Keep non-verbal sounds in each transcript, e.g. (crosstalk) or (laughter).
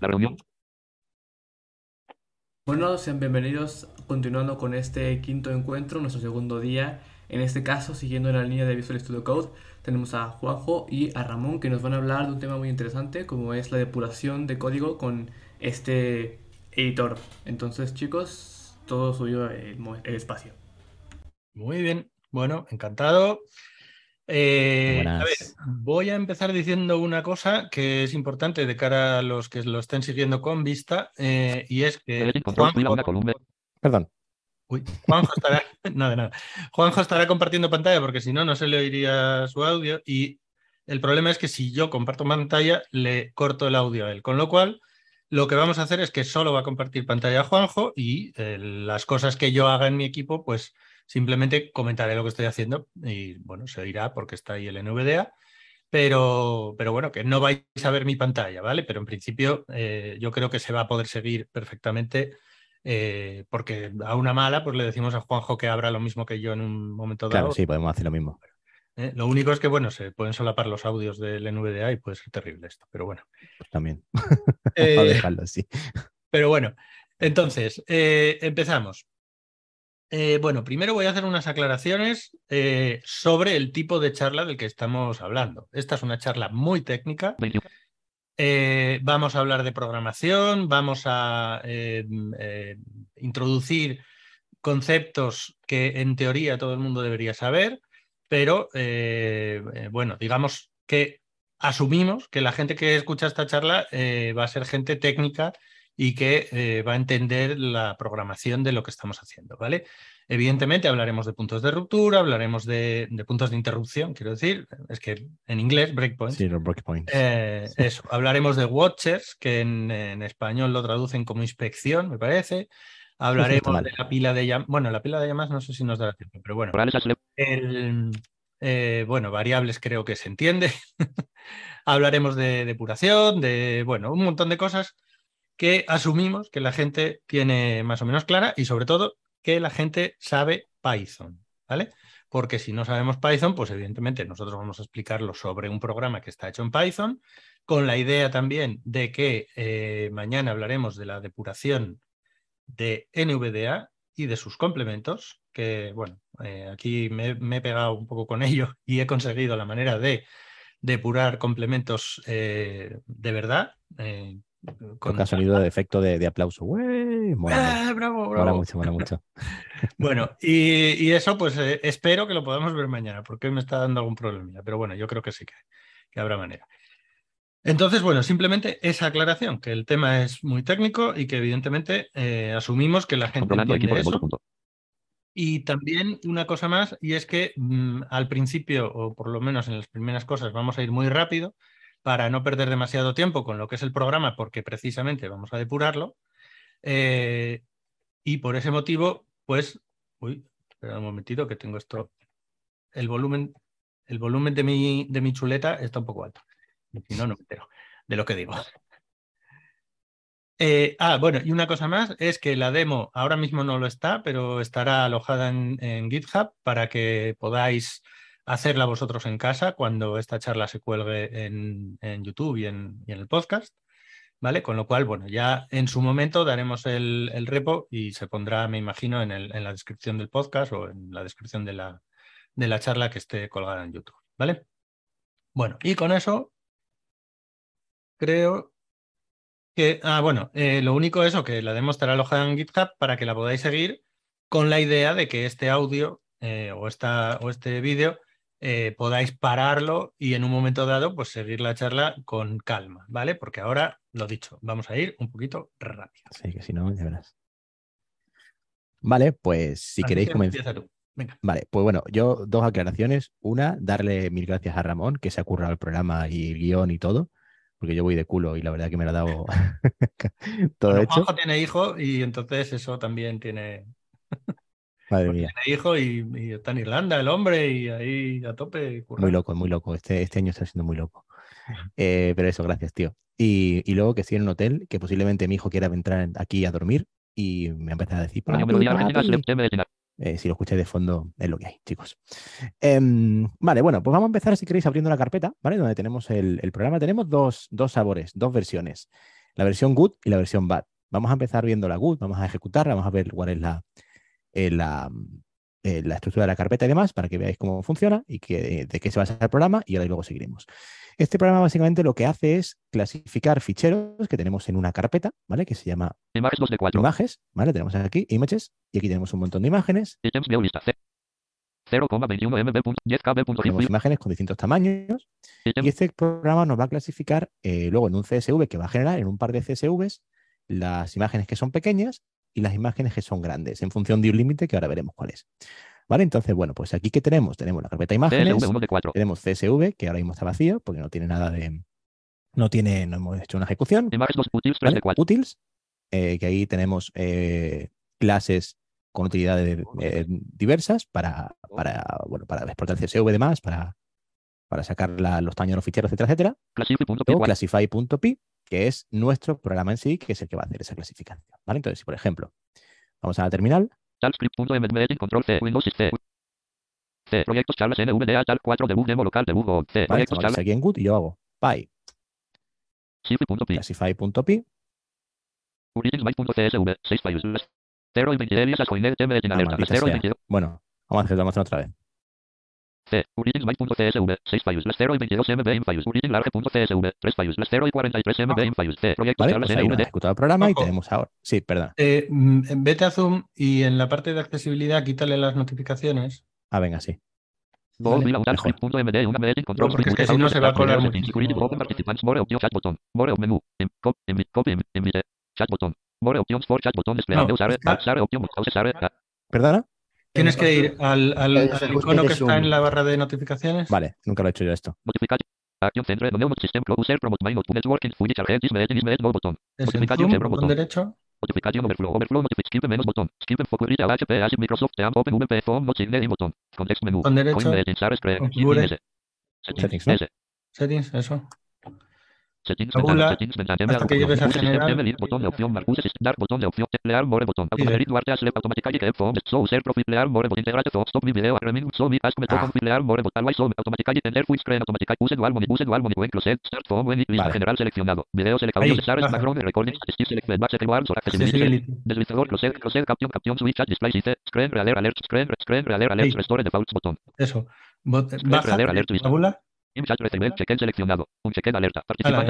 La reunión. Bueno, sean bienvenidos continuando con este quinto encuentro, nuestro segundo día. En este caso, siguiendo la línea de Visual Studio Code, tenemos a Juanjo y a Ramón que nos van a hablar de un tema muy interesante como es la depuración de código con este editor. Entonces, chicos, todo suyo el espacio. Muy bien, bueno, encantado. Eh, a ver, voy a empezar diciendo una cosa que es importante de cara a los que lo estén siguiendo con vista, eh, y es que Juanjo. Perdón. Uy, Juanjo estará, (laughs) no, de nada. Juanjo estará compartiendo pantalla porque si no, no se le oiría su audio y el problema es que si yo comparto pantalla, le corto el audio a él. Con lo cual, lo que vamos a hacer es que solo va a compartir pantalla Juanjo y eh, las cosas que yo haga en mi equipo, pues simplemente comentaré lo que estoy haciendo y bueno, se oirá porque está ahí el NVDA. Pero, pero bueno, que no vais a ver mi pantalla, ¿vale? Pero en principio eh, yo creo que se va a poder seguir perfectamente eh, porque a una mala, pues le decimos a Juanjo que abra lo mismo que yo en un momento dado. Claro, sí, podemos hacer lo mismo. ¿eh? Lo único es que, bueno, se pueden solapar los audios del NVDA y puede ser terrible esto, pero bueno. Pues también. Eh, (laughs) dejarlo así. pero bueno, entonces, eh, empezamos. Eh, bueno, primero voy a hacer unas aclaraciones eh, sobre el tipo de charla del que estamos hablando. Esta es una charla muy técnica. 21. Eh, vamos a hablar de programación, vamos a introducir conceptos que en teoría todo el mundo debería saber, pero bueno, digamos que asumimos que la gente que escucha esta charla va a ser gente técnica y que eh, va a entender la programación de lo que estamos haciendo, ¿vale? Evidentemente hablaremos de puntos de ruptura, hablaremos de, de puntos de interrupción, quiero decir, es que en inglés, breakpoints, Sí, los breakpoints. eh, eso, hablaremos de watchers, que en, en español lo traducen como inspección, me parece. Hablaremos de la pila de llamadas. Bueno, la pila de llamadas no sé si nos dará tiempo, pero bueno. El, eh, bueno, variables creo que se entiende. (laughs) Hablaremos de depuración, de, bueno, un montón de cosas que asumimos que la gente tiene más o menos clara y sobre todo que la gente sabe Python, ¿vale? Porque si no sabemos Python, pues evidentemente nosotros vamos a explicarlo sobre un programa que está hecho en Python, con la idea también de que eh, mañana hablaremos de la depuración de NVDA y de sus complementos, que bueno, eh, aquí me, he pegado un poco con ello y he conseguido la manera de depurar complementos eh, de verdad. Con- Toca sonido de efecto de, de aplauso. ¡Ah, bravo, mola bravo! mucho, mola mucho. (laughs) Bueno, y, y eso pues eh, espero que lo podamos ver mañana, porque hoy me está dando algún problema, pero bueno, yo creo que sí que, que habrá manera. Entonces, bueno, simplemente esa aclaración, que el tema es muy técnico y que evidentemente eh, asumimos que la gente entiende eso. punto. Y también una cosa más, y es que mm, al principio, o por lo menos en las primeras cosas, vamos a ir muy rápido para no perder demasiado tiempo con lo que es el programa, porque precisamente vamos a depurarlo. Eh, y por ese motivo, pues, uy, espera un momentito que tengo esto. El volumen, el volumen de mi, chuleta está un poco alto. Si no, no me entero de lo que digo. (laughs) Eh, ah, bueno, y una cosa más es que la demo ahora mismo no lo está, pero estará alojada en GitHub para que podáis hacerla vosotros en casa cuando esta charla se cuelgue en, en YouTube y en, y en el podcast. ¿Vale? Con lo cual, bueno, ya en su momento daremos el, el repo y se pondrá, me imagino, en, el- en la descripción del podcast o en la descripción de la, de la charla que esté colgada en YouTube. ¿Vale? Bueno, y con eso creo que, ah, bueno, eh, lo único eso, que la demo estará alojada en GitHub para que la podáis seguir con la idea de que este audio eh, o, esta, o este vídeo eh, podáis pararlo y en un momento dado pues seguir la charla con calma, ¿vale? Porque ahora, lo dicho, vamos a ir un poquito rápido. Sí, que si no, ya verás. Vale, pues si Así queréis que comenzar. Venga. Vale, pues bueno, yo dos aclaraciones. Una, darle mil gracias a Ramón, que se ha currado el programa y el guion y todo, porque yo voy de culo y la verdad que me lo ha dado (laughs) todo Bueno, hecho. Juanjo tiene hijo y entonces eso también tiene, Madre porque mía, tiene hijo y, y está en Irlanda el hombre y ahí a tope. muy loco, muy loco. Este, este año está siendo muy loco. (laughs) Eh, pero eso, gracias, tío. Y, y luego que estoy en un hotel, que posiblemente mi hijo quiera entrar aquí a dormir y me empieza a decir, "Papi, melodía argentina, papi". select, M de llenar. Eh, si lo escucháis de fondo, es lo que hay, chicos. Em, vale, bueno, pues vamos a empezar, si queréis, abriendo la carpeta, ¿vale? Donde tenemos el, el programa. Tenemos dos, dos sabores, dos versiones. la versión good y la versión bad. Vamos a empezar viendo la good, vamos a ejecutarla, vamos a ver cuál es la, eh, la, eh, la estructura de la carpeta y demás para que veáis cómo funciona y que, de qué se basa el programa y ahora luego seguiremos. Este programa básicamente lo que hace es clasificar ficheros que tenemos en una carpeta, ¿vale? Que se llama Images 2 de 4. images, ¿vale? Tenemos aquí images y aquí tenemos un montón de imágenes. Items view lista. C- 0,21 MB. 10KB. Tenemos imágenes con distintos tamaños y este programa nos va a clasificar eh, luego en un CSV que va a generar en un par de CSVs las imágenes que son pequeñas y las imágenes que son grandes en función de un límite que ahora veremos cuál es. ¿Vale? Entonces, bueno, pues aquí que tenemos, tenemos la carpeta imágenes, CSV 1 de 4. tenemos CSV que ahora mismo está vacío porque no tiene nada de, no tiene, no hemos hecho una ejecución. Images 2 utils 3 ¿vale? de 4. Utils, eh, que ahí tenemos eh, clases con utilidades eh, diversas para, para, bueno, para exportar CSV y demás, para, para sacar la- los tamaños de los ficheros, etcétera, etcétera. Classify.py. Luego classify.py, que es nuestro programa en sí, que es el que va a hacer esa clasificación. ¿vale? Entonces, si por ejemplo, vamos a la terminal, control C. Windows C. C. Proyectos charlas NVDA tal 4 debug demo local debug C. ¿vale? Proyectos charlas aquí en Good y yo hago py, Cify.py. classify.py, Origins.csv. 6 files. 0 y 20 días las coined TM en alerta. maldita 0 y sea. 22. bueno, vamos a hacerlo otra vez. C. 6 files. Las 0 y 22 MB in files. Large.csv. 3 files. Las 0 y 43 MB files. C. ¿Vale? charlas Pues ahí ejecutado el programa y tenemos ahora. Sí, perdona. Eh, mm, vete a Zoom y en la parte de accesibilidad quítale las notificaciones. Ah, venga, sí. Vale, una control No, porque es que Auto si no se va a start, colar Auto muchísimo. security open participants more options chat botón more of menú cop copy envite chat botón more options for chat botón desplegable No, usar está- usar opción usar ¿Perdona? Tienes que ir al, icono que está en la barra de notificaciones. Vale, nunca lo he hecho yo esto. acción centro system promote networking no botón. Notificación botón. derecho. notificación overflow overflow notific skip menos botón. Skip enfoque reach HP as Microsoft Team Open VP Phone not signe in botón. Context menú. Botón derecho. Settings, eso. Settings, ventana, settings, ventana, hasta que llegues a general. delete, botón de opción, Marcuse, dark, botón de opción, lear, more, botón, automatic, duarte, select, automatically, que phone, so, user, profile, lear, more, botón, integrate, phone, stop, mi video, remove, so, mi, ask, me, Ah. config, lear, more, botón, always, so, automatically, enter, full screen, automatically, use, dual, monitor, use, dual, monitor, close, start, phone, when, lista general seleccionado, video, select, audio, baja. background, recording, statistics, select, back, select, one, so, accessibility, deslizador, close, close, caption, caption, switch, chat, display, cite, screen, realer, alert, screen, screen, realer, alert, restore, defaults, botón, Eso. Bot- Baja. Tabula. Image, receiver, check, seleccionado, un alerta,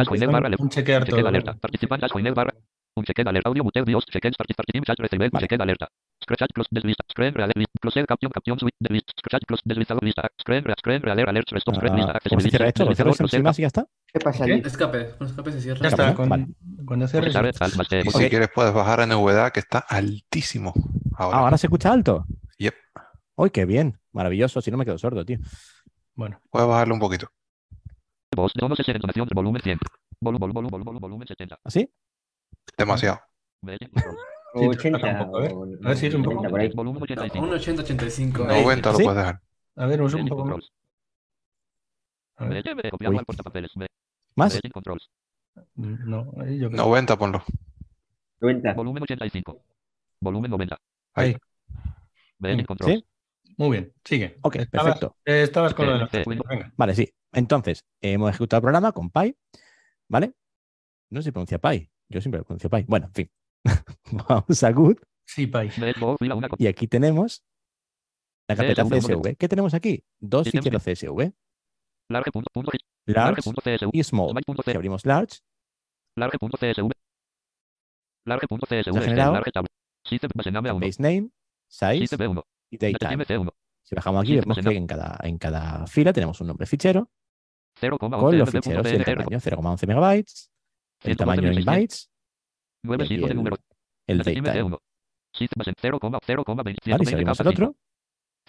coiner, barra, un chequear Chequea todo. alerta. Participantes con barra. Un chequea alerta. Audio mute bios. Chequea partic particip chat receiver. Vale. Chequea alerta. Scratch close deslista. Screen real list. Close caption caption deslist. Scratch close deslistado lista. Screen real screen real alert restore screen lista. Ah, ¿Cómo se cierra esto? ¿Lo cierras y ya está? ¿Qué pasa allí? Escape, con escape se cierra. Ya está. Cuando si quieres puedes bajar a NVDA que está altísimo ahora. Ah, ahora se escucha alto. Yep. Uy, qué bien. Maravilloso. Si no me quedo sordo, tío. Bueno, Puedes bajarle un poquito. Voz de 11 entonación de volumen 100. Volumen, volumen, volumen, volumen 70. ¿Así? Demasiado. Medium control. Sí, O te baja 80 un poco, a ver. o A ver si es un poco. 90 por ahí. Volumen 85. Un 80-85. 90 lo puedes dejar. a ver, usa un Medium poco más. A ver, Uy. ¿Más? Controls. No, ahí yo creo. 90 ponlo. 90. Volumen 85. Volumen 90. Ahí. Sí. controls. ¿Sí? Muy bien, sigue. Ok, Estabas- perfecto. eh, estabas con lo de textos, Venga. Vale, sí. Entonces, hemos ejecutado el programa con Py, ¿vale? No sé si pronuncia Py. Yo siempre lo pronuncio Py. Bueno, en fin. (laughs) Vamos a Good Sí, una y aquí tenemos la carpeta. CSV. ¿Qué tenemos aquí? Dos ficheros CSV. Large punto, punto, Large large.csv. y small. Si abrimos large, Large.csv. Large.csv. Generado. Large. System base name a 1. base name, size System B1. y daytime. C1. Si bajamos aquí, vemos que en cada, en cada fila tenemos un nombre fichero 0,11 con los ficheros y el tamaño 0,11 megabytes, el 112 tamaño en 1600. bytes, 9 y aquí el, número. el Daytime daytime. B1. System base 0,0,20. ¿Vale? Y si abrimos el otro,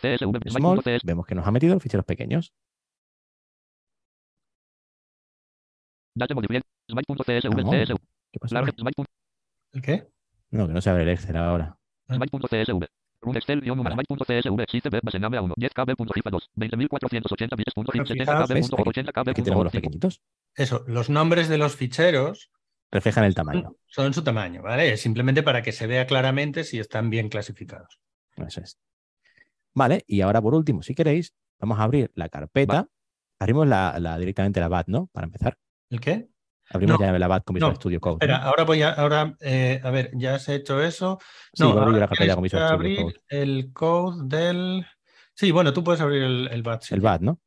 CSV. small, vemos que nos ha metido los ficheros pequeños. ¿Qué pasa? ¿El qué? No, que no se abre el Excel ahora. Run Excel guion Vale. Byte.csv. System B base name a 1. 10kb.gifa2. 20.480 bits. punto Pero 70 fijaos, ¿ves? kb. 80 kb. Aquí tenemos los pequeñitos. Eso, los nombres de los ficheros Reflejan el tamaño. son su tamaño, ¿vale? Es simplemente para que se vea claramente si están bien clasificados. Eso es. Vale, y ahora por último, si queréis, vamos a abrir la carpeta. Abrimos la, la- directamente la BAT, ¿no? Para empezar. ¿El qué? Abrimos No, ya la BAT con Visual no, Studio Code. ¿no? Espera, ahora voy a, ahora, eh, a ver, ya has hecho eso. Sí, No, voy a abrir ahora la carpeta con tienes Visual que Studio abrir Code. el code del... Sí, bueno, tú puedes abrir el, el BAT. El. BAT, ¿no?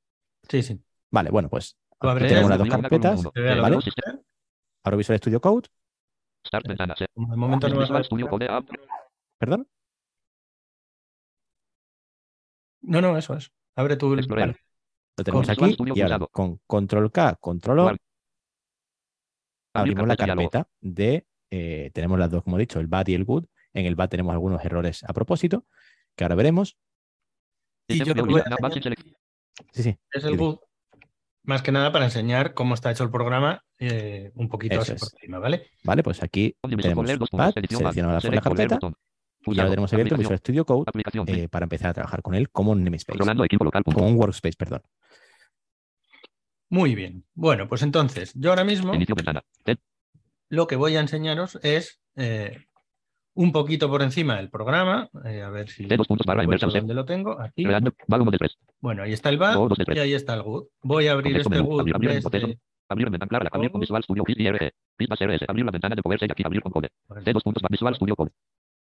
Sí, sí. Vale, bueno, pues tenemos el- las dos carpetas, ¿vale? Abro Visual Studio Code, Start ventana. Se- momento no a Visual Studio Code App. perdón. No, no, eso es. Abre tu... Vale. Lo tenemos aquí y ahora con Control K, Control O, abrimos la carpeta, de, eh, tenemos las dos, como he dicho, el bad y el good. En el bad tenemos algunos errores a propósito, que ahora veremos. Y yo enseñar. batch select. Sí, sí, Es el boot. Más que nada para enseñar cómo está hecho el programa eh, un poquito Eso así es. por encima, ¿vale? vale, pues aquí tenemos bad, seleccionamos la, carpeta y ahora tenemos abierto. Visual Studio Code eh, para empezar a trabajar con él como un namespace, como un workspace, perdón. Muy bien. Bueno, pues entonces, yo ahora mismo Inicio ventana. Ted. lo que voy a enseñaros es eh, un poquito por encima del programa. eh, a ver si dos puntos barra inversa. dónde lo tengo. Aquí. Creando. Vago model 3. Bueno, ahí está el de y ahí está el GUD. Voy a abrir Contexto este Abrir, en ventana clara. Abrir con. Visual Studio IRG. RS. Abrir la ventana de Power Cell aquí. Abrir con code. Dos puntos. Visual Studio Code.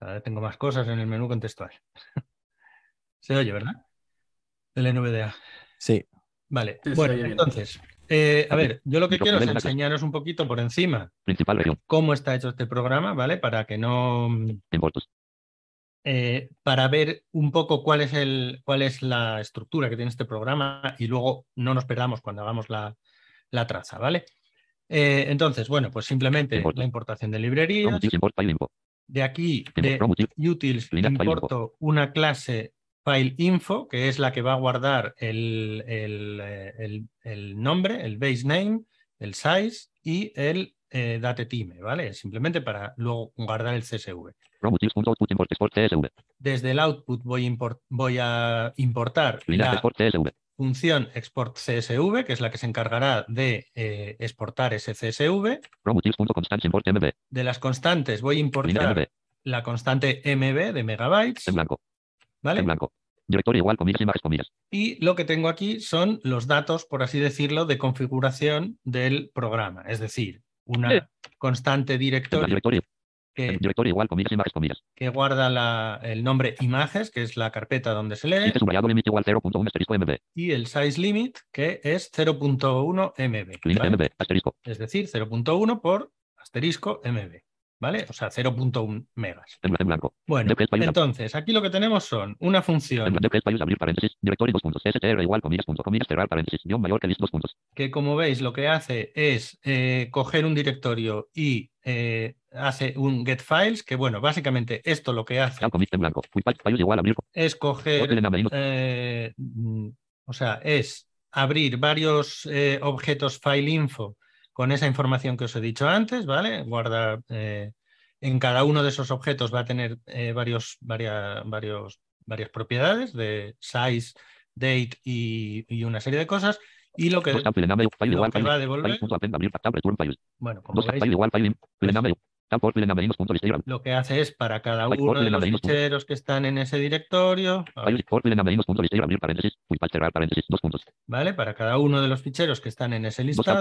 Ahora tengo más cosas en el menú contextual. (laughs) Se oye, ¿verdad? El NVDA. Sí, Vale, bueno, entonces, eh, a ver, yo lo que quiero es enseñaros un poquito por encima Principal región. cómo está hecho este programa, ¿vale? Para que no, eh, para ver un poco cuál es, el, cuál es la estructura que tiene este programa y luego no nos perdamos cuando hagamos la, la traza, ¿vale? Eh, entonces, bueno, pues simplemente la importación de librerías. De aquí, de utils, importo una clase file info, que es la que va a guardar el, el, eh, el- el nombre, el base name, el size y el eh, datetime, ¿vale? Simplemente para luego guardar el CSV. Desde el output voy, a import- voy a importar la función export CSV, que es la que se encargará de eh, exportar ese CSV. De las constantes voy a importar la constante MB de megabytes, En blanco. ¿vale? En blanco. Directorio igual, comillas, imágenes, comillas. Y lo que tengo aquí son los datos, por así decirlo, de configuración del programa. Es decir, una Eh. constante directorio directorio. Que, directorio igual, comillas, imágenes, comillas. que guarda la- el nombre images, que es la carpeta donde se lee, límite igual 0.1 asterisco MB. y el size limit, que es 0.1 MB. ¿vale? MB. Asterisco. Es decir, 0.1 por asterisco MB. ¿Vale? O sea, 0.1 megas. En, blanco. Bueno, entonces, aquí lo que tenemos son una función que como veis lo que hace es eh, coger un directorio y eh, hace un get files, que bueno, básicamente esto lo que hace es coger, eh, mm, o sea, es abrir varios eh, objetos file info con esa información que os he dicho antes, ¿vale? Guardar, eh, en cada uno de esos objetos va a tener eh, varios, varias, varios, varias propiedades de size, date y, y una serie de cosas. Y lo que, lo va a devolver, bueno, como veis, lo que hace es para cada uno de los ficheros que están en ese directorio. ¿vale? Para cada uno de los ficheros que están en ese listado,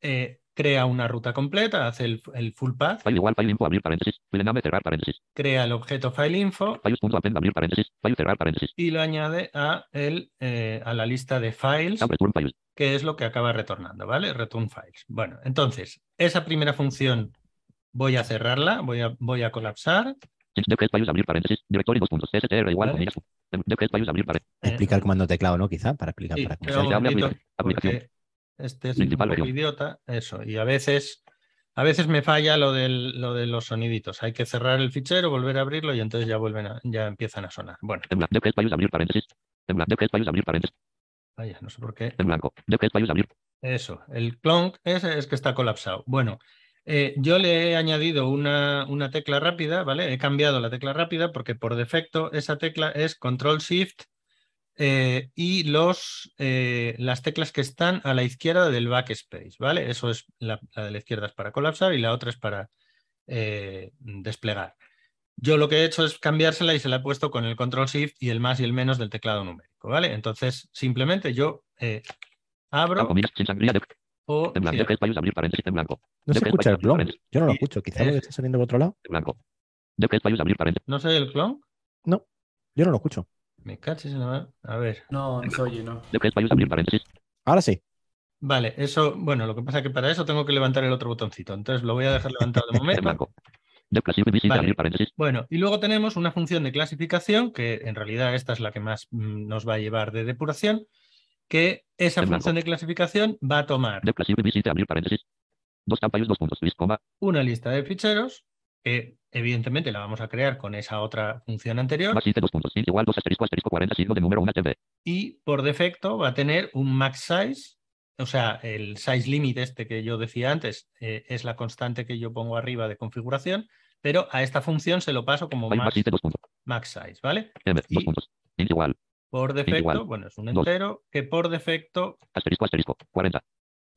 eh, crea una ruta completa, hace el, el full path, File igual, file info, abrir paréntesis. File name, cerrar paréntesis. crea el objeto file info Files punto append, abrir paréntesis. File cerrar paréntesis. y lo añade a, el, eh, a la lista de files, return. Que es lo que acaba retornando, ¿vale? Return files. Bueno, entonces, esa primera función voy a cerrarla, voy a, voy a colapsar. Abrir paréntesis. Directorio dos puntos. str igual, comillas. Abrir paréntesis. eh, explica el comando teclado, ¿no? Quizá, para explicar. Sí, para aplicación. Este es Principal un idiota, eso, y a veces, a veces me falla lo, del, lo de los soniditos. Hay que cerrar el fichero, volver a abrirlo y entonces ya vuelven a- ya empiezan a sonar. Bueno, abrir paréntesis. Abrir paréntesis. Vaya, no sé por qué. En blanco. Eso, el clonk ese es que está colapsado. Bueno, eh, yo le he añadido una, una tecla rápida, ¿vale? He cambiado la tecla rápida porque por defecto esa tecla es Control Shift eh, y los, eh, las teclas que están a la izquierda del backspace, ¿vale? Eso es la, la de la izquierda es para colapsar y la otra es para desplegar. Yo lo que he hecho es cambiársela y se la he puesto con el Control Shift y el más y el menos del teclado numérico, ¿vale? Entonces, simplemente yo eh, abro Tab, comillas, sin sangría. Dep. o En blanco. cierro. Def espacio abrir paréntesis en blanco. No se escucha el clon. Yo no lo escucho. Quizá lo que es- está saliendo por otro lado. en blanco. ¿No se oye el clon? No, yo no lo escucho. Me cachis en la mano. A ver. No, no se oye, no. Ahora sí. Vale, eso, bueno, lo que pasa es que para eso tengo que levantar el otro botoncito. Entonces lo voy a dejar levantado de (laughs) En momento. Vale. Bueno, y luego tenemos una función de clasificación, que en realidad esta es la que más mm, nos va a llevar de depuración, que esa En blanco. función de clasificación va a tomar. Dos dos puntos. Coma. una lista de ficheros, que evidentemente la vamos a crear con esa otra función anterior, Más 7, dos puntos. Int igual 2 asterisco asterisco 40 signo de número 1 TV. y por defecto va a tener un max size, o sea, el size limit este que yo decía antes eh, es la constante que yo pongo arriba de configuración, pero a esta función se lo paso como max, 7, dos puntos. max size, ¿vale? Y- igual. Por defecto, igual. bueno, es un entero que por defecto, Asterisco asterisco 40.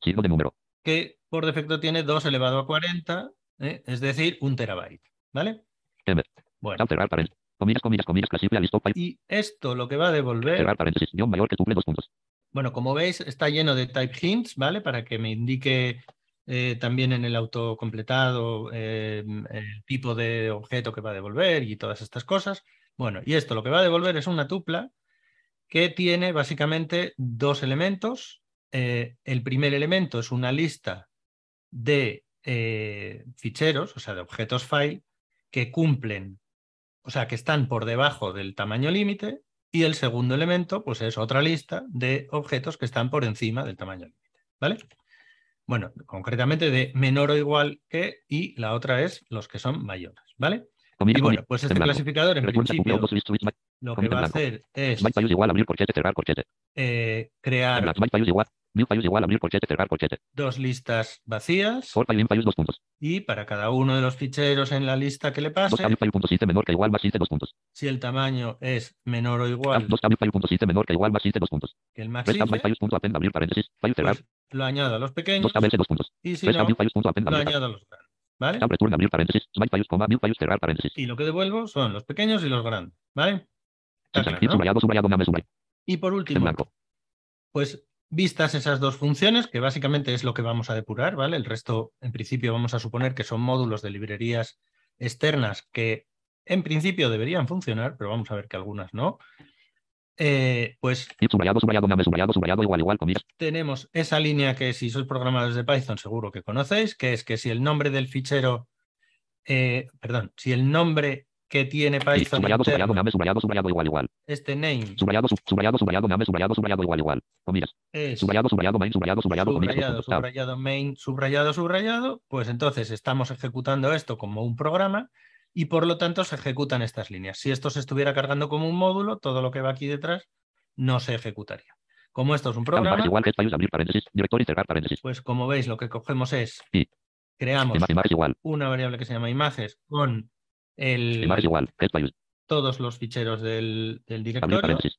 Signo de número. que por defecto tiene 2 elevado a 40, ¿eh? es decir, un terabyte, ¿vale? M. Bueno, cerrar paréntesis. Comillas, comillas, comillas, clasifica listo. Y esto lo que va a devolver Cerrar paréntesis. Guión mayor que tuple dos puntos. Bueno, como veis, está lleno de type hints, ¿vale? Para que me indique eh, también en el autocompletado eh, el tipo de objeto que va a devolver y todas estas cosas. Bueno, y esto lo que va a devolver es una tupla que tiene básicamente dos elementos. Eh, el primer elemento es una lista de eh, ficheros, o sea, de objetos file, que cumplen, o sea, que están por debajo del tamaño límite, y el segundo elemento, pues es otra lista de objetos que están por encima del tamaño límite, ¿vale? Bueno, concretamente de menor o igual que, y la otra es los que son mayores, ¿vale? Y bueno, pues este clasificador en principio lo que va a hacer es eh, crear igual. New values igual abrir corchete cerrar corchete. dos listas vacías For file in values dos puntos. y para cada uno de los ficheros en la lista que le Dos pase, tab file punto siete menor que igual más siete dos puntos. si el tamaño es menor o igual dos file punto siete menor que igual más siete dos puntos. que el max values punto append abrir paréntesis. File cerrar. pues lo añado a los pequeños Dos dos puntos. y si no, values punto append lo añado a los grandes, ¿vale? Return abrir paréntesis. Byte values coma new values cerrar paréntesis. Y lo que devuelvo son los pequeños y los grandes, ¿vale? Está claro, y ¿no? subrayado subrayado subrayado. Y por último, pues vistas esas dos funciones, que básicamente es lo que vamos a depurar, ¿vale? El resto, en principio, vamos a suponer que son módulos de librerías externas que en principio deberían funcionar, pero vamos a ver que algunas no. Eh, pues subrayado subrayado subrayado subrayado igual igual comillas. tenemos esa línea que si sois programadores de Python seguro que conocéis, que es que si el nombre del fichero, eh, perdón, si el nombre que tiene Python subrayado subrayado name subrayado subrayado igual igual. este name Subrayado sub- subrayado subrayado name subrayado subrayado igual igual. Comillas. es Subrayado subrayado main subrayado subrayado comillas. subrayado, subrayado, main, subrayado, subrayado, pues entonces estamos ejecutando esto como un programa y por lo tanto se ejecutan estas líneas. Si esto se estuviera cargando como un módulo, todo lo que va aquí detrás no se ejecutaría. Como esto es un programa, igual que values abrir paréntesis. Directory cerrar paréntesis. pues como veis lo que cogemos es, Y. creamos una variable que se llama images con el, igual. Todos los ficheros del, del Abrir directorio. paréntesis.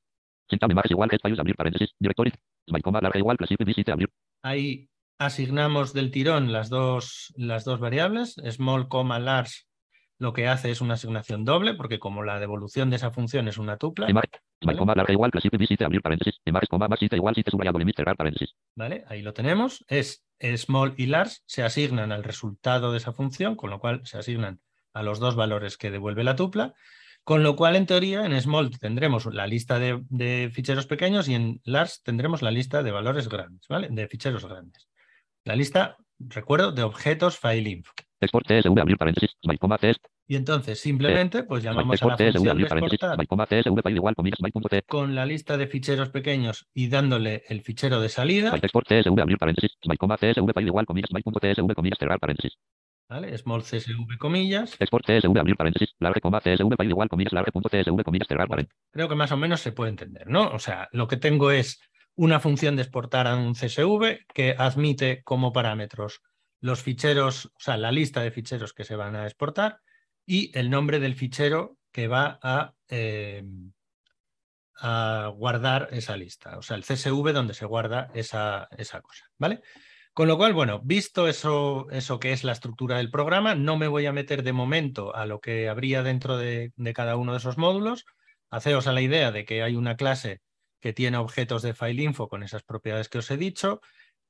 Igual abrir paréntesis. Directory. Smile coma larga igual visite abrir. Ahí asignamos del tirón las dos, las dos variables, small, large, lo que hace es una asignación doble, porque como la devolución de esa función es una tupla, coma coma. ¿vale? Ahí lo tenemos. Es small y large se asignan al resultado de esa función, con lo cual se asignan a los dos valores que devuelve la tupla. Con lo cual, en teoría, en small tendremos la lista de, de ficheros pequeños y en large tendremos la lista de valores grandes, ¿vale? De ficheros grandes. La lista, recuerdo, de objetos file info. Export CSV abrir paréntesis. Smile coma CS. Y entonces simplemente pues llamamos a la función de abrir paréntesis. igual comillas. Con la lista de ficheros pequeños y dándole el fichero de salida, abrir paréntesis. File igual comillas cerrar paréntesis. ¿Vale? Small CSV comillas. Export CSV abrir paréntesis. Large coma CSV file igual comillas. Large punto CSV comillas cerrar paréntesis. Creo que más o menos se puede entender, ¿no? O sea, lo que tengo es una función de exportar a un CSV que admite como parámetros los ficheros, o sea, la lista de ficheros que se van a exportar y el nombre del fichero que va a, eh, a guardar esa lista, o sea, el CSV donde se guarda esa, esa cosa, ¿vale? Con lo cual, bueno, visto eso, eso que es la estructura del programa, no me voy a meter de momento a lo que habría dentro de, de cada uno de esos módulos. Haceos a la idea de que hay una clase que tiene objetos de file info con esas propiedades que os he dicho,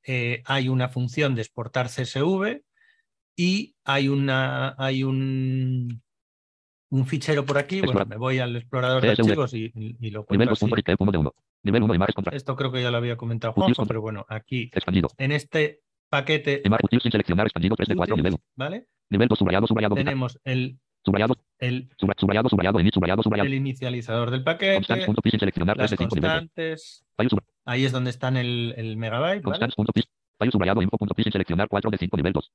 eh, hay una función de exportar CSV y hay, una, hay un, un fichero por aquí. Bueno, me voy al explorador de archivos y, lo así. 2.xtf 1 de 1. Nivel 1 imagen contra. Esto creo que ya lo había comentado Juanjo, pero bueno, aquí Expandido. en este paquete útil sin seleccionar expandido 3 de 4 útil, nivel 1. ¿vale? Nivel 2 subrayado subrayado. Tenemos el, Subrayado el, subra- subrayado subrayado subrayado subrayado. el inicializador del paquete, sin seleccionar 3 las de 5 nivel 2. constantes. Subra- Ahí es donde están el, el megabyte, ¿vale? Subrayado info punto sin seleccionar 4 de 5 nivel 2.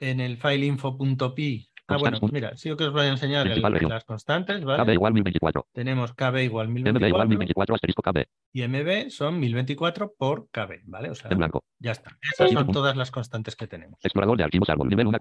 En el file info.py. Ah, bueno, Constants punto- mira, sí que os voy a enseñar el- las constantes, KB ¿vale? igual 1024. Tenemos KB igual MB igual 1024 1024 asterisco KB. y MB son 1024 por KB, ¿vale? O sea, En blanco. ya está. Esas son todas las constantes que tenemos. Explorador de archivos árbol. Nivel 1.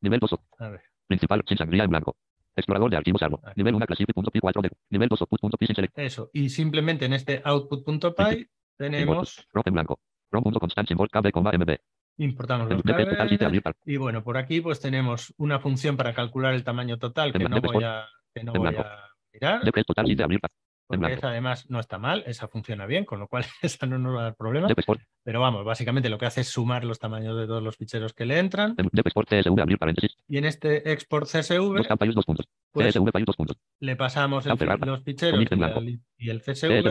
Nivel 2. A ver, Principal sin sangría en blanco. Explorador de archivos árbol. Aquí. Nivel 1 classific.py 4 de. Nivel 2 output.py sin select. eso. Y simplemente en este output.py tenemos, Rom en blanco. Rom.constant symbol KB, coma, MB. Importamos los MB total 7 KB. abrir par. Y bueno, por aquí pues tenemos una función para calcular el tamaño total que no voy a, que no voy a mirar. Depres total 7 abrir par. En Porque blanco. esa además no está mal, esa funciona bien, con lo cual (laughs) esa no nos va a dar problema. Depesport. Pero vamos, básicamente lo que hace es sumar los tamaños de todos los ficheros que le entran. Y en este export CSV, pues le pasamos el los ficheros el, y el CSV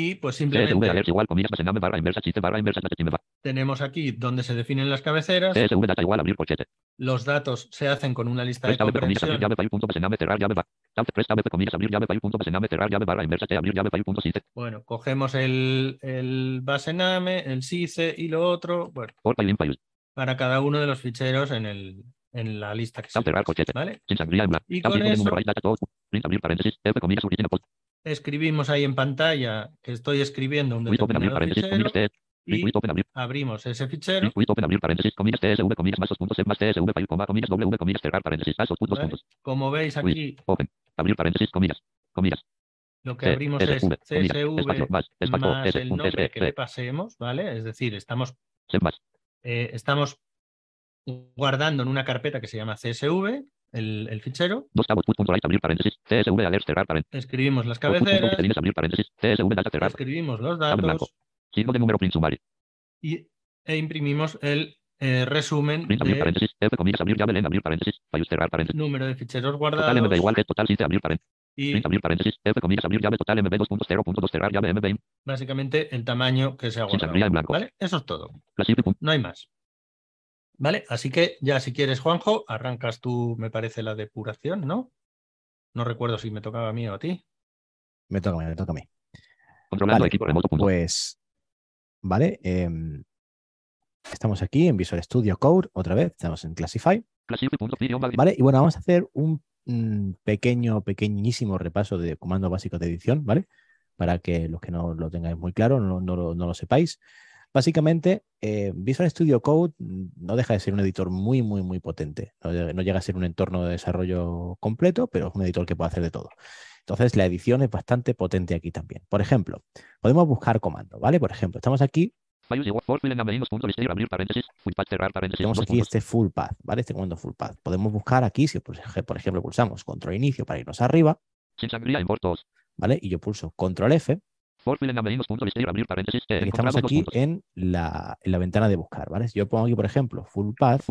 Y pues simplemente alert igual comillas basename barra inversa chiste barra inversa HTML. tenemos aquí donde se definen las cabeceras. CSV data igual abrir corchete. Los datos se hacen con una lista de Presta v comillas abrir comprensión. llave file punto basename cerrar llave barra. Presta v comillas abrir llave file punto basename cerrar llave barra inversa T abrir llave file punto siete. Bueno, cogemos el, el base name, el SICE y lo otro, bueno, para cada uno de los ficheros en, el, en la lista que se. Y con eso- Escribimos ahí en pantalla que estoy escribiendo un determinado fichero y abrimos ese fichero. Como veis aquí, lo que abrimos es CSV más, el nombre que le pasemos, ¿vale? Es decir, estamos, eh, estamos guardando en una carpeta que se llama CSV el, el fichero, escribimos las cabeceras, escribimos los datos. De número y, e imprimimos el eh, resumen de número de ficheros Total guardados MB igual que total 7 abrir paréntesis. y Print abrir paréntesis. F comillas abrir llave total MB 2.0.2 cerrar llave MB. básicamente el tamaño que se ha. Eso es todo. No hay más. ¿Vale? Así que ya si quieres, Juanjo, arrancas tú, me parece, la depuración, ¿no? No recuerdo si me tocaba a mí o a ti. Me toca a mí, me toca a mí. Controlando Vale, equipo remoto punto. Pues, vale. em, estamos aquí en Visual Studio Code, otra vez, estamos en Classify. ¿Vale? Y bueno, vamos a hacer un mm, pequeño, pequeñísimo repaso de comandos básicos de edición, ¿vale? Para que los que no lo tengáis muy claro, no, no lo- no lo sepáis. Básicamente, eh, Visual Studio Code no deja de ser un editor muy, muy, muy potente. No, llega- no llega a ser un entorno de desarrollo completo, pero es un editor que puede hacer de todo. Entonces, la edición es bastante potente aquí también. Por ejemplo, podemos buscar comandos, ¿vale? Por ejemplo, estamos aquí tenemos aquí este full path, ¿vale? Este comando full path. Podemos buscar aquí, si por ej- por ejemplo pulsamos control inicio para irnos arriba. ¿vale? Y yo pulso control F, Y estamos aquí en la, en la ventana de buscar, ¿vale? Si yo pongo aquí, por ejemplo, full path.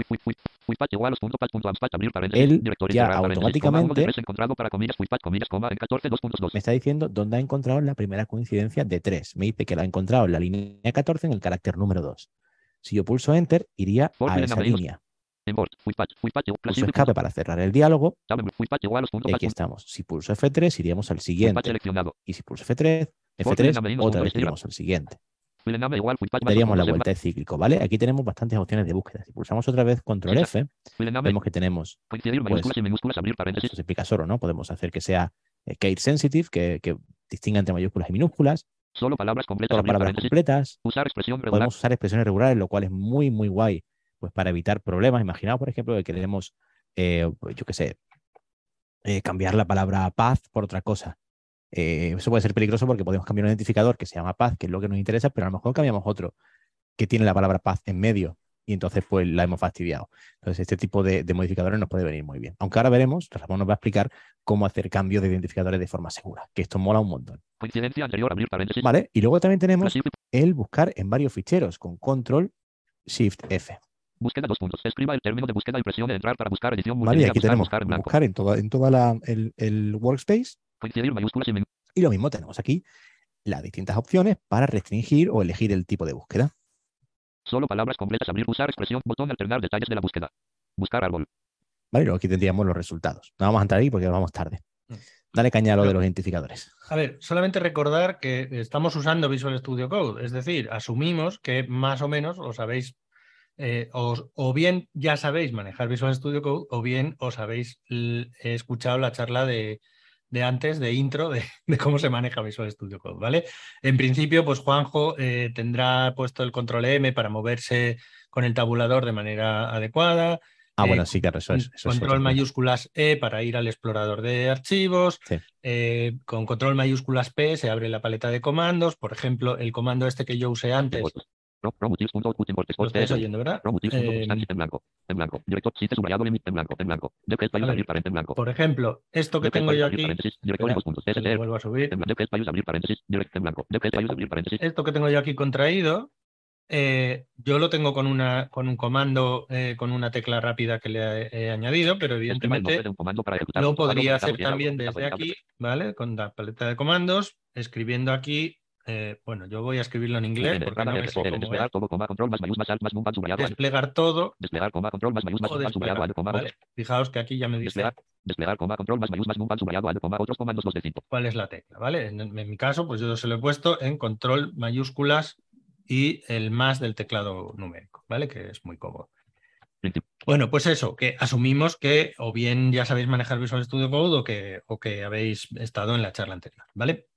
Él ya automáticamente- coma, uno de tres encontrado para comillas fui patch comillas coma en 14 2.2. me está diciendo dónde ha encontrado la primera coincidencia de 3. Me dice que la ha encontrado en la línea 14 en el carácter número 2. Si yo pulso enter, iría a esa línea. Pulso escape para cerrar el diálogo y aquí estamos. Si pulso F3, iríamos al siguiente. Y si pulso F3, Por F3, fin, amigos, otra vez iríamos al siguiente. Daríamos la 2.0, vuelta de cíclico, ¿vale? Aquí tenemos bastantes opciones de búsqueda. Si pulsamos otra vez control. F, vemos que tenemos, pues, mayúsculas y minúsculas abrir paréntesis. esto se explica solo, ¿no? Podemos hacer que sea eh, case sensitive, que, que distinga entre mayúsculas y minúsculas, Solo palabras completas solo palabras completas, Usar expresión regular. podemos usar expresiones regulares, lo cual es muy, muy guay, pues para evitar problemas. Imaginaos, por ejemplo, que queremos, eh, pues, yo qué sé, eh, cambiar la palabra path por otra cosa. Eh, eso puede ser peligroso porque podemos cambiar un identificador que se llama path, que es lo que nos interesa, pero a lo mejor cambiamos otro que tiene la palabra path en medio. y entonces pues la hemos fastidiado. Entonces este tipo de, de modificadores nos puede venir muy bien. Aunque ahora veremos, Ramón nos va a explicar cómo hacer cambios de identificadores de forma segura, que esto mola un montón. Coincidencia anterior, abrir paréntesis. ¿Vale? Y luego también tenemos el buscar en varios ficheros con control shift F. Búsqueda dos puntos. Escriba el término de búsqueda y presione entrar para buscar edición ¿Vale? Y aquí buscar, tenemos buscar en buscar en toda, en toda la, el, el workspace Coincidir mayúsculas y menú. y lo mismo tenemos aquí las distintas opciones para restringir o elegir el tipo de búsqueda. Solo palabras completas. Abrir, usar expresión. Botón alternar detalles de la búsqueda. Buscar árbol. ¿Vale? Y luego aquí tendríamos los resultados. No vamos a entrar ahí porque vamos tarde. Mm. Dale caña a lo de los identificadores. A ver, solamente recordar que estamos usando Visual Studio Code, es decir, asumimos que más o menos os habéis, eh, os- o bien ya sabéis manejar Visual Studio Code, o bien os habéis escuchado la charla de, de antes, de intro, de, (laughs) de cómo se maneja Visual Studio Code, ¿vale? En principio, pues Juanjo eh, tendrá puesto el control M para moverse con el tabulador de manera adecuada. Ah, Eh, bueno, sí, claro, eso es. Eso control mayúsculas E para ir al explorador de archivos. Sí. Eh, con control mayúsculas P se abre la paleta de comandos. Por ejemplo, el comando este que yo usé antes, lo estáis oyendo, ¿verdad? Eh, por ejemplo, esto que tengo yo aquí, espera, lo vuelvo a subir. Esto que tengo yo aquí contraído, eh, yo lo tengo con, una, con un comando, eh, con una tecla rápida que le he, he añadido, pero evidentemente. Lo podría hacer también desde aquí, ¿vale? Con la paleta de comandos, escribiendo aquí, eh, bueno, yo voy a escribirlo en inglés porque no me sé cómo Desplegar es. todo, coma, control más mayús más alt más numpad subrayado. Desplegar todo Desplegar, coma, control más mayús más subrayado coma, ¿vale? Fijaos que aquí ya me dice Desplegar, desplegar, coma, control más mayús más numpad subrayado al, coma, otros comandos 2 de 5. cuál es la tecla, ¿vale? En, en mi caso, pues yo se lo he puesto en control mayúsculas y el más del teclado numérico, ¿vale? Que es muy cómodo. Bueno, pues eso, que asumimos que o bien ya sabéis manejar Visual Studio Code o que, o que habéis estado en la charla anterior, ¿vale?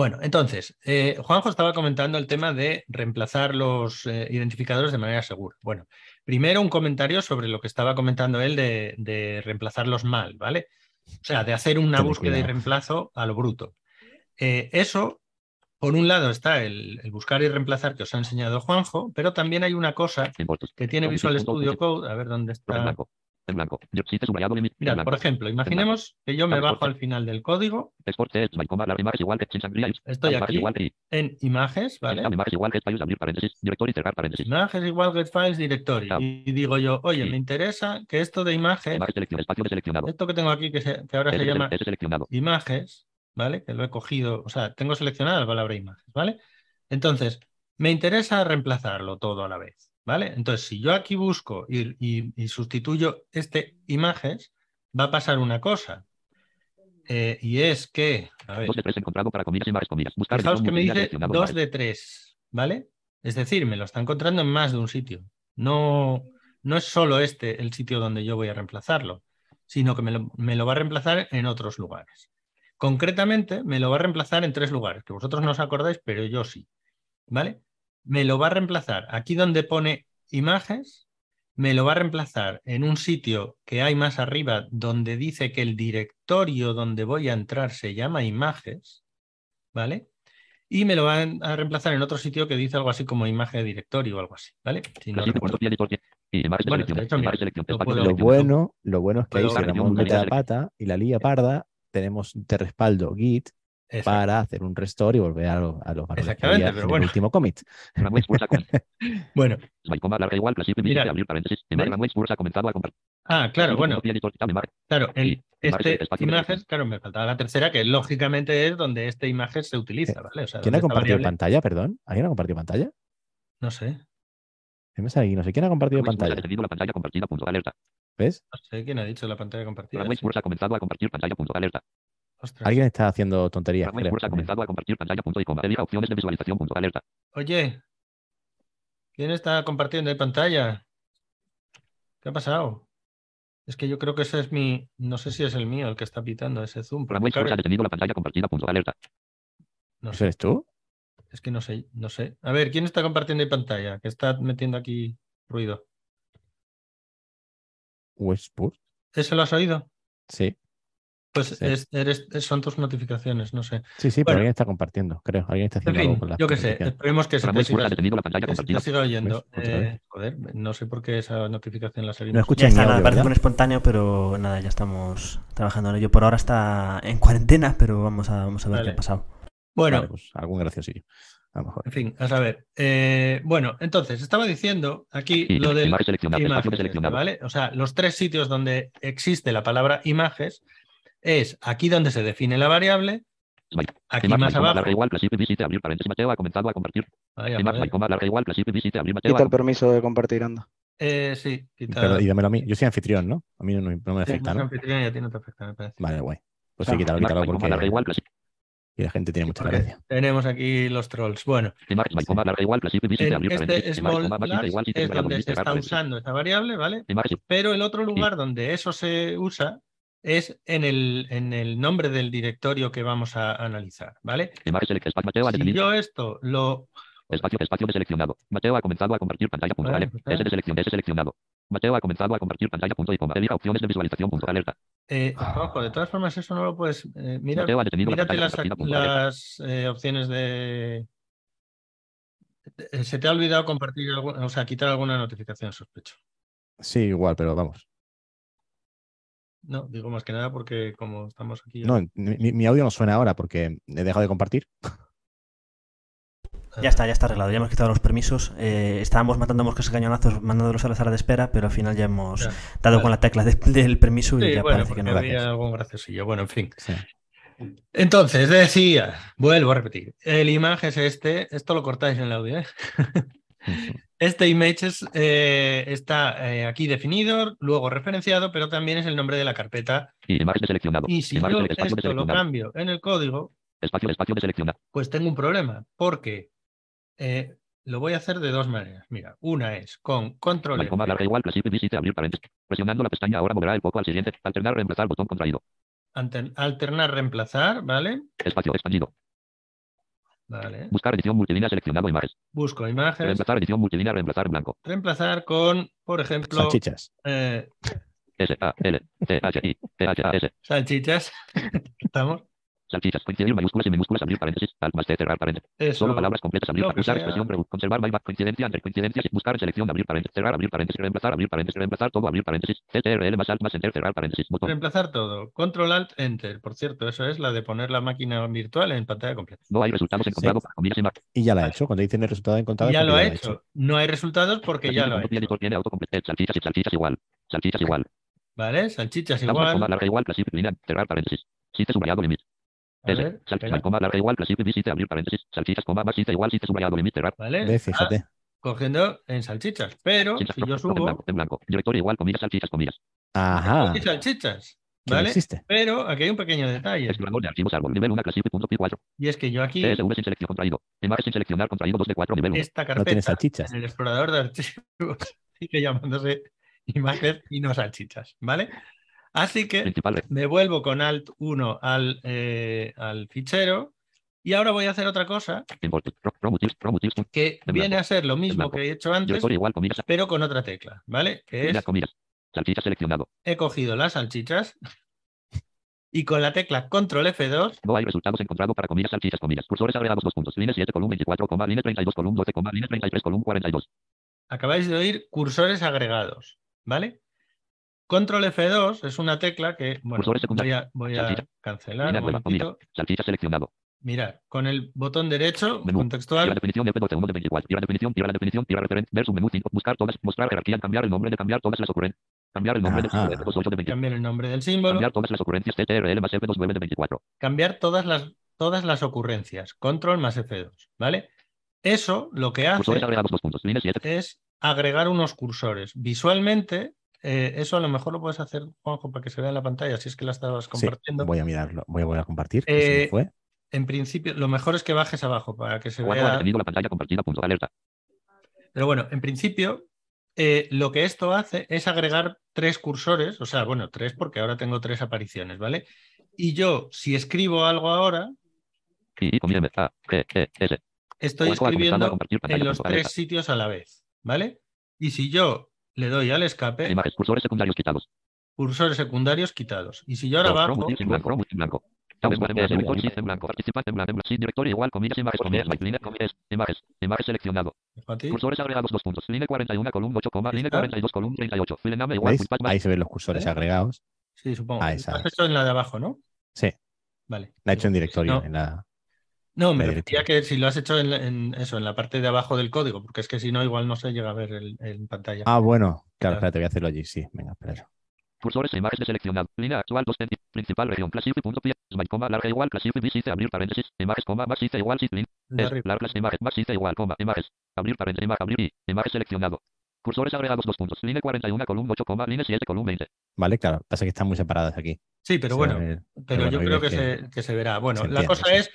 Bueno, entonces, eh, Juanjo estaba comentando el tema de reemplazar los eh, identificadores de manera segura. Bueno, primero un comentario sobre lo que estaba comentando él de, de reemplazarlos mal, ¿vale? O sea, de hacer una Ten búsqueda y cuidado. reemplazo a lo bruto. Eh, eso, por un lado, está el, el buscar y reemplazar que os ha enseñado Juanjo, pero también hay una cosa que tiene Visual Studio Code, a ver dónde En blanco. En blanco. Site subrayado limit. En Mirad, blanco. por ejemplo, imaginemos que yo me bajo al final del código Estoy aquí. en imágenes, ¿vale? La imagen igual que payus abrir paréntesis. Directorio y cerrar paréntesis. Imágenes igual get files directory. Y digo yo, oye, me interesa que esto de imagen, esto que tengo aquí que, se- que ahora se llama imágenes, ¿vale? Que lo he cogido, o sea, tengo seleccionada la palabra imágenes, ¿vale? Entonces, me interesa reemplazarlo todo a la vez, ¿vale? Entonces, si yo aquí busco y, y- y sustituyo este imágenes, va a pasar una cosa. Eh, y es que, a ver, Dos de tres encontrado para comillas y más comillas. Buscar fijaos que me dice seleccionado. 2 Vale. de 3, ¿vale? Es decir, me lo está encontrando en más de un sitio. No, no es solo este el sitio donde yo voy a reemplazarlo, sino que me lo, me lo va a reemplazar en otros lugares. Concretamente, me lo va a reemplazar en tres lugares, que vosotros no os acordáis, pero yo sí. ¿Vale? Me lo va a reemplazar. Aquí donde pone imágenes, me lo va a reemplazar en un sitio que hay más arriba donde dice que el directorio donde voy a entrar se llama imágenes, ¿vale? Y me lo va a reemplazar en otro sitio que dice algo así como imagen de directorio o algo así, ¿vale? Si no lo bueno, lo bueno es que ahí abrir Ramón mete la pata y la lía parda, tenemos de respaldo Git Exacto. para hacer un restore y volver a, lo- a los valores que Exactamente, había pero en bueno. el último commit. (laughs) Bueno, ah, claro, bueno, claro, el, este imagen, claro, me faltaba la tercera, que lógicamente es donde este imagen se utiliza, ¿vale? O sea, ¿Quién ha esta compartido variable- pantalla? Perdón. ¿Alguien ha compartido pantalla? No sé, ¿Qué me sale aquí? No sé quién ha compartido pantalla. detenido la pantalla compartida. Punto alerta. ¿Ves? no sé quién ha dicho la pantalla compartida. Sí. Ha comenzado a compartir pantalla. Punto alerta. Ostras. Alguien está haciendo tonterías. Creo. Ha comenzado a compartir pantalla. Punto y coma. Elija opciones de visualización. Punto alerta. Oye, ¿quién está compartiendo ahí pantalla? ¿Qué ha pasado? Es que yo creo que ese es mi, no sé si es el mío el que está pitando ese zoom. claro, ha detenido la pantalla compartida. Punto alerta. no ¿Eso sé, eres tú? es que no sé, no sé. A ver, ¿quién está compartiendo ahí pantalla? Que está metiendo aquí ruido. Westport. ¿Ese lo has oído? Sí. Pues Sí. es- eres- son tus notificaciones, no sé. Sí, sí, pero alguien está compartiendo, creo. Alguien está En haciendo algo con la yo qué sé, esperemos que se te siga, ha detenido la pantalla que se te compartida. siga oyendo. Eh, joder, no sé por qué esa notificación la No seguimos. escuchan Ya mi está, nada, audio, parece ¿verdad? un espontáneo, pero nada, ya estamos trabajando en ello. Por ahora está en cuarentena, pero vamos a, vamos a ver Vale. qué ha pasado. Bueno, Vale, pues algún graciosillo. A lo mejor. en fin, a saber. Eh, bueno, entonces, estaba diciendo aquí Y- lo imágenes, de seleccionado. ¿vale? O sea, los tres sitios donde existe la palabra imágenes es aquí donde se define la variable, aquí más abajo. larga igual, clasifique, visite, abrir paréntesis, Mateo ha comenzado a compartir. Quita el permiso de compartir, anda. Eh, sí, quita. Pero, y dámelo a mí. Yo soy anfitrión, ¿no? A mí no, no me Sí, afecta, es ¿no? anfitrión y a ti no te afecta, me parece. Vale, guay. Pues Ah, sí, quítalo, quítalo, coma, larga porque y la gente tiene mucha gracia. tenemos aquí los trolls. Bueno, este small large es donde se está usando esta variable, ¿vale? Pero el otro lugar donde eso se usa es en el, en el nombre del directorio que vamos a analizar, ¿vale? Si yo esto lo... Espacio, espacio de seleccionado. Mateo ha comenzado a compartir pantalla. Punto, Vale, ale. pues S de selección, S seleccionado. Mateo ha comenzado a compartir pantalla. Punto y coma. Elija opciones de visualización. Punto, alerta. eh, ojo, de todas formas eso no lo puedes... eh, mira, Mateo ha detenido la mírate pantalla las, las eh, opciones de... eh, Se te ha olvidado compartir, algún- o sea, quitar alguna notificación, sospecho. Sí, igual, pero vamos. No, digo más que nada porque como estamos aquí... No, mi, mi audio no suena ahora porque he dejado de compartir. (laughs) Ya está, ya está arreglado. Ya hemos quitado los permisos. Eh, estábamos matando moscas a cañonazos, mandándolos a la sala de espera, pero al final ya hemos Ya, dado vale. con la tecla de- del permiso y Sí, ya bueno, parece que no. había algún graciosillo. Bueno, en fin. Sí. Entonces, decía, vuelvo a repetir, el image es este, esto lo cortáis en el audio, ¿eh? Este images eh, está eh, aquí definido, luego referenciado, pero también es el nombre de la carpeta. Y imagen de seleccionado. Y si Imagen, yo de esto lo seleccionado. cambio en el código, Espacio, espacio de pues tengo un problema, porque eh, lo voy a hacer de dos maneras. Mira, una es con control F, larga igual, visite, abrir paréntesis. Presionando la pestaña ahora moverá el foco al siguiente. Alternar, reemplazar, botón contraído. alternar, reemplazar, ¿vale? Espacio expandido. Vale. Buscar edición multilínea seleccionado imágenes. Busco imágenes, Reemplazar edición multilínea, reemplazar blanco. reemplazar con, por ejemplo, Salchichas. eh, S, A, L, T, H, I, T, H, A, S. salchichas. (laughs) ¿Estamos? Salchichas, coincidir mayúsculas y minúsculas, abrir paréntesis, alt más T, cerrar paréntesis. Eso. Solo palabras completas, abrir, que usar expresión, conservar myback, coincidencia entre coincidencias, buscar selección, abrir paréntesis, cerrar, abrir paréntesis, reemplazar, abrir paréntesis, reemplazar todo, abrir paréntesis, CTRL más alt más enter, cerrar paréntesis, botón. Reemplazar todo. Control Alt Enter. Por cierto, eso es la de poner la máquina virtual en pantalla completa. No hay resultados encontrados para comillas y ya la ha hecho. Cuando dicen el resultado encontrado. Ya lo ha hecho. No hay resultados porque ya lo ha hecho. Tiene autocomplete, salchichas y salchichas igual. Salchichas igual. ¿Vale? Salchichas igual. larga igual, cerrar paréntesis. Site subrayado limit. A S, ver, salchichas, espera. coma larga igual, clasific, visite, abrir paréntesis. Salchichas, coma más site igual, site subrayado limit, cerrar. ¿Vale? Ve, fíjate. cogiendo en salchichas. Pero Salchichas, si yo rojo, en subo, blanco, en blanco. Directorio igual, comillas, salchichas, comillas. Ajá. aquí salchichas. que no ¿Vale? existe. Pero aquí hay un pequeño detalle. Explorador de archivos árbol, nivel 1, clasific.py4. Y es que yo aquí, CSV sin selección contraído. Imagen sin seleccionar contraído 2 de 4, nivel 1. esta No tiene carpeta, salchichas. en el explorador de archivos, (laughs) sigue llamándose imágenes y no salchichas. ¿Vale? Así que Principal red. me vuelvo con Alt 1 al, eh, al fichero y ahora voy a hacer otra cosa que En viene a ser lo mismo que he hecho antes, pero con otra tecla, ¿vale? Que es, seleccionado. he cogido las salchichas (laughs) y con la tecla Control F2 No hay resultados encontrados para comillas, salchichas, comillas. Cursores agregados, dos puntos. Línea 7, column 24, coma, línea 32, column 12, coma, línea 33, column 42. acabáis de oír cursores agregados, ¿vale? Control F2 es una tecla que, bueno, voy a, voy a Salchicha. cancelar Línea un momentito. Salchicha seleccionado. Mirad, con el botón derecho, Menú. Tira la contextual, definición de P12, 1 de 24. Tira la definición, tira la definición, tira referencia, ver su menú 5. Buscar todas, mostrar jerarquía, cambiar el nombre de cambiar todas las ocurrencias. Cambiar el nombre Ajá. de P2, 8 de 24. cambiar el nombre del símbolo, Cambiar todas las ocurrencias TTRL más F2, 9 de 24. cambiar todas las, todas las ocurrencias, Control más F2, ¿vale? Eso lo que hace Cursores agregados, dos puntos. Línea 7. es agregar unos cursores. Visualmente, eh, eso a lo mejor lo puedes hacer, Juanjo, para que se vea en la pantalla, si es que la estabas Sí, compartiendo. voy a mirarlo. Voy a volver a compartir. que se me Eh, fue. En principio, lo mejor es que bajes abajo para que se vea. la pantalla compartida, punto. Alerta. Pero bueno, en principio, eh, lo que esto hace es agregar tres cursores, o sea, bueno, tres porque ahora tengo tres apariciones, ¿vale? Y yo, si escribo algo ahora, E, estoy escribiendo en los tres sitios a la vez, ¿vale? Y si yo le doy al escape, Imágenes, cursores secundarios quitados. cursores secundarios quitados. Y si yo ahora bajo, directorio igual, comillas, imágenes, comillas, comillas, seleccionado. Cursores agregados, dos puntos. Línea 41, columna 8, coma, línea está. 42, columna 38. File name igual, ¿Veis? full patch, Ahí se ven los cursores ¿Eh? agregados. sí, supongo. Ah, esa has hecho en la de abajo, ¿no? Sí, Vale. la he hecho en directorio. No, En la... no, me refería que si lo has hecho en, eso, en la parte de abajo del código, porque es que si no, igual no se llega a ver el- en pantalla. Ah, bueno. Claro, Claro. espérate, voy a hacerlo allí. Sí, venga, espera. Cursores e imágenes seleccionado. Línea actual 2 centi- Principal región. Classifi punto pie. Smite, coma, larga igual. Classifi visice abrir paréntesis. Imágenes, coma, max dice igual. Sit link. De Es, arriba. larga imagen. Max dice igual, coma. Imágenes. Abrir paréntesis. Imagen. Abrir y. Imagen seleccionado. Cursores agregados dos puntos. Línea 41, columna 8, coma. Línea 7, columna 20. Vale, claro. Pasa que están muy separadas aquí. Sí, pero Se bueno, ver- pero bueno, yo creo que, se, que se verá. Bueno, se la cosa sí. es,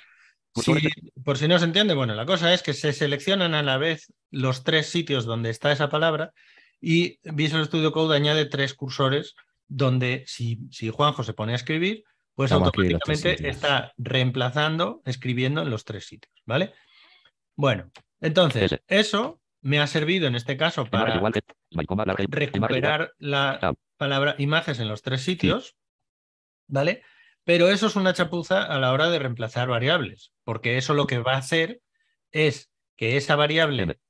Por si no se entiende, bueno, la cosa es que se seleccionan a la vez los tres sitios donde está esa palabra y Visual Studio Code añade tres cursores donde si, si Juanjo se pone a escribir, pues automáticamente está reemplazando, escribiendo en los tres sitios, ¿vale? Bueno, entonces, eso me ha servido en este caso para recuperar la palabra imágenes en los tres sitios, ¿vale? Pero eso es una chapuza a la hora de reemplazar variables, porque eso lo que va a hacer es que esa variable,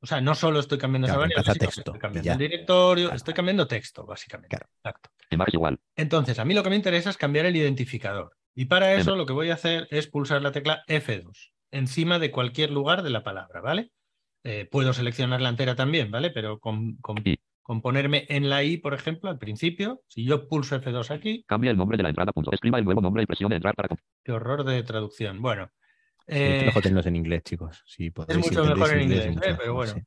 o sea, no solo estoy cambiando esa variable, texto, estoy cambiando ya. el directorio, Claro. estoy cambiando texto, básicamente. Claro. Exacto. Igual. Entonces, a mí lo que me interesa es cambiar el identificador. Y para eso lo que voy a hacer es pulsar la tecla F2 encima de cualquier lugar de la palabra, ¿vale? Eh, puedo seleccionar la entera también, ¿vale? Pero con, con-. Con ponerme en la I, por ejemplo, al principio, si yo pulso F2 aquí, Cambia el nombre de la entrada. Punto. Escriba el nuevo nombre y presione entrar para. qué horror de traducción. Bueno, Sí, es eh, mejor tenerlos en inglés, chicos. Si si mucho mejor en inglés, ¿eh? Pero bueno. sí.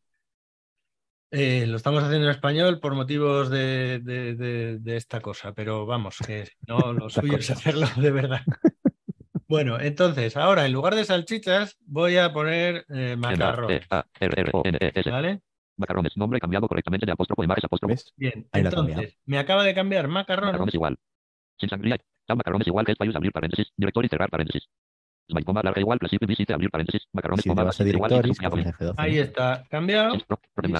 eh, lo estamos haciendo en español por motivos de, de- de- de esta cosa, pero vamos, que no (laughs) lo suyo es hacerlo de verdad. (laughs) Bueno, entonces, ahora en lugar de salchichas, voy a poner eh, M, A, macarrones. E, E. ¿Vale? Macarrones. Nombre cambiado correctamente de apóstrofo. Imágenes apóstrofo. ¿Ves? Bien, Ahí entonces, me acaba de cambiar macarrones. Macarrones igual. Sin sangría. Tab macarrones igual que es abrir paréntesis. Directorio y cerrar paréntesis. Smite, coma, larga igual. Visite abrir paréntesis. Macarrones, coma, igual. directorios, subrayado, pones F12. Ahí está cambiado.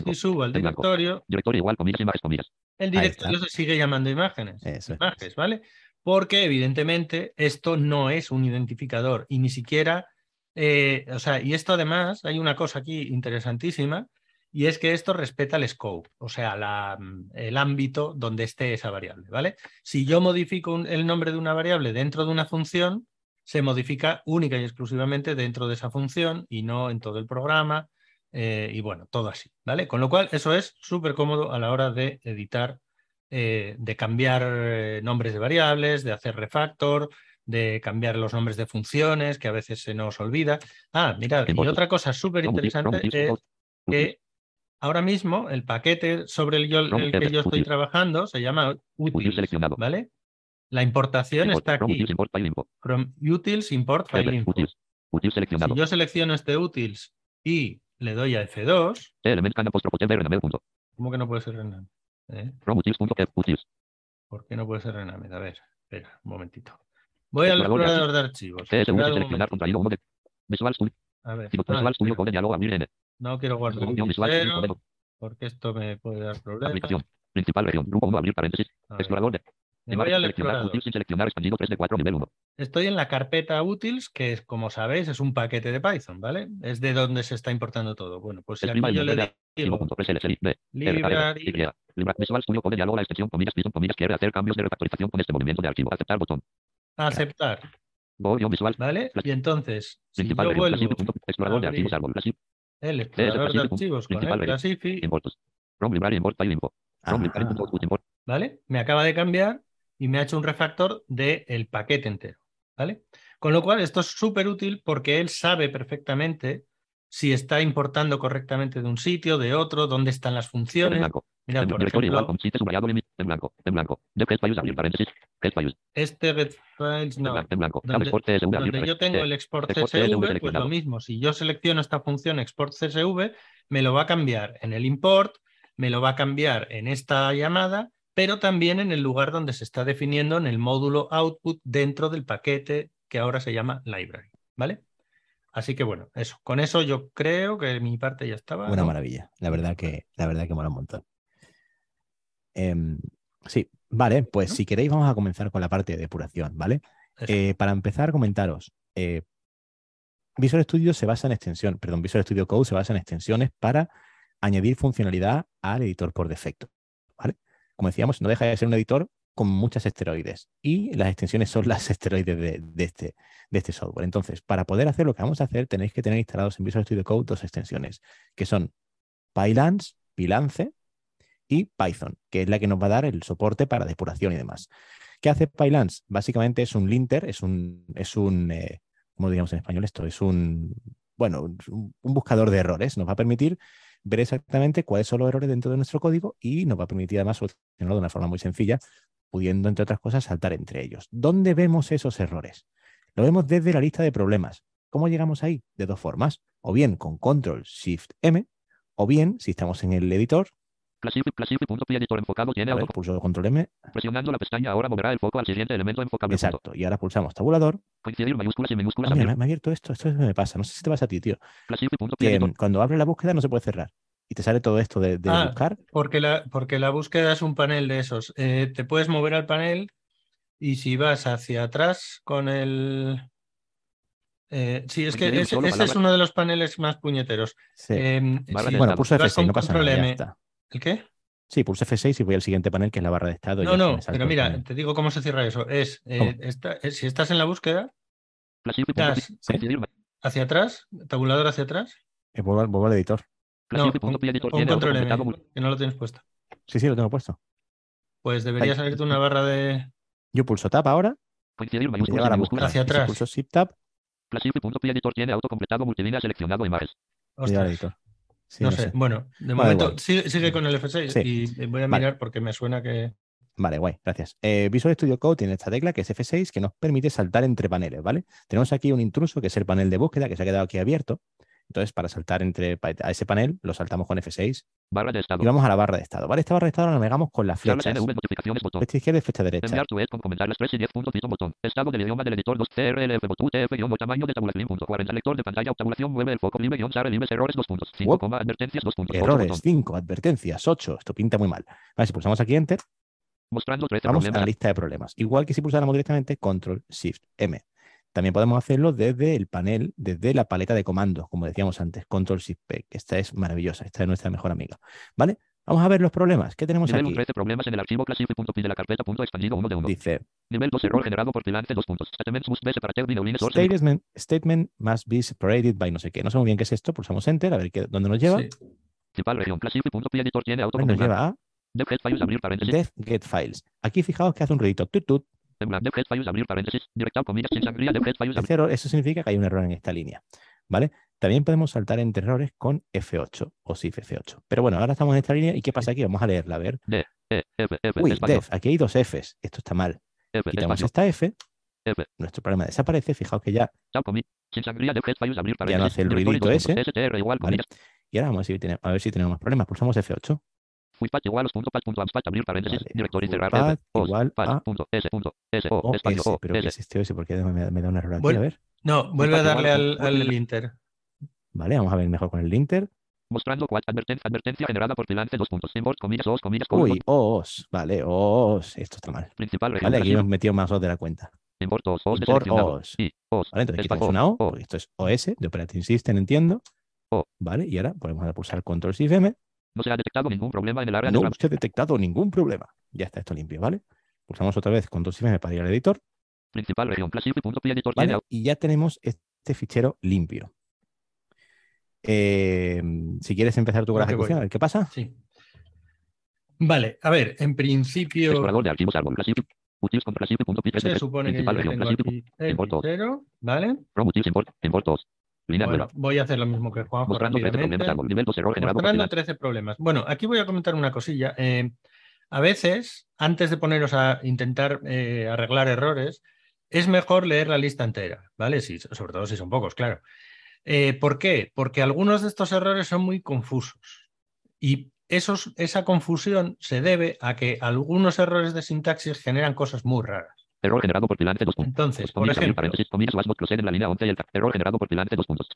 Y subo al directorio, Directorio igual, comillas, imágenes, comillas. el directorio se sigue llamando imágenes. Eso es. imágenes, ¿vale? Porque evidentemente esto no es un identificador y ni siquiera, eh, o sea, y esto además, hay una cosa aquí interesantísima y es que esto respeta el scope, o sea, la, el ámbito donde esté esa variable, ¿vale? Si yo modifico un- el nombre de una variable dentro de una función, se modifica única y exclusivamente dentro de esa función y no en todo el programa. eh, y bueno, todo así, ¿vale? Con lo cual, eso es súper cómodo a la hora de editar eh, de cambiar eh, nombres de variables, de hacer refactor, de cambiar los nombres de funciones, que a veces se nos olvida. Ah, mirad, y otra cosa súper interesante es que ahora mismo el paquete sobre el, yo- Chrome el que yo estoy trabajando se llama Utils. ¿vale? La importación Import, está aquí, utils, import, file info. from utils import file info. utils. Utils seleccionado. Si yo selecciono este utils y le doy a F2, E, element can apóstrofo T, rename, punto. ¿cómo que no puede ser Rename? ¿Eh? ¿Por qué no puede ser Rename? A ver, espera, un momentito. Voy al Explorador de archivos. Visual. A ver, ah, no quiero guardar cero, porque esto me puede dar problemas. Principal región. Grupo 1 abrir paréntesis. Explorador de. me voy Imagen al seleccionar. explorador. Utils sin seleccionar expandido 3 de 4 nivel 1. Estoy en la carpeta utils, que es, como sabéis, es un paquete de Python, ¿vale? Es de donde se está importando todo. Bueno, pues si aquí yo le digo Visual Studio Code diálogo la extensión comillas Python comillas quiere hacer cambios de refactorización con este movimiento de archivo. Aceptar botón. aceptar, visual. ¿vale? Y entonces, si Principal yo vuelvo Explorador de archivos árbol. El explorador de archivos con el. Classifi. ¿vale? Me acaba de cambiar y me ha hecho un refactor del paquete entero, ¿vale? Con lo cual, esto es súper útil porque él sabe perfectamente si está importando correctamente de un sitio, de otro, dónde están las funciones. Mira, En por directorio igual ejemplo, con chiste subrayado limit. En blanco. En blanco. De get files abrir paréntesis. Get files. este get files, En no, blanco. En blanco. Tab Donde- export CSV abrir donde yo tengo Eh, el export export CSV CSV, pues lo mismo. Si yo selecciono esta función export CSV, me lo va a cambiar en el import, me lo va a cambiar en esta llamada, pero también en el lugar donde se está definiendo en el módulo output dentro del paquete que ahora se llama library, ¿vale? Así que bueno, eso. Con eso yo creo que mi parte ya estaba. Una ¿no? maravilla. La verdad que, la verdad que mola un montón. Em, Sí, vale, pues si queréis vamos a comenzar con la parte de depuración, ¿vale? Eh, para empezar, comentaros. eh, Visual Studio se basa en extensión, perdón, Visual Studio Code se basa en extensiones para añadir funcionalidad al editor por defecto, ¿vale? Como decíamos, no deja de ser un editor con muchas esteroides y las extensiones son las (laughs) esteroides de, de este, de este software. Entonces, para poder hacer lo que vamos a hacer, tenéis que tener instalados en Visual Studio Code dos extensiones, que son Pylance, Pylance y Python, que es la que nos va a dar el soporte para depuración y demás. ¿Qué hace Pylance? Básicamente es un linter, es un, es un eh, ¿cómo lo diríamos en español esto? Es un, bueno, un, un buscador de errores. Nos va a permitir ver exactamente cuáles son los errores dentro de nuestro código y nos va a permitir además solucionarlo de una forma muy sencilla, pudiendo, entre otras cosas, saltar entre ellos. ¿Dónde vemos esos errores? Lo vemos desde la lista de problemas. ¿Cómo llegamos ahí? De dos formas. O bien con Control Shift M, o bien, si estamos en el editor, editor enfocado tiene a ver, pulso Control M, Presionando la pestaña ahora moverá el foco al siguiente elemento enfocable. punto. exacto, y ahora pulsamos tabulador. Coincidir mayúsculas y minúsculas. Ah, mira, me ha abierto esto, esto me pasa, no sé si te pasa a ti, tío. Que editor. cuando abre la búsqueda no se puede cerrar. Y te sale todo esto de, de Ah, buscar. Porque la, porque la búsqueda es un panel de esos. Eh, te puedes mover al panel y si vas hacia atrás con el... Eh, sí, es que ese, es uno de los paneles más puñeteros. Sí. Si de bueno, pulso vas F6, con no pasa nada, ¿El qué? Sí, pulso F6 y voy al siguiente panel, que es la barra de estado. No, no, pero mira, panel. te digo cómo se cierra eso. Es, eh, eh, si estás en la búsqueda, das ma- hacia atrás, tabulador hacia atrás. Eh, vuelvo, al- vuelvo al editor. No, pon control. M, que no lo tienes puesto. Sí, sí, lo tengo puesto. Pues debería Ahí. salirte una barra de Yo pulso Tab ahora, a la. Hacia atrás. pulso Shift Tab, editor tiene auto completado multilínea seleccionado editor. Sí, no no sé. sé. Bueno, de Vale, momento sigue, sigue con el F6 Sí. y voy a Vale. mirar porque me suena que. Vale, guay, gracias. Eh, Visual Studio Code tiene esta tecla que es F6 que nos permite saltar entre paneles, ¿vale? Tenemos aquí un intruso que es el panel de búsqueda que se ha quedado aquí abierto. Entonces, para saltar entre a ese panel, lo saltamos con F6 Barra de estado. y vamos a la barra de estado. ¿Vale? Esta barra de estado la navegamos con las Charlas flechas. NV notificaciones botón. Flecha izquierda y flecha derecha. Enviar tu ed con comentarios 3 y 10 puntos Python botón. Estado del idioma del editor 2 CRLF botón UTF guion o tamaño de tabulación punto 40 lector de pantalla tabulación mueve el foco libre guion Sara libres errores 2 puntos 5 Uop. coma advertencias 2 puntos Errores, botón. 5, advertencias, 8. Esto pinta muy mal. Vale, si pulsamos aquí Enter, Mostrando 13 vamos a la lista de problemas. Igual que si pulsáramos directamente Control Shift M. También podemos hacerlo desde el panel, desde la paleta de comandos, como decíamos antes, Control Shift P, que esta es maravillosa, esta es nuestra mejor amiga. ¿Vale? Vamos a ver los problemas. ¿Qué tenemos Nivel 1 aquí? 13 problemas en el archivo classify.py de la carpeta punto expandido 1 de 1. Dice, Nivel 2 error generado por Pilance 2 puntos. Statements must be separated by line source. statement, statement must be separated by no sé qué. No sé muy bien qué es esto. Pulsamos Enter, a ver qué, dónde nos lleva. Sí. Principal región classify.py editor tiene auto nos lleva a Dev get files abrir paréntesis. Dev Get Files. Aquí fijaos que hace un ruidito. Tut, tut. Eso significa que hay un error en esta línea. ¿Vale? También podemos saltar entre errores con F8 o Shift F8. Pero bueno, ahora estamos en esta línea y ¿qué pasa aquí? Vamos a leerla, a ver. E, F, F, Uy, espacio, Dev, aquí hay dos Fs. Esto está mal. F, Quitamos espacio, esta F, nuestro problema desaparece. Fijaos que ya. Ya no hace el ruidito ese. Y ahora vamos a ver si, tenemos, a ver si tenemos más problemas. Pulsamos F8. Fullpad igual punto pad punto amspad abrir paréntesis. Vale, Directory cerrar igual pad a- punto S punto S O O espacio S. O ¿Pero qué S. es este S? Porque me, me da un error aquí. A ver. No, vuelve a darle al, al. Vale, vamos a ver mejor con el linter. Mostrando cual advertencia, advertencia generada por Pilance dos puntos. Comillas os comillas Uy, OS. Vale, OS. Esto está mal. principal Vale, aquí hemos metido más OS de la cuenta. Os os Import deseleccionado. os. Y os Vale, entonces una O, O, porque esto es OS, de Operating System, entiendo. O. Vale, y ahora podemos pulsar Control Shift M. No se ha detectado ningún problema en el área de No se ha detectado ningún problema. Ya está esto limpio, ¿vale? Pulsamos otra vez Control M para ir al editor, principal región editor ¿vale? Y ya tenemos este fichero limpio. Eh, si quieres empezar tú con la Ok, voy. ejecución, a ver qué pasa. Sí. Vale, a ver, en principio explorador de archivos árbol se supone que principal yo región tengo aquí el fichero, ¿vale? import import línea Bueno, nueva voy a hacer lo mismo que Juanjo mostrando 13 rápidamente. problemas árbol nivel 2 error generado por Mostrando Pilance. 13 problemas. Bueno, aquí voy a comentar una cosilla. Eh, a veces, antes de poneros a intentar eh, arreglar errores, es mejor leer la lista entera, ¿vale? Si- sobre todo si son pocos, claro. Eh, ¿Por qué? Porque algunos de estos errores son muy confusos. Y esos, esa confusión se debe a que algunos errores de sintaxis generan cosas muy raras. Error generado por Pilance dos puntos Entonces, por ejemplo, en la línea 11 y el error generado por Pilance dos puntos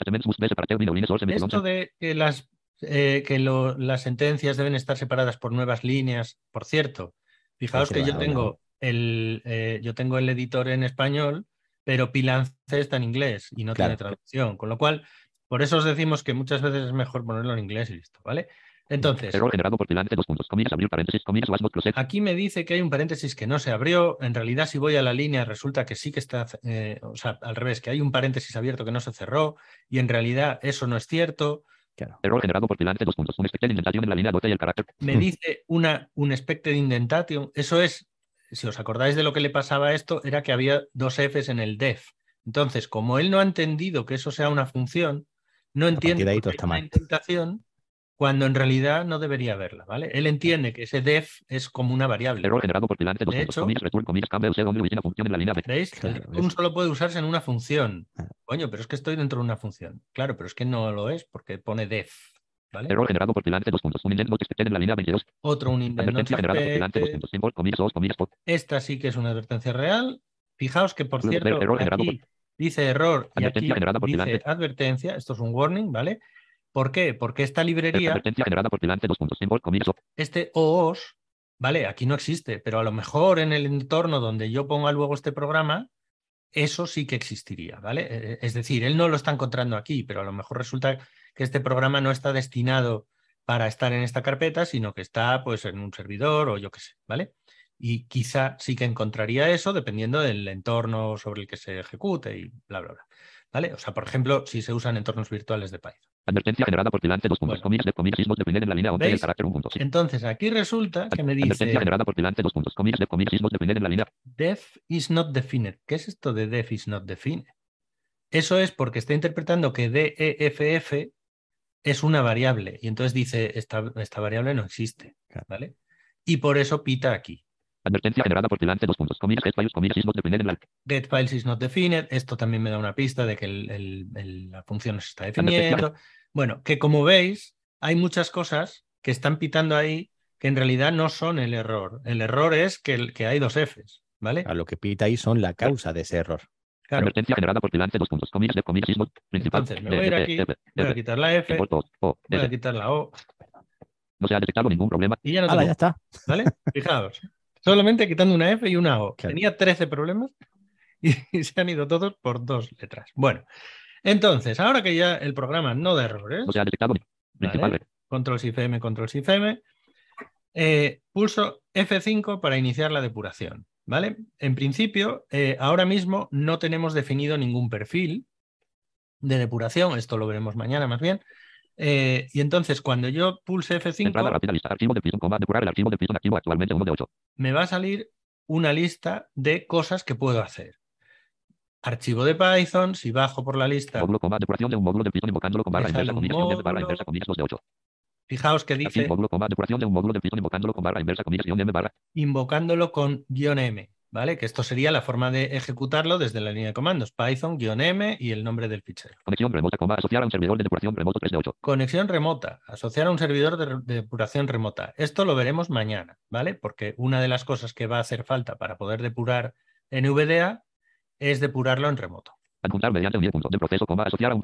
Esto de que las, eh, que lo- las sentencias deben estar separadas por nuevas líneas, por cierto, Fijaos Ese que yo tengo el, eh, yo tengo el editor en español, pero Pilance está en inglés y no Claro. tiene traducción. Con lo cual, por eso os decimos que muchas veces es mejor ponerlo en inglés y listo, ¿vale? Entonces, Error generado por Pilance, dos puntos, comillas, abrir paréntesis, comillas, was not closed. aquí me dice que hay un paréntesis que no se abrió. En realidad, si voy a la línea, resulta que sí que está, eh, o sea, al revés, que hay un paréntesis abierto que no se cerró y en realidad eso no es cierto. Claro. Error generado por Pilance, dos puntos, un expected indentación en la línea dote y el carácter. me dice una, un expected indentation. Eso es, si os acordáis de lo que le pasaba a esto, era que había dos Fs en el def. Entonces, como él no ha entendido que eso sea una función, no entiende está hay una mal. Cuando en realidad no debería haberla, ¿vale? Él entiende que ese def es como una variable. Error generado por De puntos, hecho- comillas, return, comillas, usted donde una función en la línea B. ¿Veis? Claro, el return es- solo puede usarse en una función. Ah. Coño, pero es que estoy dentro de una función. Claro, pero es que no lo es porque pone def. ¿vale? Error generado por Pilance, dos puntos, un indent not expected en la línea 22. Otro un indent not Advertencia por Pilance, dos expected. puntos, symbol, comillas, dos, comillas, pot. Esta sí que es una advertencia real. Fijaos que, por cierto, error generado aquí dice error y aquí generada por dice advertencia. Esto es un warning, ¿vale? ¿Por qué? Porque esta librería, generada por dos puntos, symbol, comillas, op. este OOS, ¿vale? Aquí no existe, pero a lo mejor en el entorno donde yo ponga luego este programa, eso sí que existiría, ¿vale? Eh, Es decir, él no lo está encontrando aquí, pero a lo mejor resulta que este programa no está destinado para estar en esta carpeta, sino que está pues en un servidor o yo qué sé, ¿vale? Y quizá sí que encontraría eso dependiendo del entorno sobre el que se ejecute y bla, bla, bla. ¿Vale? O sea, por ejemplo, si se usan entornos virtuales de Python. Advertencia generada por Pilance, dos puntos, Bueno. comillas, de comillas, sismos definir en la línea 11 y el ¿Veis? carácter un punto. Sí. Entonces, aquí resulta que me dice Advertencia generada por Pilance, dos puntos, comillas, de comillas, sismos definir en la línea. def is not defined. ¿Qué es esto de def is not defined? Eso es porque está interpretando que DEFF es una variable y entonces dice esta, esta variable no existe. ¿vale? Y por eso pita aquí. Advertencia generada por Pilance, dos puntos, comillas, get files, comillas, sismos definir en la. Get files is not defined. Esto también me da una pista de que el- el- el- la función no se está definiendo. Bueno, que como veis, hay muchas cosas que están pitando ahí que en realidad no son el error. El error es que, el- que hay dos Fs, ¿vale? A lo que pita ahí son la causa de ese error. Claro. Advertencia generada por Pilance, dos puntos, comillas, de comillas, principal. Entonces, me voy a ir aquí, Voy a quitar la F, symbol, dos, O, voy a quitar la O No se ha detectado ningún problema. y ya no ¡Hala, tengo ya está! ¿Vale? (laughs) Fijaos. Solamente quitando una F y una O. Claro. Tenía 13 problemas (laughs) y se han ido todos por dos letras. Bueno, entonces, ahora que ya el programa no da errores, No se ha detectado ni- principal. ¿vale? control shift M, control shift M, eh, pulso F5 para iniciar la depuración. ¿Vale? En principio, eh, ahora mismo no tenemos definido ningún perfil de depuración, esto lo veremos mañana más bien. Eh, y entonces, cuando yo pulse Entrada F5, rápida lista. Archivo de Python, coma, depurar el archivo de Python activo actualmente 1 de 8. me va a salir una lista de cosas que puedo hacer. Archivo de Python, si bajo por la lista, Módulo, coma, depuración de un módulo de Python invocándolo con barra inversa, comillas, guion de barra inversa, comillas 2 de 8. fijaos que dice módulo, coma, depuración de un módulo de Python invocándolo con barra inversa, comillas, guion M barra. invocándolo con guion M, ¿vale? Que esto sería la forma de ejecutarlo desde la línea de comandos, Python, guion M y el nombre del fichero. Conexión remota, coma, asociar a un servidor de depuración remoto 3 de 8. Conexión remota, asociar a un servidor de, de depuración remota. Esto lo veremos mañana, ¿vale? Porque una de las cosas que va a hacer falta para poder depurar NVDA es depurarlo en remoto. Adjuntar mediante un punto de proceso, coma, asociar a un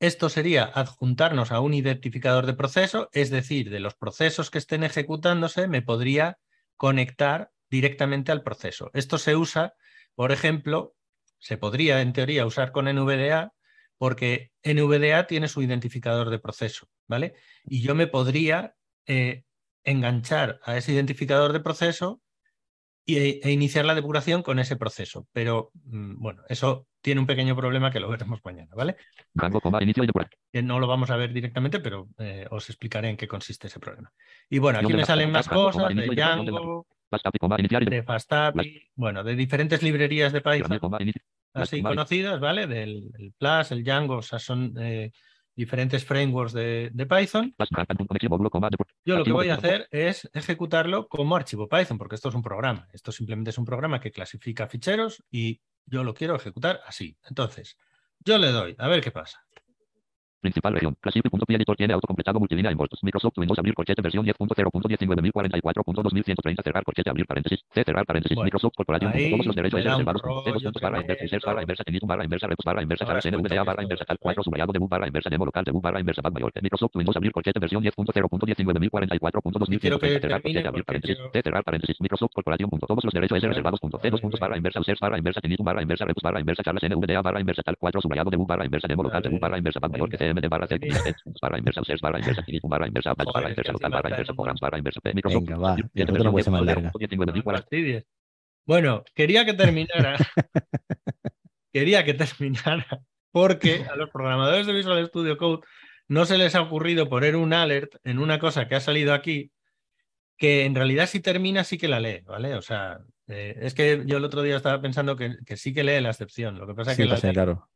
Esto sería adjuntarnos a un identificador de proceso, es decir, de los procesos que estén ejecutándose, me podría conectar directamente al proceso. Esto se usa, por ejemplo, se podría en teoría usar con NVDA porque NVDA tiene su identificador de proceso, ¿vale? Y yo me podría eh, enganchar a ese identificador de proceso y- e iniciar la depuración con ese proceso. Pero mm, bueno, eso tiene un pequeño problema que lo veremos mañana, ¿vale? rango, coma, inicio y depurar. no lo vamos a ver directamente, pero eh, os explicaré en qué consiste ese problema. Y bueno, aquí me salen más cosas de Django, de FastAPI, bueno, de diferentes librerías de Python así conocidas, ¿vale? Del el Plus, el Django, o sea, son eh, diferentes frameworks de, de Python. Yo lo que voy a hacer es ejecutarlo como archivo Python, porque esto es un programa. Esto simplemente es un programa que clasifica ficheros y yo lo quiero ejecutar así. Entonces, yo le doy, a ver qué pasa. Principal región. Classific.py editor tiene autocompletado multilínea en voltos. Microsoft Windows abrir corchete versión 10.0.19044.2130 cerrar corchete abrir paréntesis. C cerrar paréntesis. Bueno, Microsoft Corporation. Todos los derechos reservados. C dos puntos barra inversa. Insert barra inversa. Tenitum barra inversa. Repos barra inversa. Ahora Cara explico NVDA barra inversa. Tal después. 4 subrayado debug barra inversa. Demo local debug barra inversa. Back mayor. Microsoft Windows abrir corchete versión 10.0.19044.2130 quiero que cerrar termine corchete abrir paréntesis. C cerrar paréntesis. Microsoft Corporation. Todos los derechos reservados. C dos puntos barra inversa. Users barra inversa. Tenitum barra inversa. Repos barra inversa. Charles NVDA barra inversa. Tal 4 subrayado debug barra inversa. Demo local debug barra inversa. Back mayor. Venga. CMD barra C. Mira. barra inversa. Users barra inversa. Tenitum barra inversa. Batch barra Joder, inversa. que Local encima barra está inversa. en Programs un- barra inversa. P. Microsoft. Venga, va. Siete La otra no versión puede ser más 10, larga. 19, No 40. fastidies. Bueno, quería que terminara. (laughs) quería que terminara porque a los programadores de Visual Studio Code no se les ha ocurrido poner un alert en una cosa que ha salido aquí que en realidad si termina sí que la lee, ¿vale? O sea, eh, es que yo el otro día estaba pensando que, que sí que lee la excepción. Lo que pasa es Sí, que la lee- claro.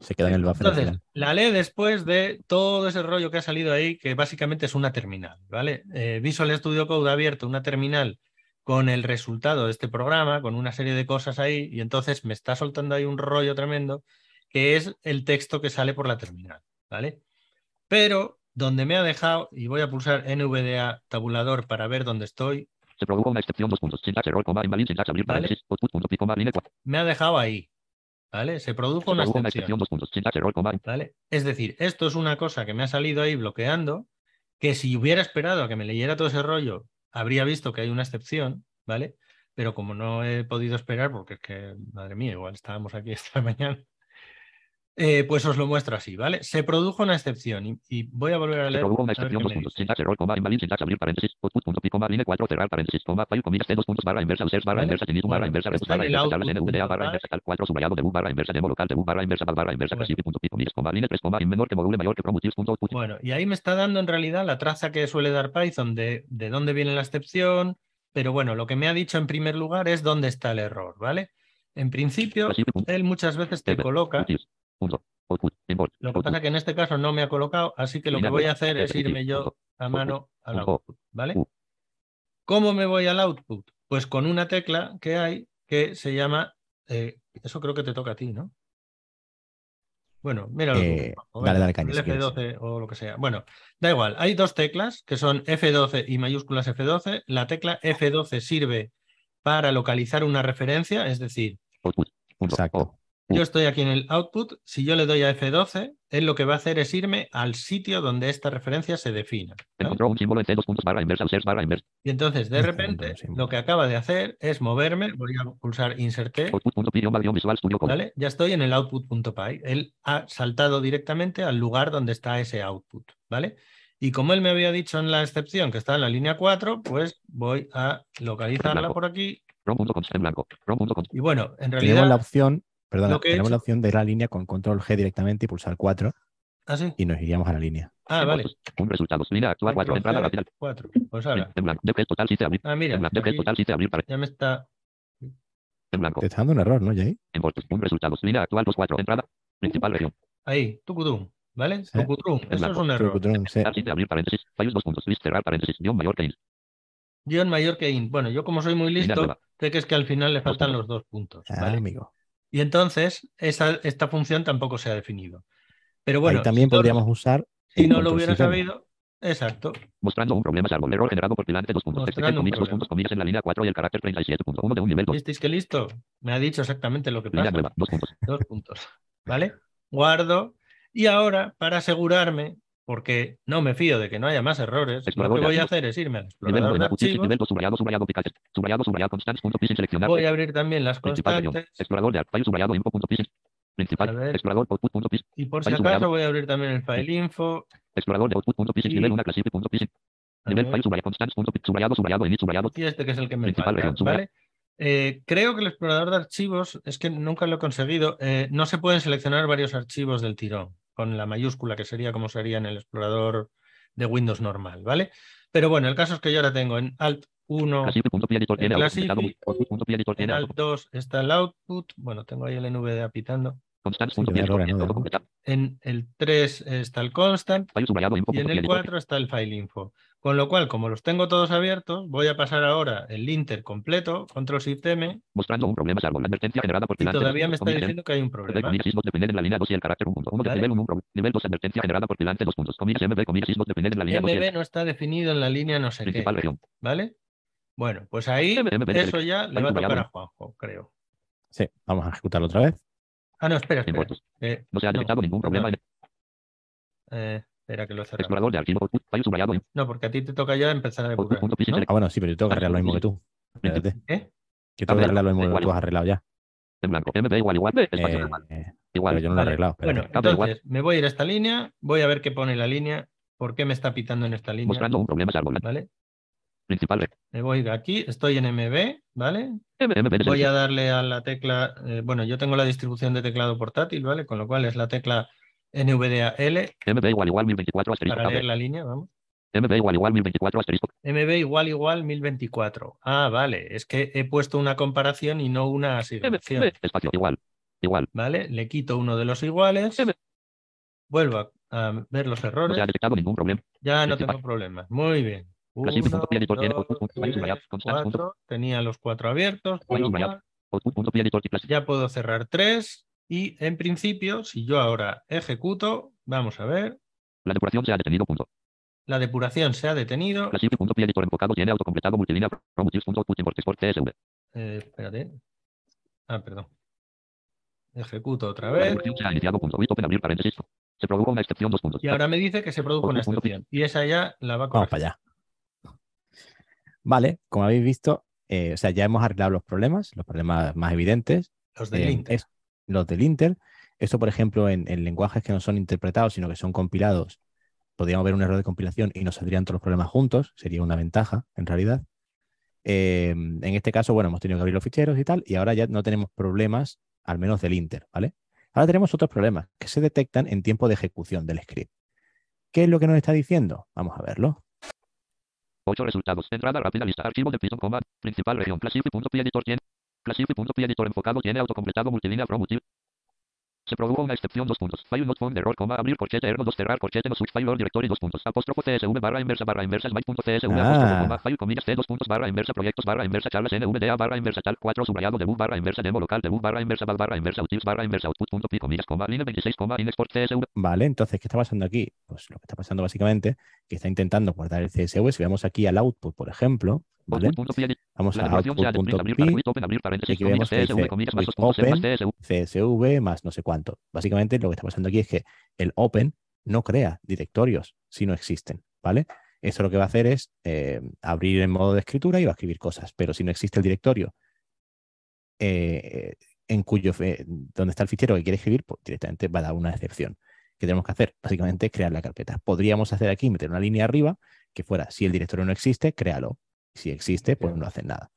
Se queda en el buffer entonces, final. la lee después de todo ese rollo que ha salido ahí, que básicamente es una terminal, ¿vale? Eh, Visual Studio Code ha abierto una terminal con el resultado de este programa, con una serie de cosas ahí, y entonces me está soltando ahí un rollo tremendo, que es el texto que sale por la terminal, ¿vale? Pero donde me ha dejado, y voy a pulsar NVDA tabulador para ver dónde estoy, Se produjo una excepción, dos puntos. Error, coma, invalid, abrir Vale. me ha dejado ahí, ¿vale? Se produjo una excepción. ¿Vale? Es decir, esto es una cosa que me ha salido ahí bloqueando, que si hubiera esperado a que me leyera todo ese rollo, habría visto que hay una excepción, ¿vale? Pero como no he podido esperar, porque es que, madre mía, igual estábamos aquí (laughs) esta mañana, eh, pues os lo muestro así, ¿vale? Se produjo una excepción y, y voy a volver a Se leer. produjo una a ver excepción, qué dos me puntos. dice. Syntax error, coma, invalid, syntax abrir paréntesis, output punto pi, coma, line cuatro, cerrar paréntesis, coma, file, comillas, C, dos puntos, barra inversa, users, barra Vale. inversa, tenitum, barra Bueno, inversa, repos, está en barra el inversa, Charles output NVDA, punto barra py. inversa, tal cuatro, subrayado, debug, barra inversa, demo local, debug, barra inversa, back, barra inversa, Bueno. classific, punto pi, comillas, coma, line tres, coma, in menor que module mayor que promotils, punto, output. Bueno, y ahí me está dando en realidad la traza que suele dar Python de, de dónde viene la excepción, pero bueno, lo que me ha dicho en primer lugar es dónde está el error, ¿vale? En principio, él muchas veces te coloca, punto, output, import, lo que pasa que en este caso no me ha colocado, así que lo que voy a hacer es irme yo a mano al output, ¿vale? ¿Cómo me voy al output? Pues con una tecla que hay que se llama, eh, eso creo que te toca a ti, ¿no? Bueno, tú, Eh, dale, dale caña el si quieres. F12 o lo que sea. Bueno, da igual, hay dos teclas que son F12 y mayúsculas F12. La tecla F12 sirve para localizar una referencia, es decir, Exacto. Yo estoy aquí en el output, si yo le doy a F12, él lo que va a hacer es irme al sitio donde esta referencia se defina. Encontró un símbolo en C, dos puntos, barra inversa, barra inversa, Y entonces, de repente, lo que acaba de hacer es moverme, voy a pulsar Insert. Ya estoy en el output.py. Él ha saltado directamente al lugar donde está ese output, ¿vale? Y como él me había dicho en la excepción que está en la línea 4, pues voy a localizarla por aquí. Y bueno, en Tenemos la realidad... opción, perdona, he tenemos la opción de ir a la línea con control G directamente y pulsar 4 Ah, sí. y nos iríamos a la línea. Ah, vale. Un resultados. Línea actual 4. Entrada rápida. 4. Pues En, ahora. en blanco. Depres total 7 abrir. Ah, mira, En blanco. Depres aquí total 7 abrir. Para, ya me está... en blanco. Te está dando un error, ¿no, Jay? En. Un resultados. Línea actual 2 4. Entrada. Principal región. Ahí, tucutum, ¿vale? Sí. Tucutum. Eso es un error. Trucutrum, sí. Total 7 abrir paréntesis. Fallos 2 puntos. List cerrar paréntesis. Guión mayor que. Guión mayor que int. Bueno, yo como soy muy listo, sé que es que al final le faltan los dos puntos, Ah, ¿vale? amigo. Y entonces esa, esta función tampoco se ha definido. Pero bueno, Ahí también si no- podríamos usar. si no lo hubiera demo. sabido, exacto. Mostrando un problema salvo. Error generado por Pilante 2 puntos. Texto Mostrando un comillas 2 problema. puntos. Comillas en la línea 4 y el carácter 37.1 de un nivel 2. ¿Visteis que listo? Me ha dicho exactamente lo que Línea pasa. nueva. 2 puntos. Dos puntos. ¿Vale? Guardo. Y ahora, para asegurarme, porque no me fío de que no haya más errores, lo que voy a hacer es irme al Nivel explorador de archivos. nivel 2 subrayado subrayado. Subrayado subrayado seleccionar. Voy a abrir también las constantes. Explorador de archivos subrayado info punto pis. Principal. Explorador output punto pis. Y por si File acaso voy a abrir también el file info. Explorador de output punto pis. Y- Nivel 1 classific punto pis. A Nivel file subrayado constants punto pis. Subrayado subrayado init subrayado. Y este que es el que me Principal región, ¿vale? Eh, creo que el explorador de archivos, es que nunca lo he conseguido, eh, no se pueden seleccionar varios archivos del tirón, con la mayúscula, que sería como sería en el explorador de Windows normal, ¿vale? Pero bueno, el caso es que yo ahora tengo en Alt 1, Classific punto pi editor tiene El en Alt 2 está el output, bueno, tengo ahí el NVDA pitando, En el 3 está el constant File subrayado info. y en el PNG, 4 está el file info. Con lo cual, como los tengo todos abiertos, voy a pasar ahora el linter completo, control shift M, Mostrando un problema salvo. Advertencia generada por y todavía me está diciendo que hay un problema. dependen en la línea 2 y el carácter 1. Uno de Vale. nivel 1, un pro- nivel 2, advertencia generada por Pilante, dos puntos. Comillas, MB, comillas, sysmod dependen en la línea 2 y el MB no está definido en la línea no sé qué, principal región. ¿vale? Bueno, pues ahí MB, eso ya le va a tocar a Juanjo, creo. Sí, vamos a ejecutarlo otra vez. Ah, no, espera, espera. Eh, No se ha No, detectado ningún problema no. en eh, espera que lo he cerrado. explorador de archivo. File subrayado. No, porque a ti te toca ya empezar a. Ah, bueno, sí, pero yo tengo que arreglar lo mismo que tú. Espérate. ¿Eh? Yo tengo que arreglar lo mismo que tú has arreglado ya. En blanco. MB igual, igual. Eh, igual. eh, Igual. pero yo no lo he arreglado. Bueno, entonces me voy a ir a esta línea, voy a ver qué pone la línea, por qué me está pitando en esta línea, Mostrando un problema. ¿vale? Principal. Me voy de aquí, estoy en MB, ¿vale? MB Voy a darle a la tecla, eh, bueno, yo tengo la distribución de teclado portátil, ¿vale? Con lo cual es la tecla NVDA-L MB igual igual 1024 asterisco. para leer ver. la línea, vamos. MB igual igual 1024 asterisco. MB igual igual 1024. Ah, vale, es que he puesto una comparación y no una asignación, MB espacio igual. Igual. ¿vale? Le quito uno de los iguales, vuelvo a, a ver los No se ha errores, detectado ningún problema. ya no principal. tengo problemas. Muy bien. Uno, dos, cuatro. Tenía los cuatro abiertos, cual ya puedo cerrar tres y en principio, si yo ahora ejecuto, vamos a ver, La depuración se ha detenido. Punto. la depuración se ha detenido. Tiene autocompletado multilínea. Eh, espérate. Ah, perdón. Ejecuto otra vez se ha iniciado. Punto. Open abrir paréntesis. Se produjo una excepción. Dos puntos. y ahora me dice que se produjo una excepción y esa ya la va a Vamos corregir. para allá. Vale, como habéis visto, eh, o sea, ya hemos arreglado los problemas, los problemas más evidentes, Los del eh, Inter. es- los del Inter. Esto, por ejemplo, en, en lenguajes que no son interpretados, sino que son compilados, podríamos ver un error de compilación y nos saldrían todos los problemas juntos, sería una ventaja, en realidad. Eh, en este caso, bueno, hemos tenido que abrir los ficheros y tal, y ahora ya no tenemos problemas, al menos del Inter, ¿vale? Ahora tenemos otros problemas que se detectan en tiempo de ejecución del script. ¿Qué es lo que nos está diciendo? Vamos a verlo. 8 resultados. Entrada rápida lista. Archivo de Python, coma. Principal región. Classific.py editor tiene. Classific.py editor enfocado tiene autocompletado multilínea promotive. Se produjo una excepción. Dos puntos. File not found error, coma. Abrir corchete ergo 2 cerrar corchete no switch file or directory dos puntos. Apóstrofo CSV barra inversa barra inversa byte.csv Ah. apóstrofo coma. File comillas C dos puntos barra inversa proyectos barra inversa charlas NVDA barra inversa tal 4 subrayado debug barra inversa demo local debug barra inversa val barra inversa utils barra inversa output.py comillas coma. Line 26 coma. In export CSV. Vale, entonces, ¿qué está pasando aquí? Pues lo que está pasando básicamente, que está intentando guardar el CSV. Si vemos aquí al output, por ejemplo, ¿vale? Vamos a output.py, aquí vemos que CSV dice open. CSV. CSV más no sé cuánto. Básicamente lo que está pasando aquí es que el open no crea directorios si no existen, ¿vale? Eso lo que va a hacer es eh, abrir en modo de escritura y va a escribir cosas, pero si no existe el directorio eh, en cuyo fe- donde está el fichero que quiere escribir, pues directamente va a dar una excepción. ¿Qué tenemos que hacer? Básicamente crear la carpeta. Podríamos hacer aquí, meter una línea arriba que fuera, si el directorio no existe, créalo. Si existe, pues no hacen nada.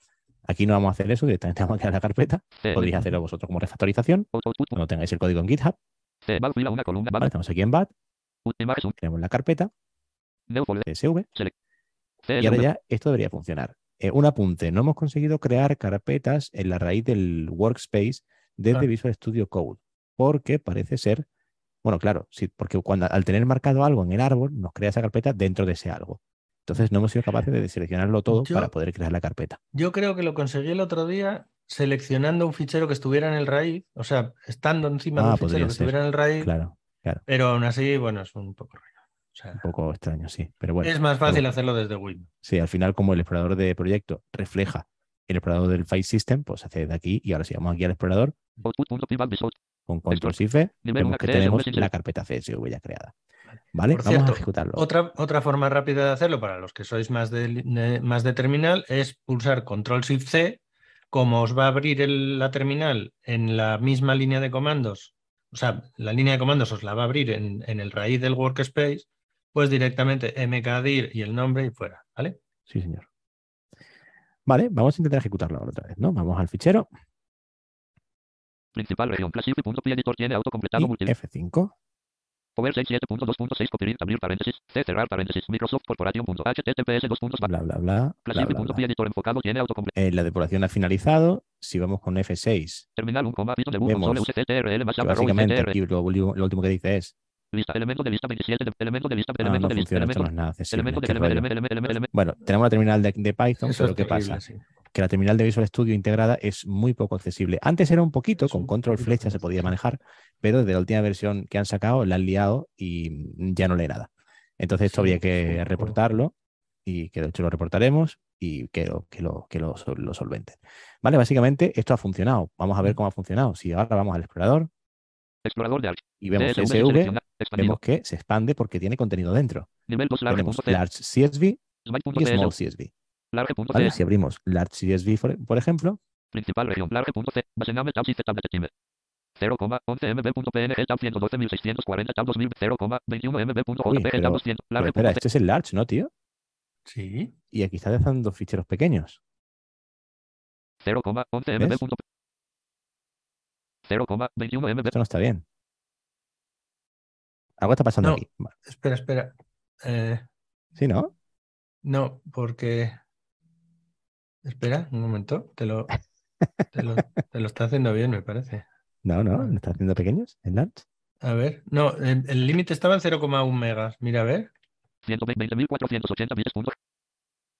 Aquí no vamos a hacer eso, directamente vamos a crear la carpeta. C, Podríais hacerlo vosotros como refactorización, cuando tengáis el código en GitHub. ¿vale? val, Estamos aquí en BAT, creamos la carpeta, CSV, y ahora ya esto debería funcionar. Eh, un apunte, no hemos conseguido crear carpetas en la raíz del workspace desde. Visual Studio Code, porque parece ser, bueno, claro, sí, porque cuando al tener marcado algo en el árbol, nos crea esa carpeta dentro de ese algo. Entonces no hemos sido capaces de seleccionarlo todo Yo- para poder crear la carpeta. Yo creo que lo conseguí el otro día seleccionando un fichero que estuviera en el raíz, o sea, estando encima de Ah, un fichero que ser, estuviera en el raíz, Claro, pero aún así, bueno, es un poco rollo. O sea, un poco extraño, sí, pero bueno. es más fácil hacerlo desde Windows. Sí, al final, como el explorador de proyecto refleja el explorador del file system, pues hace de aquí y ahora si vamos aquí al explorador con control shift vemos que tenemos la carpeta CSV ya creada. ¿Vale? Por Vamos cierto, a ejecutarlo. Otra, otra forma rápida de hacerlo para los que sois más de, de- más de terminal es pulsar Control Shift C. Como os va a abrir el- la terminal en la misma línea de comandos, o sea, la línea de comandos os la va a abrir en, en el raíz del workspace, pues directamente mkdir y el nombre y fuera, ¿vale? Sí, señor. Vale, vamos a intentar ejecutarlo ahora otra vez, ¿no? Vamos al fichero Principal región, tiene autocompletado y multilínea. F5. Power 67.2.6, copyright, abrir paréntesis, C, cerrar paréntesis, Microsoft Corporation.https, puntos, Bla, bla, bla. editor enfocado tiene. Eh, la depuración ha finalizado si vamos con F6, Terminal 1, Python debug, Vemos console UCCTRL más básicamente aquí lo, lo último que dice es, Lista, elemento de lista 27, de- elemento de lista, ah, elemento no de lista, funciona, esto elemento, no es nada accesible, elemento de elemento, elemento, elemento, elemento, Bueno, tenemos la terminal de, de Python, Eso pero ¿qué pasa? sí. Que la terminal de Visual Studio integrada es muy poco accesible. Antes era un poquito, con control flecha se podía manejar, pero desde la última versión que han sacado la han liado y ya no lee nada. Entonces esto habría que reportarlo y que de hecho lo reportaremos y que lo, que lo, que lo, sol- lo solventen. Vale, básicamente esto ha funcionado. Vamos a ver cómo ha funcionado. Si ahora vamos al explorador explorador de arch, y vemos CSV vemos que se expande porque tiene contenido dentro. nivel 2 Tenemos large.c, large CSV y small CSV. large.c, ¿vale? Si abrimos large CSV, por, por ejemplo, principal región, large.c, base name tab y z tab de time. 0,11 mb.png tab 112.640 tab 2000 0,21 mb.jpg Uy, tab pero- 200 pero espera, este es el large, ¿no, tío? Sí. Y aquí está dejando ficheros pequeños. 0,11 ¿Ves? mb. 0,21 mb. Esto no está bien. Algo está pasando No. aquí. Espera, espera. Eh, ¿Sí, no? no, porque. Espera, un momento. Te lo, te lo, te lo está haciendo bien, me parece. No, no, Vale. ¿no está haciendo pequeños el large? A ver. No, el el límite estaba en 0,1 megas. Mira, a ver. 120.480 bits. punto.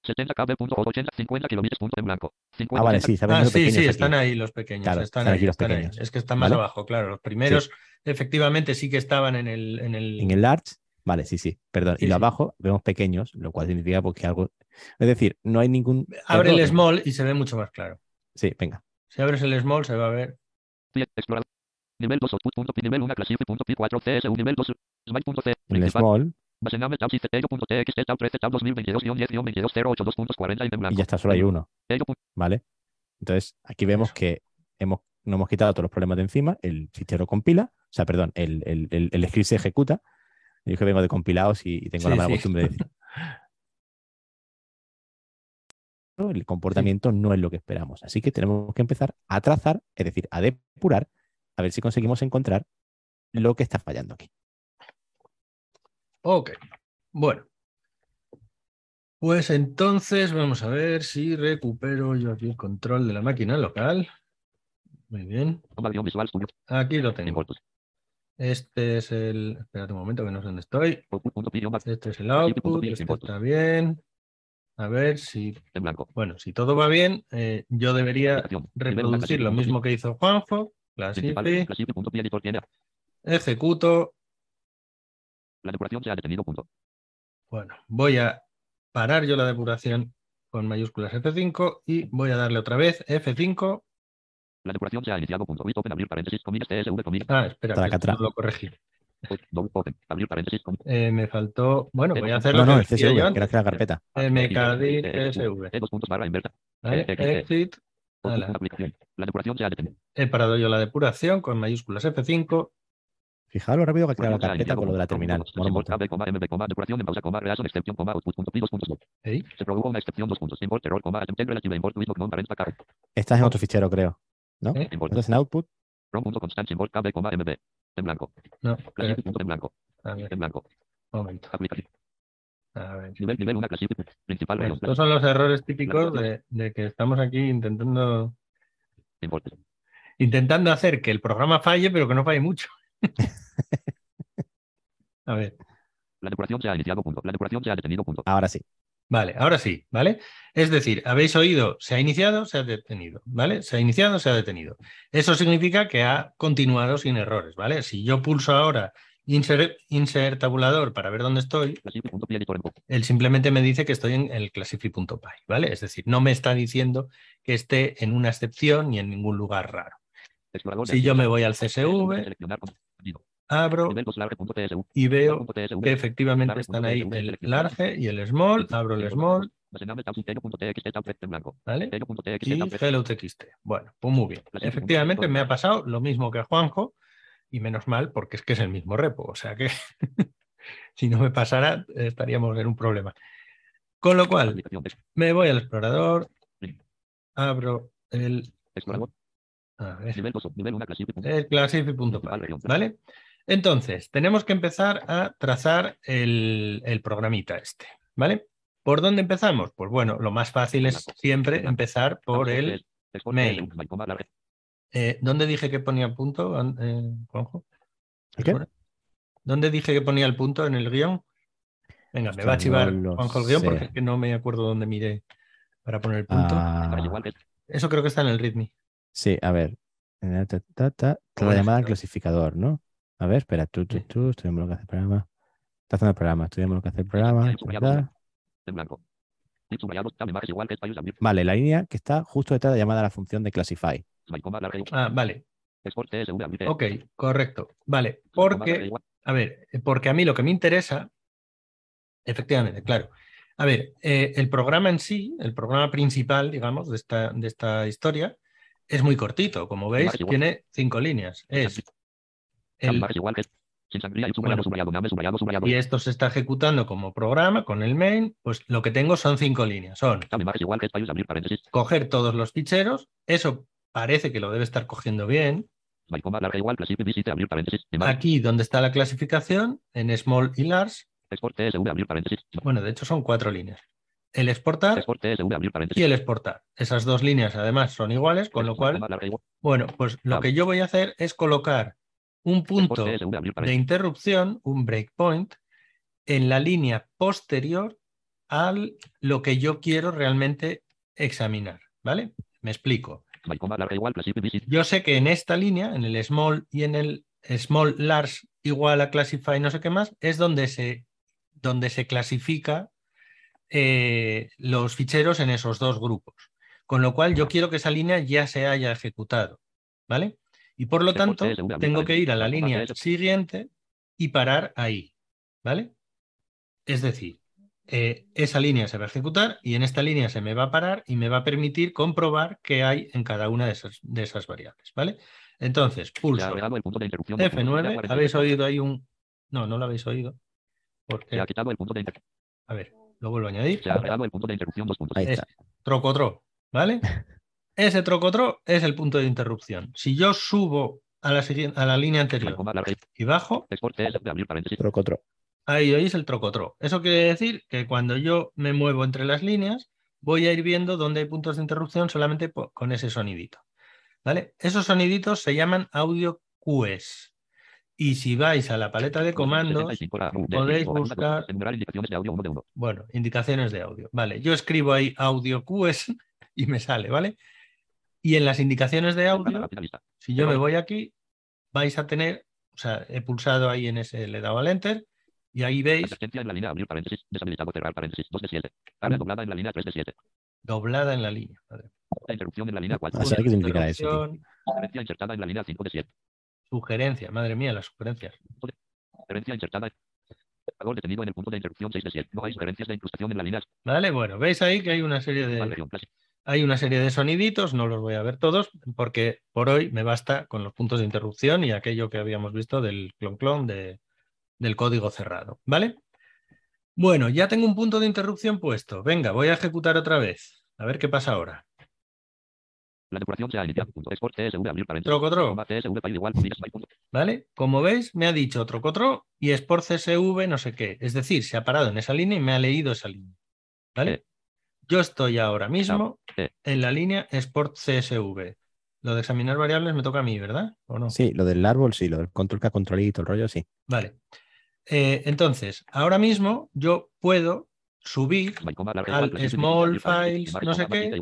70 kb.80 50 kilobits. punto en blanco. 50, Ah, vale, 80, sí, Ah, sí, sí, aquí. están ahí los pequeños. Claro, están, están ahí, aquí los están ahí. pequeños. Es que están más ¿Vale? abajo, claro. Los primeros, efectivamente, sí que estaban en el. En el, En el large, vale, sí, sí, perdón. Sí, y lo sí. abajo vemos pequeños, lo cual significa pues, que algo. Es decir, no hay ningún. Abre error. el small y se ve mucho más claro. Sí, venga. Si abres el small, se va a ver. explorador. Nivel 2 output. punto pi, nivel 1 classified. punto pi 4 CSU nivel 2. Smite.c. En el Principal. small Base name tab system.txt tab 13 tab 2022-10-22082.40 en y blanco. ya está, solo hay uno. ¿vale? Entonces, aquí vemos Eso. que hemos, no hemos quitado todos los problemas de encima, el fichero compila, o sea, perdón, el, el, el, el script se ejecuta. Yo que vengo de compilados y, y tengo la mala sí. costumbre de decir. (laughs) El comportamiento no es lo que esperamos. Así que tenemos que empezar a trazar, es decir, a depurar, a ver si conseguimos encontrar lo que está fallando aquí. Ok. Bueno. Pues entonces vamos a ver si recupero yo aquí el control de la máquina local. Muy bien. Aquí lo tengo. Este es el. Espérate un momento que no sé dónde estoy. Este es el output. Este está bien. A ver si. Bueno, si todo va bien, eh, yo debería reproducir lo mismo que hizo Juanjo. ejecuto. La depuración se ha detenido. Bueno, voy a parar yo la depuración con mayúsculas F5 y voy a darle otra vez F5. La depuración se ha iniciado. Punto. Bit open abrir paréntesis comillas TSV comillas. Ah, espera, Tracatrá. no lo corregí. Double open abrir paréntesis comillas. Eh, me faltó. Bueno, voy a hacer No, no, que el CSV, yo que la carpeta. mkdir CSV. E dos puntos barra inversa. Eh, eh, Exit. Aplicación. La depuración se ha detenido. He parado yo la depuración con mayúsculas F5. Fijaos lo rápido que ha creado la ha carpeta con lo de la terminal. ¿eh? Esta es en otro fichero, creo. ¿No? ¿Eh? Import. Entonces en output, constant, symbol, KB, coma, MB. En blanco. No, en blanco. En blanco. momento. Aplicación. A ver. Nivel, nivel 1, classified, principal, región, estos son los errores típicos de, de que estamos aquí intentando, import. intentando hacer que el programa falle, pero que no falle mucho. (laughs) A ver, La depuración se ha iniciado, punto. La depuración se ha detenido, punto. ahora sí. Vale, ahora sí, ¿vale? Es decir, habéis oído, se ha iniciado, se ha detenido, ¿vale? Se ha iniciado, se ha detenido. Eso significa que ha continuado sin errores, ¿vale? Si yo pulso ahora insert, insert tabulador para ver dónde estoy, él simplemente me dice que estoy en el classify.py, ¿vale? Es decir, no me está diciendo que esté en una excepción ni en ningún lugar raro. Si yo me voy al CSV. Abro Nivel 2, large, punto, TSV. y veo que efectivamente están ahí el large y el small, abro el small. ¿vale? Y hello txt. Bueno, pues muy bien. Efectivamente me ha pasado lo mismo que a Juanjo y menos mal porque es que es el mismo repo, o sea que (laughs) si no me pasara estaríamos en un problema. Con lo cual, me voy al explorador, abro el, explorador. a ver, Nivel 2, nivel 1, classified, punto. el classify.py, Principal región. ¿vale? Entonces, tenemos que empezar a trazar el, el programita este, ¿vale? ¿Por dónde empezamos? Pues bueno, lo más fácil es siempre empezar por el large. Eh, ¿Dónde dije que ponía punto, an- eh, Juanjo? ¿El qué? ¿Dónde dije que ponía el punto en el guion? Venga, me va a chivar no Juanjo el guion sé. porque es que no me acuerdo dónde miré para poner el punto. Ah, Eso creo que está en el README. sí, a ver. La llamada al clasificador, ¿no? A ver, espera, tú, tú, tú, estudiamos lo que hace el programa. Está haciendo el programa, estudiamos lo que hace el programa. en blanco. Vale, la línea que está justo detrás de la llamada a la función de classify. Ah, vale. Ok, correcto. Vale, porque, a ver, porque a mí lo que me interesa, efectivamente, claro. A ver, eh, el programa en sí, el programa principal, digamos, de esta, de esta historia, es muy cortito. Como veis, tiene cinco líneas. Es el, y esto se está ejecutando como programa con el main, pues lo que tengo son cinco líneas. Son coger todos los ficheros, eso parece que lo debe estar cogiendo bien. Aquí donde está la clasificación, en small y large, bueno, de hecho son cuatro líneas. El exportar y el exportar. Esas dos líneas además son iguales, con lo cual, bueno, pues lo que yo voy a hacer es colocar un punto de interrupción, un breakpoint, en la línea posterior a lo que yo quiero realmente examinar, ¿vale? Me explico. Yo sé que en esta línea, en el small y en el small large igual a classify no sé qué más, es donde se, donde se clasifica eh, los ficheros en esos dos grupos. Con lo cual yo quiero que esa línea ya se haya ejecutado, ¿vale? Y por lo tanto, tengo que ir a la línea siguiente y parar ahí, ¿vale? Es decir, eh, esa línea se va a ejecutar y en esta línea se me va a parar y me va a permitir comprobar qué hay en cada una de esas, de esas variables, ¿vale? Entonces, pulso agregado el punto de interrupción. dos puntos, F9, línea habéis 47. oído ahí un... No, no lo habéis oído. Porque, Se ha quitado el punto de inter- a ver, lo vuelvo a añadir. Se ha el punto de interrupción. Dos puntos. Ahí Es está. trocotro, ¿vale? (laughs) Ese trocotro es el punto de interrupción. Si yo subo a la, siguiente, a la línea anterior y bajo, Export TSV, abrir paréntesis. Troco, tro. ahí oís el trocotro. Eso quiere decir que cuando yo me muevo entre las líneas, voy a ir viendo dónde hay puntos de interrupción solamente con ese sonidito. ¿Vale? Esos soniditos se llaman audio QS. Y si vais a la paleta de comandos, 75 la RU, de podéis buscar-. Bueno, indicaciones de audio. Vale, yo escribo ahí audio QS (laughs) y me sale, ¿vale? Y en las indicaciones de audio, si yo me voy aquí, vais a tener, o sea, he pulsado ahí en ese, le he dado al enter y ahí veis en la línea abrir paréntesis. Deshabilitado cerrar paréntesis. 2 de 7. Área doblada en la línea 3 de 7. doblada en la línea. Vale. La interrupción en la línea 4. Ah, ¿sabes qué significa eso, tío? Insertada en la línea 5 de 7. Sugerencia, madre mía, las sugerencias. Referencia insertada. Valor detenido en el punto de interrupción 6 de 7. No hay sugerencias de incrustación en la línea. Vale, bueno, veis ahí que hay una serie de. Hay una serie de soniditos, no los voy a ver todos, porque por hoy me basta con los puntos de interrupción y aquello que habíamos visto del clon clon de, del código cerrado, ¿vale? Bueno, ya tengo un punto de interrupción puesto. Venga, voy a ejecutar otra vez. A ver qué pasa ahora. La depuración se ha iniciado. Export abrir paréntesis. Igual. ¿vale? Como veis, me ha dicho trocotro y export CSV no sé qué. Es decir, se ha parado en esa línea y me ha leído esa línea, ¿vale? Yo estoy ahora mismo en la línea export CSV. Lo de examinar variables me toca a mí, ¿verdad? ¿O no? Sí, lo del árbol, sí, lo del control K, control I, todo el rollo, sí. Vale. Eh, entonces, ahora mismo yo puedo subir Al small files, no sé qué,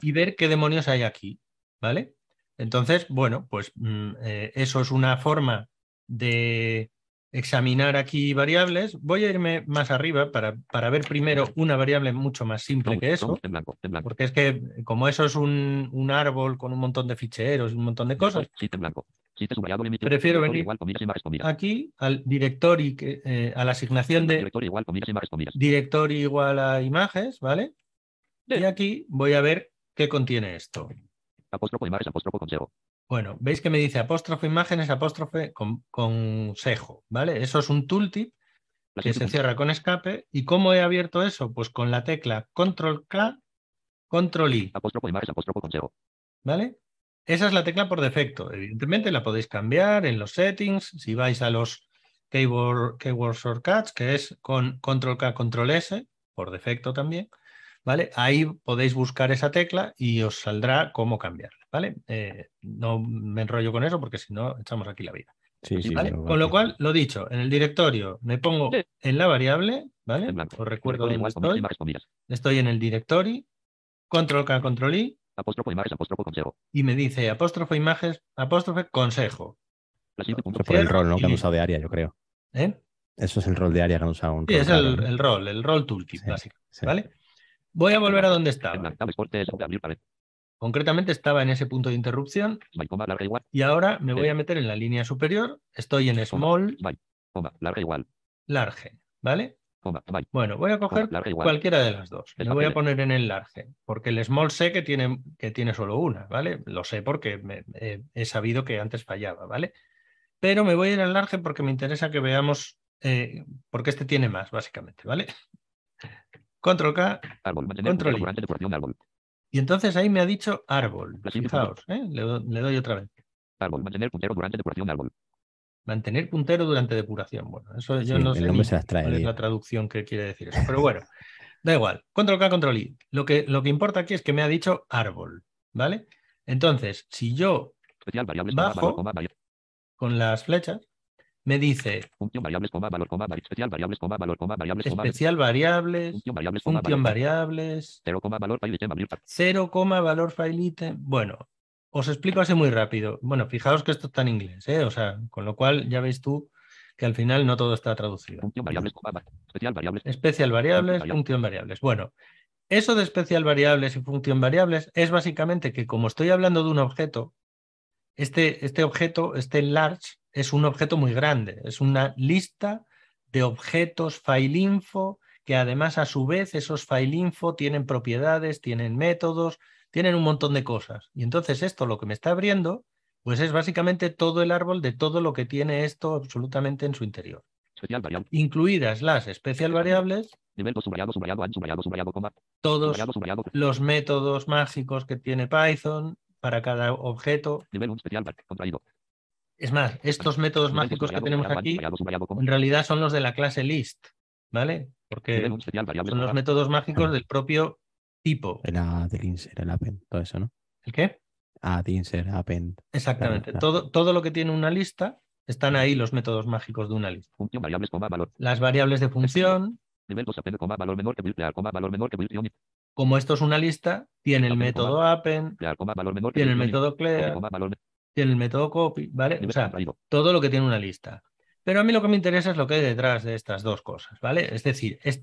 y ver qué demonios hay aquí, ¿vale? Entonces, bueno, pues mm, eh, eso es una forma de examinar aquí variables. Voy a irme más arriba para, para ver primero una variable mucho más simple que eso, porque es que como eso es un, un árbol con un montón de ficheros y un montón de cosas. Prefiero venir aquí al directory, que, eh, a la asignación de directory igual a imágenes, ¿vale? Y aquí voy a ver qué contiene esto. Apóstrofo imágenes, apóstrofo consejo. Bueno, veis que me dice apóstrofe imágenes, apóstrofe con, consejo, ¿vale? Eso es un tooltip que se cierra con escape. ¿Y cómo he abierto eso? Pues con la tecla control K, control I, Apóstrofo imágenes, apóstrofo consejo. ¿vale? Esa es la tecla por defecto. Evidentemente la podéis cambiar en los settings, si vais a los keyword, keyword shortcuts, que es con control K, control S, por defecto también, ¿vale? Ahí podéis buscar esa tecla y os saldrá cómo cambiarla, ¿vale? Eh, no me enrollo con eso porque si no echamos aquí la vida. Sí, sí, ¿vale? pero Con lo cual, lo dicho, en el directorio me pongo en la variable, ¿vale? En blanco. Os recuerdo dónde estoy. Estoy en el directory, control K, control I, Apóstrofo imágenes, apóstrofo consejo. y me dice apóstrofo imágenes, apóstrofe consejo. Punto por el rol, ¿no? Que han usado de área, yo creo. ¿eh? Eso es el rol de área que han usado un Sí, rol es el, el rol, el rol tooltip, Sí, básicamente, sí. ¿vale? Voy a volver a donde estaba. Concretamente estaba en ese punto de interrupción y ahora me voy a meter en la línea superior. Estoy en small, large, ¿vale? Bueno, voy a coger cualquiera de las dos. Me Esa voy a poner en el large, porque el small sé que tiene, que tiene solo una, ¿vale? Lo sé porque me- eh, he sabido que antes fallaba, ¿vale? Pero me voy a ir al large porque me interesa que veamos, eh, porque este tiene más, básicamente, ¿vale? Control K, Control I. y entonces ahí me ha dicho árbol. Fijaos, ¿eh? le, do- le doy otra vez. Árbol, mantener puntero durante depuración árbol. Mantener puntero durante depuración. Bueno, eso yo Sí, no sé ni se cuál es la traducción que quiere decir eso. Pero bueno, (laughs) da igual. Control K, control I. Lo que, lo que importa aquí es que me ha dicho árbol, ¿vale? Entonces, si yo Bajo. con las flechas me dice función variables, coma, valor, coma, especial variables, coma, valor, coma, variables, especial variables, función variables, coma, función valor, variables, 0, coma, valor, file item, abrir, 0, valor file item. Bueno, os explico así muy rápido. Bueno, fijaos que esto está en inglés, ¿eh? O sea, con lo cual ya veis tú que al final no todo está traducido. función variables, coma, vari- especial variables, Especial variables, Variable. función variables. Bueno, eso de especial variables y función variables es básicamente que como estoy hablando de un objeto, este, este objeto, este large, es un objeto muy grande. Es una lista de objetos FileInfo que además a su vez esos FileInfo tienen propiedades, tienen métodos, tienen un montón de cosas. Y entonces esto lo que me está abriendo, pues es básicamente todo el árbol de todo lo que tiene esto absolutamente en su interior. Incluidas las especial variables, nivel 2 subrayado, subrayado, an, subrayado, subrayado, coma, todos subrayado, subrayado, los métodos mágicos que tiene Python para cada objeto. nivel 1 especial, var- contraído. Es más, estos métodos dos, mágicos que tenemos aquí en realidad son los de la clase list, ¿vale? Porque 1 especial variables, son los métodos mágicos del propio tipo. El add, el insert, el append, todo eso, ¿no? ¿El qué? Add, insert, append. Exactamente. claro. Todo, todo lo que tiene una lista, están ahí los métodos mágicos de una lista. función variables, coma, valor, Las variables de función, nivel 2 append, coma, valor menor que build, crear, coma, valor menor que build, unit, como esto es una lista, tiene el método append, tiene el método clear, tiene el método copy, ¿vale? O sea, todo lo que tiene una lista. Pero a mí lo que me interesa es lo que hay detrás de estas dos cosas, ¿vale? Es decir, es-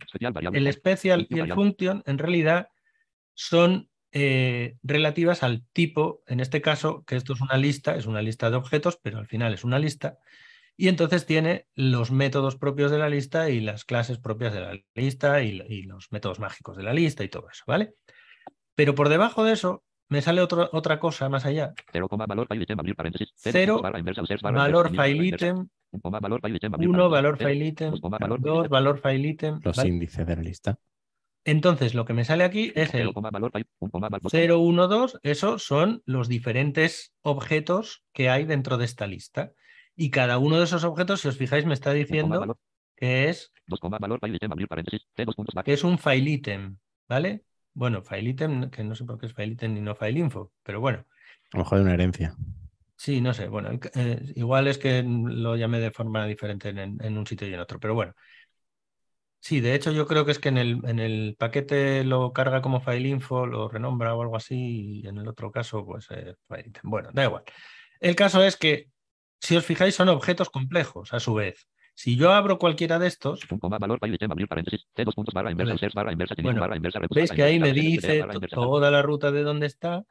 el special y el function en realidad son eh, relativas al tipo, en este caso, que esto es una lista, es una lista de objetos, pero al final es una lista, y entonces tiene los métodos propios de la lista y las clases propias de la lista y, y los métodos mágicos de la lista y todo eso, ¿vale? Pero por debajo de eso me sale otro- otra cosa más allá. 0, valor file item, abrir paréntesis, Cero, barra inversa, users, barra Valor inversa, file item, un coma, valor file item, abrir 1, paréntesis, valor file item, dos coma, valor 2, valor file item. Los ¿vale? índices de la lista. Entonces lo que me sale aquí es el coma, valor file, un coma, valor, 0, 1, 2, esos son los diferentes objetos que hay dentro de esta lista. Y cada uno de esos objetos, si os fijáis, me está diciendo que es, que es un file item, ¿vale? Bueno, file item, que no sé por qué es file item ni no file info, pero bueno, A lo mejor de una herencia. sí, no sé, bueno, eh, igual es que lo llamé de forma diferente en, en un sitio y en otro, pero bueno. Sí, de hecho yo creo que es que en el, en el paquete lo carga como file info, lo renombra o algo así, y en el otro caso, pues eh, file item. Bueno, da igual. El caso es que, si os fijáis, son objetos complejos a su vez. Si yo abro cualquiera de estos, veis que ahí me dice toda la ruta de dónde está.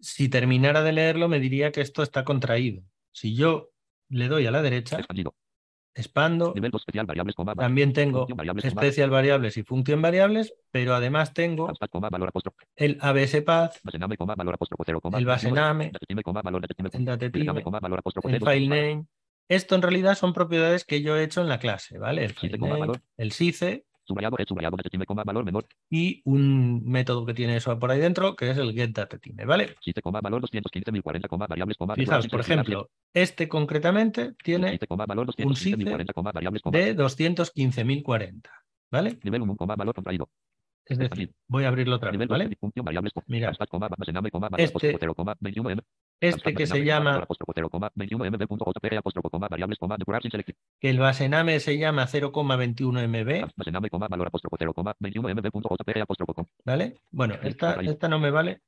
Si terminara de leerlo, me diría que esto está contraído. Si yo le doy a la derecha, expandido, expando, nivel 2 especial variables, coma, valor, también tengo coma, especial variables y función variables, pero además tengo hashtag, coma, valor apóstrofe, el ABS path, basename, coma, valor apóstrofe, 0, coma, el basename, datetime, datetime, el datetime, el file name. Esto en realidad son propiedades que yo he hecho en la clase, ¿vale? El valor. el SICE subrayado, head, subrayado, datetime, coma, valor menor, y un método que tiene eso por ahí dentro, que es el getDatetime, ¿vale? siete, coma, valor 215.040, coma, variables, coma, Fijaos, por ejemplo, este concretamente tiene siete, coma, valor un SICE 215.040, coma, variables, coma, de 215.040, ¿vale? nivel 1, coma, valor contraído, Es decir, voy a abrirlo otra vez, ¿vale? 12, función variables, Mira. Este- apóstrofo, cero, coma, 21M, Este que se llama, apóstrofo, cero, coma, 21M, punto, JPG, apóstrofo, coma, variables, coma, depurar sin selección, que el basename se llama 0,21 MB, almacename, coma, valor, apóstrofo, cero, coma, 21M, punto, JPG, apóstrofo, com, ¿vale? Bueno, esta, esta no me vale.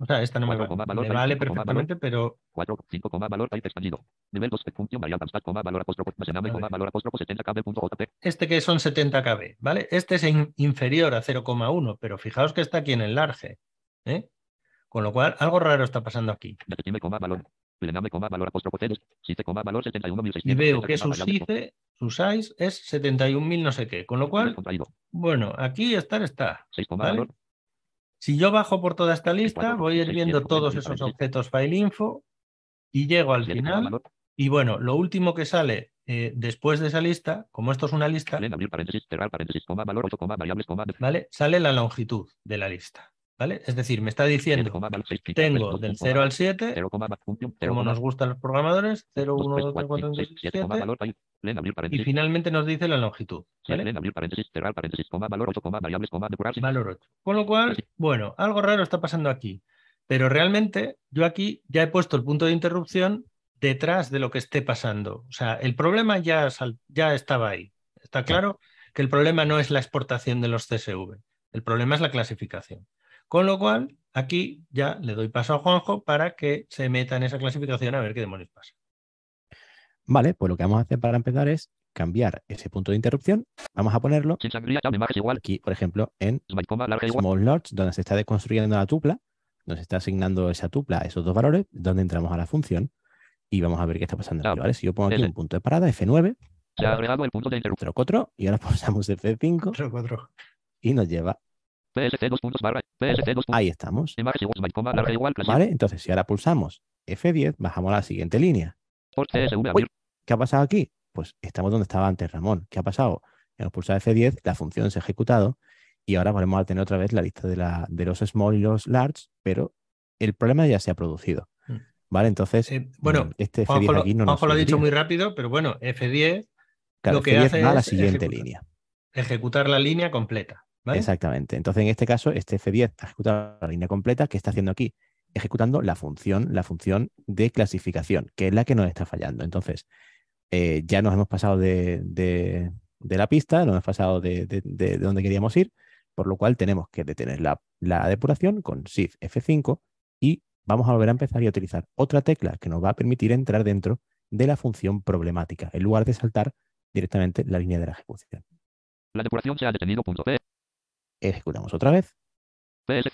O sea, esta no me, va- vale perfectamente, pero 4, 5, coma, valor, type expandido, nivel 2, función variable, coma, valor, apóstrofo, coma, valor, apóstrofo, 70 KB, punto, JPG, este que son 70 KB, ¿vale? Este es in- inferior a 0,1, pero fijaos que está aquí en el large, ¿eh? Con lo cual, algo raro está pasando aquí. Detetime, coma, valor, plename, coma, valor, apóstrofo, C2, siete, coma, valor, 71.600, Y veo que su variables, size, su size es 71.000 no sé qué. Con lo cual, bueno, aquí estar está. 6, coma, ¿vale? valor, Si yo bajo por toda esta lista, voy a ir viendo todos esos objetos file info y llego al 7, coma, final. Y bueno, lo último que sale eh, después de esa lista, como esto es una lista, Len, abrir paréntesis, cerrar paréntesis, coma, valor, 8, coma, variables, coma, de- ¿vale? Sale la longitud de la lista, ¿vale? Es decir, me está diciendo, tengo del dos, coma, 0 al 7, 0, coma, va- función, 0, como nos gustan los programadores, 0, dos, 1, tres, 2, 3, cuatro, 4, cinco, 5, seis, 6, siete, coma, 7, valor, ahí. Len, abrir y finalmente nos dice la longitud, ¿vale? valor, 8, coma, variables, coma, depurar, sin- Valor 8. Con lo cual, bueno, algo raro está pasando aquí. Pero realmente yo aquí ya he puesto el punto de interrupción detrás de lo que esté pasando. O sea, el problema ya, ya estaba ahí. Está claro que el problema no es la exportación de los CSV. El problema es la clasificación. Con lo cual, aquí ya le doy paso a Juanjo para que se meta en esa clasificación a ver qué demonios pasa. Vale, pues lo que vamos a hacer para empezar es cambiar ese punto de interrupción. Vamos a ponerlo aquí, por ejemplo, en Small Large, donde se está deconstruyendo la tupla, donde se está asignando esa tupla a esos dos valores, donde entramos a la función y vamos a ver qué está pasando. ¿vale? Si yo pongo aquí un punto de parada, F9, se ha agregado el punto de interrupción, y ahora (laughs) pulsamos F5 y nos lleva. Ahí estamos. imagen igual, smite, coma, larga igual, clase, ¿Vale? Entonces, si ahora pulsamos F10, bajamos a la siguiente línea. port CSV, abrir, ¿Qué ha pasado aquí? Pues estamos donde estaba antes Ramón. ¿Qué ha pasado? Hemos pulsado F10, la función se ha ejecutado y ahora volvemos a tener otra vez la lista de, la, de los small y los large, pero el problema ya se ha producido. Mm. ¿Vale? Entonces, Eh, bueno, mm, este F10 Juanjo, lo, aquí no nos Juanjo lo ha dicho muy rápido, pero bueno, F10, Claro, lo que F10 hace va a la es siguiente ejecutar. línea. ejecutar la línea completa. ¿Vale? Exactamente. Entonces, en este caso, este F10 ha ejecutado la línea completa. ¿Qué está haciendo aquí? Ejecutando la función, la función de clasificación, que es la que nos está fallando. Entonces, eh, ya nos hemos pasado de, de- de la pista, nos hemos pasado de, de- de- de donde queríamos ir, por lo cual tenemos que detener la, la depuración con Shift F5 y vamos a volver a empezar y a utilizar otra tecla que nos va a permitir entrar dentro de la función problemática, en lugar de saltar directamente la línea de la ejecución. la depuración se ha detenido, punto, P, Ejecutamos otra vez. Dos,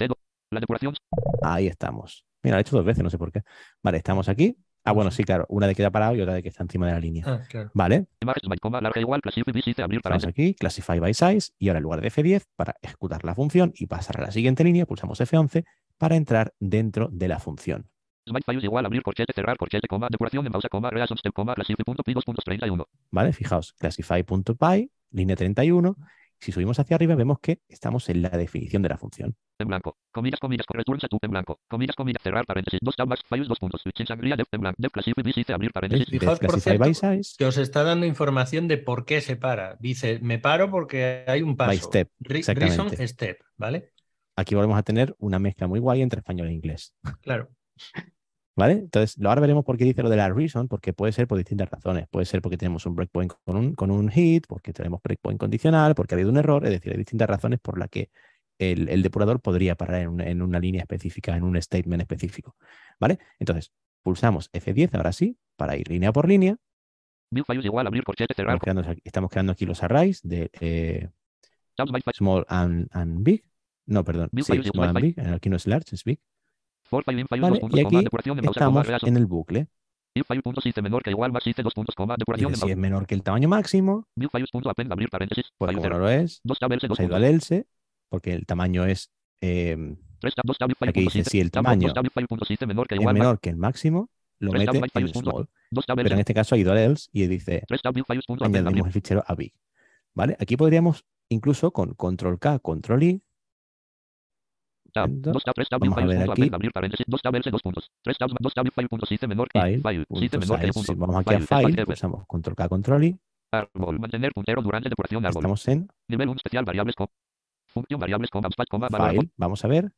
la depuración, Ahí estamos. Mira, lo he hecho dos veces, no sé por qué. Vale, estamos aquí. Ah, bueno, sí, claro. Una de que ha parado y otra de que está encima de la línea. Ah, claro. Vale, estamos aquí, Classify by Size, y ahora en lugar de F10, para ejecutar la función y pasar a la siguiente línea, pulsamos F11 para entrar dentro de la función. smite, file igual, abrir corchete, cerrar corchete, coma, depuración en pausa, coma, reason step, coma, classify, punto, pi, dos puntos, 31, ¿Vale? Fijaos, classify.py, línea 31. Si subimos hacia arriba, vemos que estamos en la definición de la función. en blanco, comillas, comillas, return en blanco, comillas, comillas, cerrar paréntesis, dos tab, max, files, dos puntos, switch en sangría, def en blanco, def, classify, visite, abrir paréntesis. Fijaos, por cierto, Size, Que os está dando información de por qué se para. Dice, me paro porque hay un paso. by Step. Reason step, ¿vale? Aquí volvemos a tener una mezcla muy guay entre español e inglés. Claro. ¿Vale? Entonces, ahora veremos por qué dice lo de la reason, porque puede ser por distintas razones. Puede ser porque tenemos un breakpoint con un, con un hit, porque tenemos breakpoint condicional, porque ha habido un error, es decir, hay distintas razones por las que el, el depurador podría parar en una, en una línea específica, en un statement específico. ¿Vale? Entonces, pulsamos F10 ahora sí, para ir línea por línea. igual, abrir corchete, cerrar, Estamos creando, aquí- estamos creando aquí los arrays de eh, small and, and big. No, perdón. Sí, small and big. Aquí no es large, es big. Y aquí estamos en el bucle. view file, punto, system menor que igual, más, system, dos puntos, coma, depuración si es menor que el tamaño máximo, view files, punto, append, abrir paréntesis, pues file como no cero, lo es, dos tab, else, dos se ha ido al else, porque el tamaño es, eh, tres tab, dos tab, file, aquí punto, dice system, si el tamaño dos tab, file, punto, system menor que es igual, más, menor que el máximo, lo Tres mete en files, punto, small. dos tab, Pero en este caso ha ido al else y dice tres tab, files, punto, append, el fichero a big. ¿Vale? Aquí podríamos incluso con control K, control I, tab, dos tab, tres tab, vamos a files, ver punto, aquí. abrir paréntesis, dos tab, dos puntos, tres tab, dos tab, file, punto, system menor File, file, punto system menor punto, Si vamos aquí a file, pulsamos control K, control I, árbol, mantener puntero durante depuración árbol, estamos en nivel 1 especial, variables, com, Función variables, abstract, coma, valor, File, vamos a ver.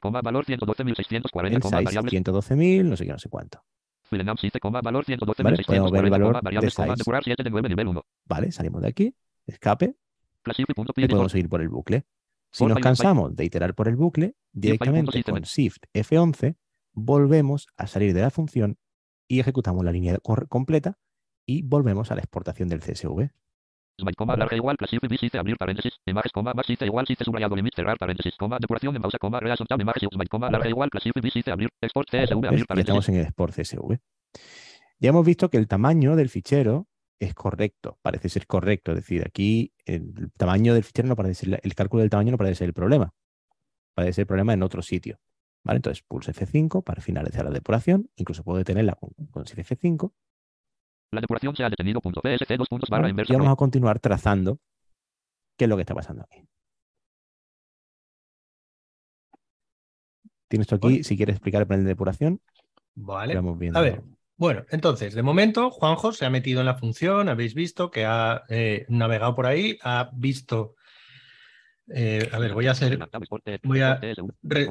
Coma, valor 112.640, El coma, variables, 112.000, no sé qué, no sé cuánto. Filenam, coma, valor 112.640, Vale, podemos ver el valor coma, variables, de coma, size. depurar 7 de 9, nivel 1. Vale, salimos de aquí, escape, y podemos seguir por el bucle. Si nos cansamos de iterar por el bucle, directamente con Shift F11 volvemos a salir de la función y ejecutamos la línea completa y volvemos a la exportación del CSV. Smite, coma, larga igual, classify, Sice, abrir paréntesis, images, coma, más Sice igual, Sice, subrayado, limit, cerrar paréntesis, coma, depuración en pausa, coma, reason tab, images, Smite, coma, larga igual, classify, Sice, abrir, export, CSV, ¿Ves? abrir Ya paréntesis. estamos en el export CSV. Ya hemos visto que el tamaño del fichero es correcto, parece ser correcto. Es decir, aquí el tamaño del fichero no parece ser, el cálculo del tamaño no parece ser el problema. Parece ser el problema en otro sitio. ¿Vale? Entonces pulso F5 para finalizar la depuración. Incluso puedo detenerla con, con Shift F5. La depuración se ha detenido, punto, PSC, dos puntos, barra Y vamos a continuar trazando qué es lo que está pasando aquí. Tienes esto aquí, si quieres explicar el panel de depuración, Vale. vamos viendo. A ver, bueno, entonces, de momento, Juanjo se ha metido en la función, habéis visto que ha eh, navegado por ahí, ha visto... eh, a ver, voy a hacer, voy a re-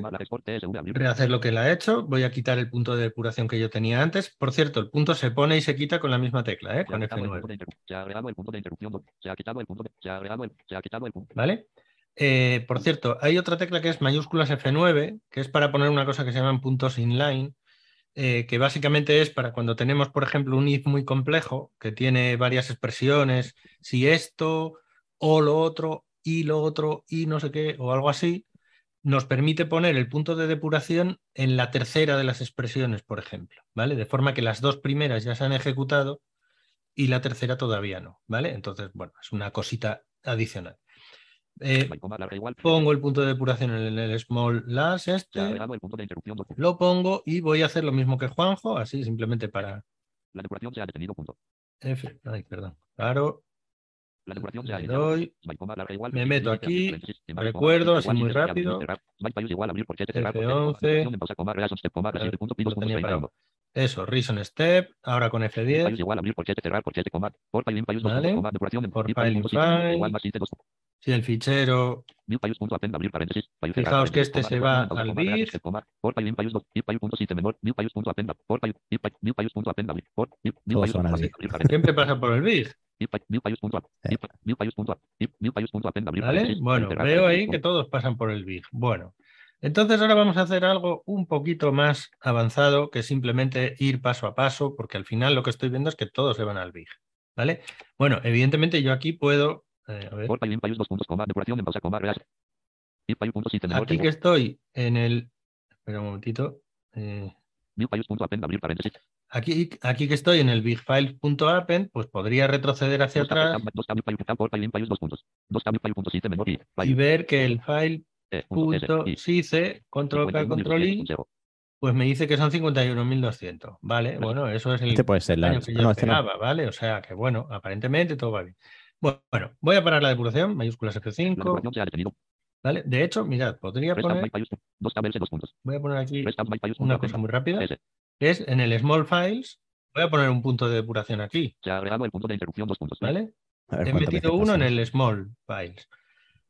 rehacer lo que él ha hecho, voy a quitar el punto de depuración que yo tenía antes. Por cierto, el punto se pone y se quita con la misma tecla, ¿eh? con F9. Se ha agregado el punto de interrupción. dos. Se ha quitado el punto de. Se ha agregado el. Se ha quitado el punto. ¿Vale? Eh, por cierto, hay otra tecla que es mayúsculas F9, que es para poner una cosa que se llaman puntos inline, eh, que básicamente es para cuando tenemos, por ejemplo, un if muy complejo, que tiene varias expresiones, si esto o lo otro y lo otro y no sé qué, o algo así, nos permite poner el punto de depuración en la tercera de las expresiones, por ejemplo, ¿vale? De forma que las dos primeras ya se han ejecutado y la tercera todavía no, ¿vale? Entonces, bueno, es una cosita adicional. Eh, pongo el punto de depuración en el small las este, agregado el punto de interrupción. dos. lo pongo y voy a hacer lo mismo que Juanjo, así simplemente para La depuración se ha detenido. Punto. F, ay, perdón, claro, La depuración se ha doy. Me meto aquí, recuerdo, así muy rápido. cerrar. Smite, payos igual, abrir, corchete, cerrar, corchete, F11. coma, depuración en pausa, coma, reason step, coma, A ver, classify, punto, pi, dos lo puntos, tenía treinta y parado. uno. eso, reason step, ahora con Payos F10, igual, abrir, corchete, cerrar, corchete, coma. Por file, payos, dos Vale. pi, file, si el fichero, Fijaos que este se va al paréntesis. siempre pasa por el Sí. abrir ¿vale? Bueno, veo ahí que todos pasan por el big. Bueno, entonces ahora vamos a hacer algo un poquito más avanzado que simplemente ir paso a paso, porque al final lo que estoy viendo es que todos se van al big, ¿vale? Bueno, evidentemente yo aquí puedo, eh, a ver, dos puntos, coma, depuración en pausa, coma, real. Aquí que estoy en el, espera un momentito, eh, aquí, aquí que estoy en el bigfile.append, pues podría retroceder hacia atrás y ver que el file eh, punto sice, control K, 51, control I, 200. pues me dice que son 51.200, ¿vale? Bueno, eso es el Este puede ser la. año que yo no, este no. esperaba, ¿vale? O sea que bueno, aparentemente todo va bien. Bueno, voy a parar la depuración, mayúsculas La F5, depuración se ha detenido. ¿vale? De hecho, mirad, podría poner, voy a poner aquí una cosa muy rápida, que es en el small files, voy a poner un punto de depuración aquí, Se ha agregado el punto de interrupción, dos puntos. ¿vale? He metido uno en el small files.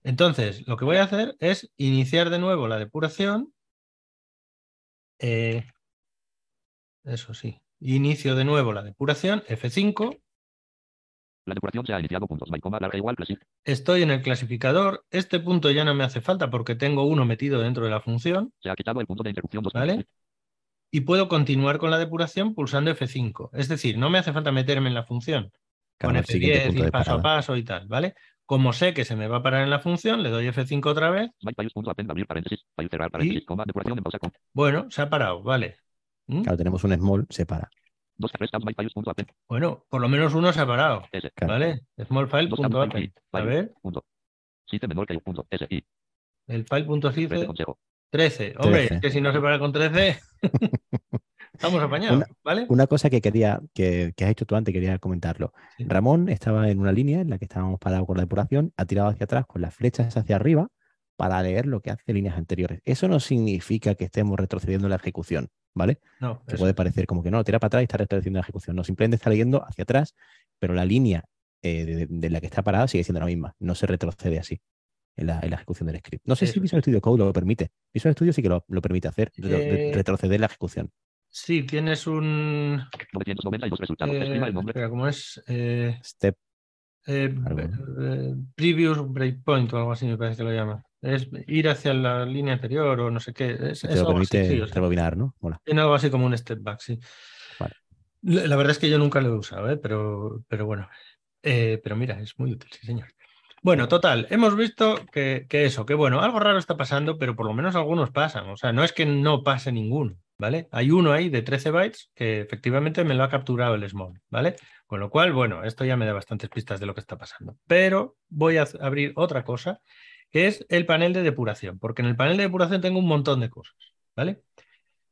Entonces, lo que voy a hacer es iniciar de nuevo la depuración. Eh, eso sí. Inicio de nuevo la depuración, F5. La depuración se ha iniciado, puntos, by, coma, larga igual. Estoy en el clasificador. Este punto ya no me hace falta porque tengo uno metido dentro de la función. Se ha quitado el punto de interrupción, dos ¿Vale? puntos. Y puedo continuar con la depuración pulsando F5. Es decir, no me hace falta meterme en la función. Con el siguiente F10, punto ir de paso a paso y tal, ¿vale? Como sé que se me va a parar en la función, le doy F5 otra vez. By, payos, punto, append, abrir paréntesis, payos, cerrar paréntesis, coma, depuración en pausa, con Bueno, se ha parado, ¿vale? ¿Mm? Claro, tenemos un small, se para. Bueno, por lo menos uno se ha parado, S. ¿vale? Small A ver, menor que punto, S, I, el file punto trece cice, consejo. 13. Hombre, 13. es que si no se para con 13, (laughs) estamos apañados, Una- ¿vale? Una cosa que quería, que, que has hecho tú antes, quería comentarlo. Sí. Ramón estaba en una línea en la que estábamos parados con la depuración, ha tirado hacia atrás con las flechas hacia arriba para leer lo que hace líneas anteriores. Eso no significa que estemos retrocediendo la ejecución, ¿vale? No, Que eso. puede parecer como que no, tira para atrás y está retrocediendo la ejecución. No, simplemente está leyendo hacia atrás, pero la línea eh, de, de la que está parada sigue siendo la misma. No se retrocede así. en la, en la ejecución del script. No sé si. Visual Studio Code lo permite. Visual Studio sí que lo, lo permite hacer, Eh, retroceder la ejecución. Sí, tienes un. 992 resultados. eh, Escriba el nombre. espera, ¿cómo es? Eh, Step, eh, previous breakpoint o algo así me parece que lo llama. Es ir hacia la línea anterior o no sé qué. Es, te es lo así, permite sí, o sea, rebobinar, ¿no? Mola. tiene algo así como un step back, sí. Vale. La la verdad es que yo nunca lo he usado, ¿eh? pero, pero bueno. Eh, pero mira, es muy útil, sí, señor. Bueno, total, hemos visto que, que eso, que bueno, algo raro está pasando, pero por lo menos algunos pasan. O sea, no es que no pase ninguno, ¿vale? Hay uno ahí de 13 bytes que efectivamente me lo ha capturado el small, ¿vale? Con lo cual, bueno, esto ya me da bastantes pistas de lo que está pasando. Pero voy a abrir otra cosa, que es el panel de depuración, porque en el panel de depuración tengo un montón de cosas, ¿vale?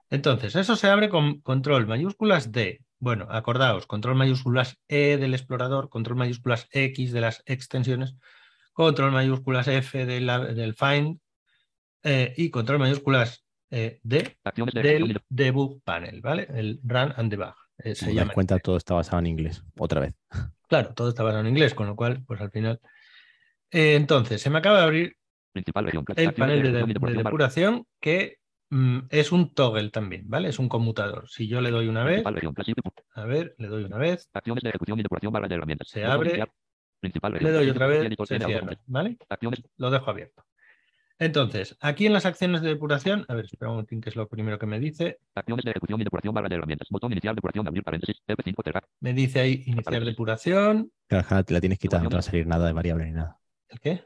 Entonces, eso se abre con control mayúsculas D. Bueno, acordaos, control mayúsculas E del explorador, control mayúsculas X de las extensiones, control mayúsculas F de la- del find eh, y control mayúsculas eh, D de del debug panel, ¿vale? El run and debug. eh, se llama. cuenta, todo está basado en inglés. Otra vez. Claro, todo está basado en inglés, con lo cual, pues al final. Eh, entonces, se me acaba de abrir Principal región. el panel de, y de depuración. que mm, es un toggle también, ¿vale? Es un conmutador. Si yo le doy una vez, región. A ver, le doy una vez, Acciones de ejecución y depuración barra de herramientas. Se abre. Principal le doy otra vez, se cierra. ¿vale? Acciones. Lo dejo abierto. Entonces, aquí en las acciones de depuración, a ver, espera un momentín, que es lo primero que me dice. Acciones de ejecución y depuración barra de herramientas. Botón iniciar depuración. Abrir paréntesis. F5 cerrar. Me dice ahí iniciar depuración. Claro, la tienes quitada, no te va a salir nada de variable ni nada. ¿El qué?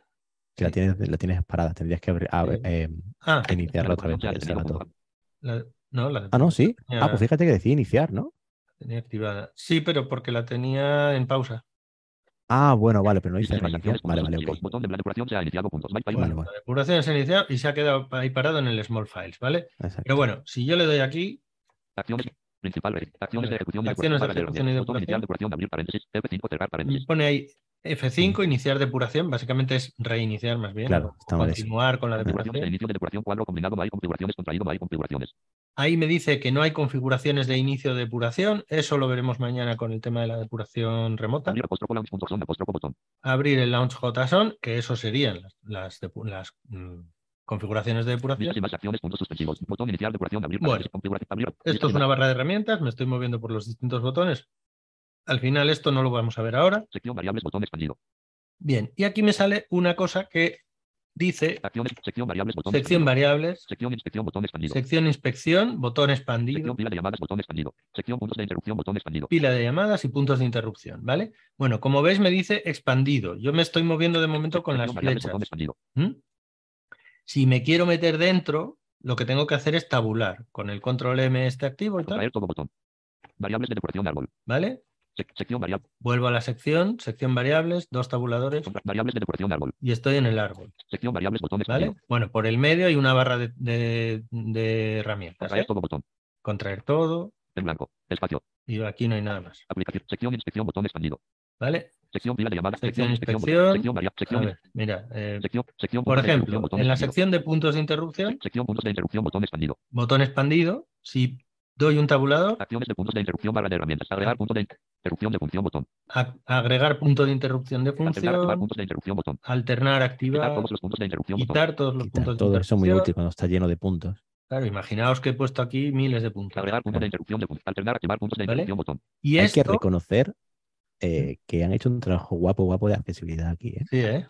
Que la Sí. tienes, la tienes parada. Tendrías que abrir- Sí. eh, Ah, iniciarla otra vez la- no, la Ah, no, sí. tenía- Ah, pues fíjate que decía iniciar, ¿no? tenía activada. Sí, pero porque la tenía en pausa. Ah, bueno, vale, pero no dice reiniciar. Vale, vale, ok. Botón de la depuración se ha iniciado. Puntos. Vale, vale. La depuración se ha iniciado y se ha quedado ahí parado en el small files, ¿vale? Exacto. Pero bueno, si yo le doy aquí, Acciones. Principal región. Acciones de ejecución y Acciones depuración de ejecución y herramientas. Botón depuración. iniciar depuración. Abrir paréntesis. F5 cerrar me paréntesis. pone ahí F5, iniciar depuración, básicamente es reiniciar más bien, Claro, eso. continuar con la de depuración. inicio de depuración. Cuadro combinado. No hay configuraciones. Contraído. No hay configuraciones. Ahí me dice que no hay configuraciones de inicio de depuración, eso lo veremos mañana con el tema de la depuración remota. Abrir apóstrofo launch punto son apóstrofo botón. Abrir el launch JSON, que eso serían las, las, depu- las, mm, configuraciones de depuración. Vistas y más acciones. Puntos suspensivos. Botón iniciar depuración. Abrir Bueno. Abrir. Esto es una barra de herramientas, me estoy moviendo por los distintos botones. Al final esto no lo vamos a ver ahora. Sección variables. Botón expandido. Bien, y aquí me sale una cosa que dice Acciones. Sección variables. Botón sección expandido. variables, Sección inspección. Botón expandido. sección inspección, botón expandido, Sección pila de llamadas. Botón expandido. Sección puntos de interrupción. Botón expandido. pila de llamadas y puntos de interrupción, ¿vale? Bueno, como veis me dice expandido. Yo me estoy moviendo de momento con las Sección variables. flechas. Botón expandido. ¿Mm? Si me quiero meter dentro, lo que tengo que hacer es tabular con el control M este activo y tal, todo botón. Variables de depuración árbol. ¿vale? Sec- sección variable. Vuelvo a la sección, sección variables, dos tabuladores Variables de depuración árbol. y estoy en el árbol, Sección variables. Botón ¿vale? expandido. Bueno, por el medio hay una barra de, de- de herramientas. Contraer ¿eh? todo botón. Contraer todo En blanco. Espacio. y aquí no hay nada más, Aplicación. Sección inspección. Botón expandido. ¿vale? Sección de llamadas. Sección inspección. Sección variable. A Sección. ver, mira, eh, Sección. Sección. por de ejemplo, en la sección de puntos de interrupción, Sección puntos de interrupción. Botón expandido. botón expandido, si doy un tabulador, Acciones de puntos de interrupción. Barra de herramientas. Agregar punto de interrupción de función. Botón. a- agregar punto de interrupción de Alternar. Activar función, puntos de interrupción. Botón. alternar, Quitar activar, todos los puntos de interrupción. Botón. quitar todos los Quitar puntos de todo eso es muy interrupción. útil cuando está lleno de puntos. Claro, imaginaos que he puesto aquí miles de puntos. Agregar puntos de interrupción. De función. Alternar. Activar puntos de ¿Vale? interrupción. Botón. Y Hay esto, que reconocer eh, que han hecho un trabajo guapo, guapo de accesibilidad aquí. ¿eh? sí, ¿eh?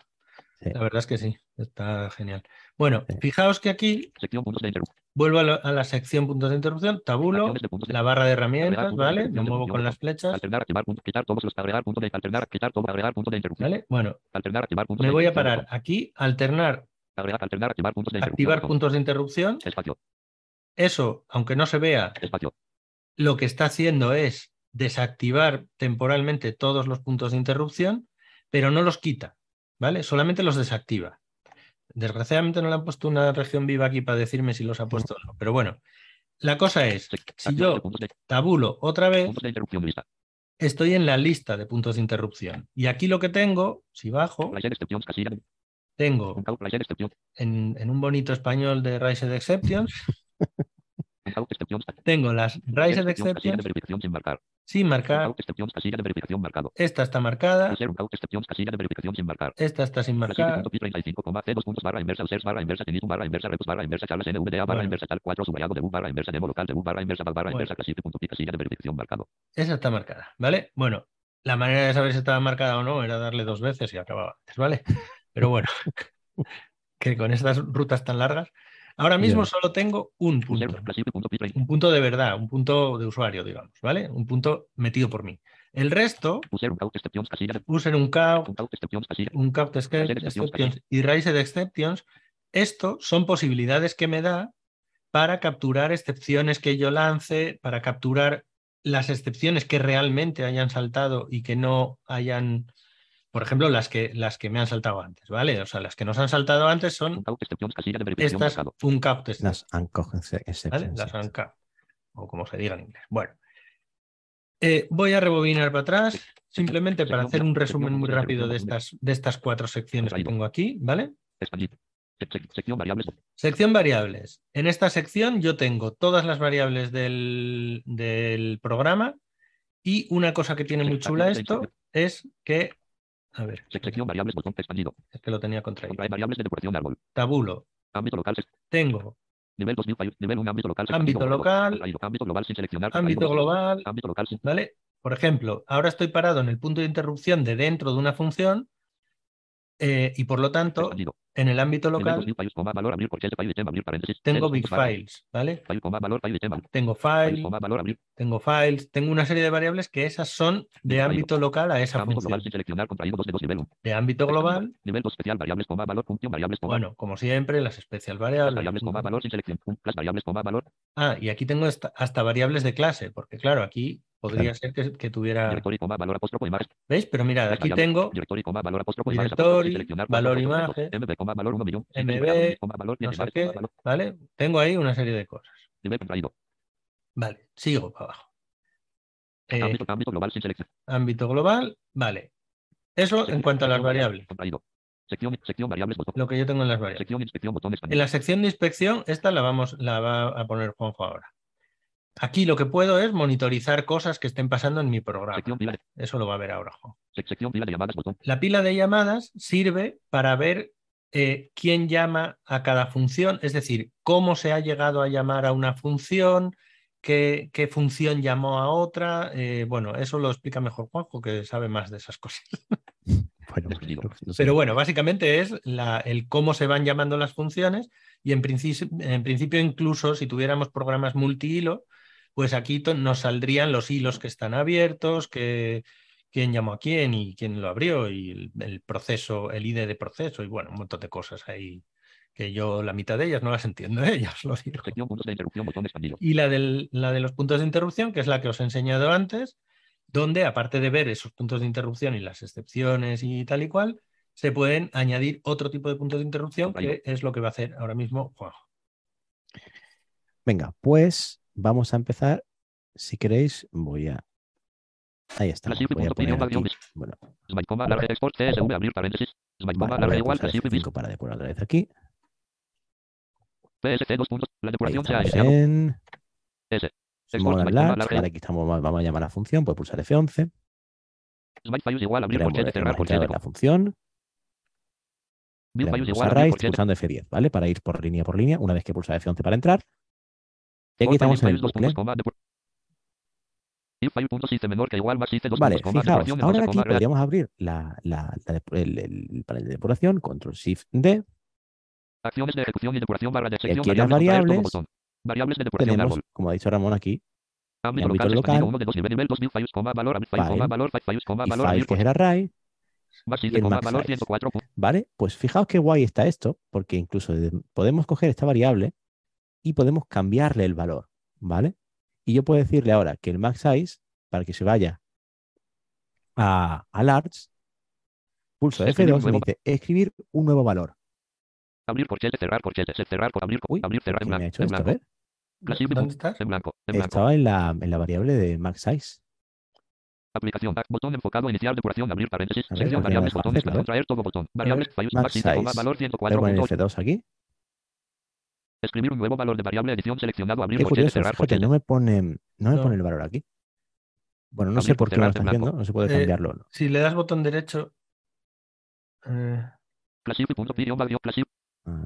Sí. La verdad es que sí, está genial. Bueno, Sí. fijaos que aquí Sección puntos de interrupción. Vuelvo a la, a la sección puntos de interrupción, tabulo, de la barra de herramientas, ¿vale? De muevo con las flechas, Alternar, activar puntos, quitar todos los, agregar puntos de, alternar, quitar todo, agregar puntos de interrupción. ¿vale? Bueno, Alternar, activar puntos me voy a parar aquí, alternar. Agregar, alternar, activar puntos de interrupción. activar puntos de interrupción. Espacio, Eso, aunque no se vea, espacio. lo que está haciendo es desactivar temporalmente todos los puntos de interrupción, pero no los quita, ¿vale? Solamente los desactiva. Desgraciadamente no le han puesto una región viva aquí para decirme si los ha puesto o no, pero bueno, la cosa es, si yo tabulo otra vez, estoy en la lista de puntos de interrupción. Y aquí lo que tengo, si bajo, tengo en, en un bonito español de un Out exceptions. (laughs) tengo las raised exceptions sin marcar. sin marcar. Esta está marcada, esta está sin marcar. Classific.pi35, C2 puntos barra inversa, users barra inversa, tenismo barra inversa, repos barra inversa, charlas NVDA barra Bueno. inversa, tal 4 subrayado debug barra inversa, demo local debug barra inversa, val barra Bueno. inversa, classific.pi, casilla de verificación marcado. Esa está marcada, ¿vale? Bueno, la manera de saber si estaba marcada o no era darle dos veces y acababa antes, ¿vale? Pero bueno, (laughs) que con estas rutas tan largas. Ahora mismo solo tengo un punto. Un punto de verdad, un punto de usuario, digamos, ¿vale? Un punto metido por mí. El resto, de usen un count, un count exceptions y raised exceptions. Esto son posibilidades que me da para capturar excepciones que yo lance, para capturar las excepciones que realmente hayan saltado y que no hayan, por ejemplo, las que, las que me han saltado antes, ¿vale? O sea, las que nos han saltado antes son estas uncount exceptions. Las uncooked exceptions. ¿vale? Las uncapped, o como se diga en inglés. Bueno, Eh, voy a rebobinar para atrás, simplemente para hacer un resumen muy rápido de estas, de estas cuatro secciones que tengo aquí, ¿vale? Sección variables. Sección variables. En esta sección yo tengo todas las variables del, del programa y una cosa que tiene muy chula esto es que, a ver, Sec- Sección variables, botón expandido. es que lo tenía contraído. Variables de depuración de árbol. Tabulo. Ámbito local. Tengo Nivel 2000. Nivel 1. Ámbito local. Ámbito local. Ámbito global sin seleccionar. ámbito global, Ámbito local sin. ¿vale? Por ejemplo, ahora estoy parado en el punto de interrupción de dentro de una función eh, y por lo tanto, en el ámbito local 2000. País, coma, valor, abrir, corchete, file, item, abrir, paréntesis. tengo big files, ¿vale? Tengo file, file, coma, valor, abrir. tengo files, tengo una serie de variables que esas son de ámbito local a esa función. sin seleccionar. Contraído 2 de 2. Nivel 1. De ámbito global, Nivel 2 especial. Variables, coma, valor, función, variables, coma. bueno, como siempre, las especial variables. Ah, y aquí tengo hasta variables de clase, porque claro, aquí podría Claro. ser que, que tuviera. Coma, valor, apóstrofo, imagen. ¿Veis? Pero mirad, aquí tengo coma, valor, apóstrofo, Directory, valor, imagen, MB, coma, valor, 1 millón. MB, coma, valor, no sé qué. ¿vale? Tengo ahí una serie de cosas. Vale, sigo para abajo. Eh, Ámbito, ámbito global sin selección. ámbito global, vale. Eso en cuanto a las variables. Sección, sección variables, botón. lo que yo tengo en las variables. Sección, inspección, botón En la sección de inspección, esta la vamos, la va a poner Juanjo ahora. Aquí lo que puedo es monitorizar cosas que estén pasando en mi programa. De, Eso lo va a ver ahora, Juan. sec- sección pila de llamadas, botón. La pila de llamadas sirve para ver eh, quién llama a cada función, es decir, cómo se ha llegado a llamar a una función, qué, qué función llamó a otra. eh, bueno, eso lo explica mejor Juanjo, que sabe más de esas cosas. (laughs) Bueno. Pero bueno, básicamente es la- el cómo se van llamando las funciones y en principio incluso si tuviéramos programas multihilo, pues aquí nos saldrían los hilos que están abiertos, que, quién llamó a quién y quién lo abrió y el, el proceso, el ID de proceso y bueno, un montón de cosas ahí que yo la mitad de ellas no las (laughs) entiendo, ¿eh? ya os lo digo. De interrupción, botón expandido. Y la, del- la de los puntos de interrupción, que es la que os he enseñado antes, donde aparte de ver esos puntos de interrupción y las excepciones y tal y cual, se pueden añadir otro tipo de puntos de interrupción, que es lo que va a hacer ahora mismo Juanjo. Venga, pues vamos a empezar. Si queréis, voy a. Ahí está. Voy a poner aquí. Bueno, vale, voy a igual, pulsar classific, F5 para depurar otra vez aquí. PSC, dos puntos. La depuración se ha en S. Small Large. Vale, aquí estamos, vamos a llamar a la función, puedo pulsar F11. Smite Fayus igual, abrir cerrar la función. Igual, pulsando F10, ¿vale? Para ir por línea por línea, una vez que pulsa F11 para entrar. Aquí estamos en el bucle. Vale, fijaos, ahora aquí podríamos abrir la, la- el, el panel de depuración, control shift D. Acciones de ejecución y depuración barra de sección. aquí variables, variables botón. Variables de depuración de Tenemos, árbol. como ha dicho Ramón aquí, Ámbito local, local. expandido, uno de dos, nivel, nivel dos, view Fayus, coma, valor, File. valor, coma, valor, file abrir que es el array, más y system, el coma, max valor, size. 104. pu- ¿vale? Pues fijaos qué guay está esto, porque incluso de- podemos coger esta variable y podemos cambiarle el valor, ¿vale? Y yo puedo decirle ahora que el max size, para que se vaya a, a large, pulso Escribir F2 un y me nuevo- dice escribir un nuevo valor. Abrir corchete, cerrar corchete, cerrar, abrir, Uy, abrir, cerrar, en ¿quién me ha blanco, hecho en esto? A blanco. ¿Dónde estás? En blanco, en blanco. estaba en la, en la variable de max size. Aplicación. back, Botón enfocado a iniciar depuración. Abrir paréntesis. Ver, sección ¿por variables. Botón ver. contraer todo botón. Variables. Max size. valor Voy a poner 104.8. F2 aquí. Escribir un nuevo valor de variable edición seleccionado, abrir corchete, curioso, cerrar corchete. no me pone, no me No. pone el valor aquí. Bueno, no sé por qué no lo cerrar, está en blanco. haciendo, no se puede Eh, cambiarlo. ¿no? Si le das botón derecho, eh,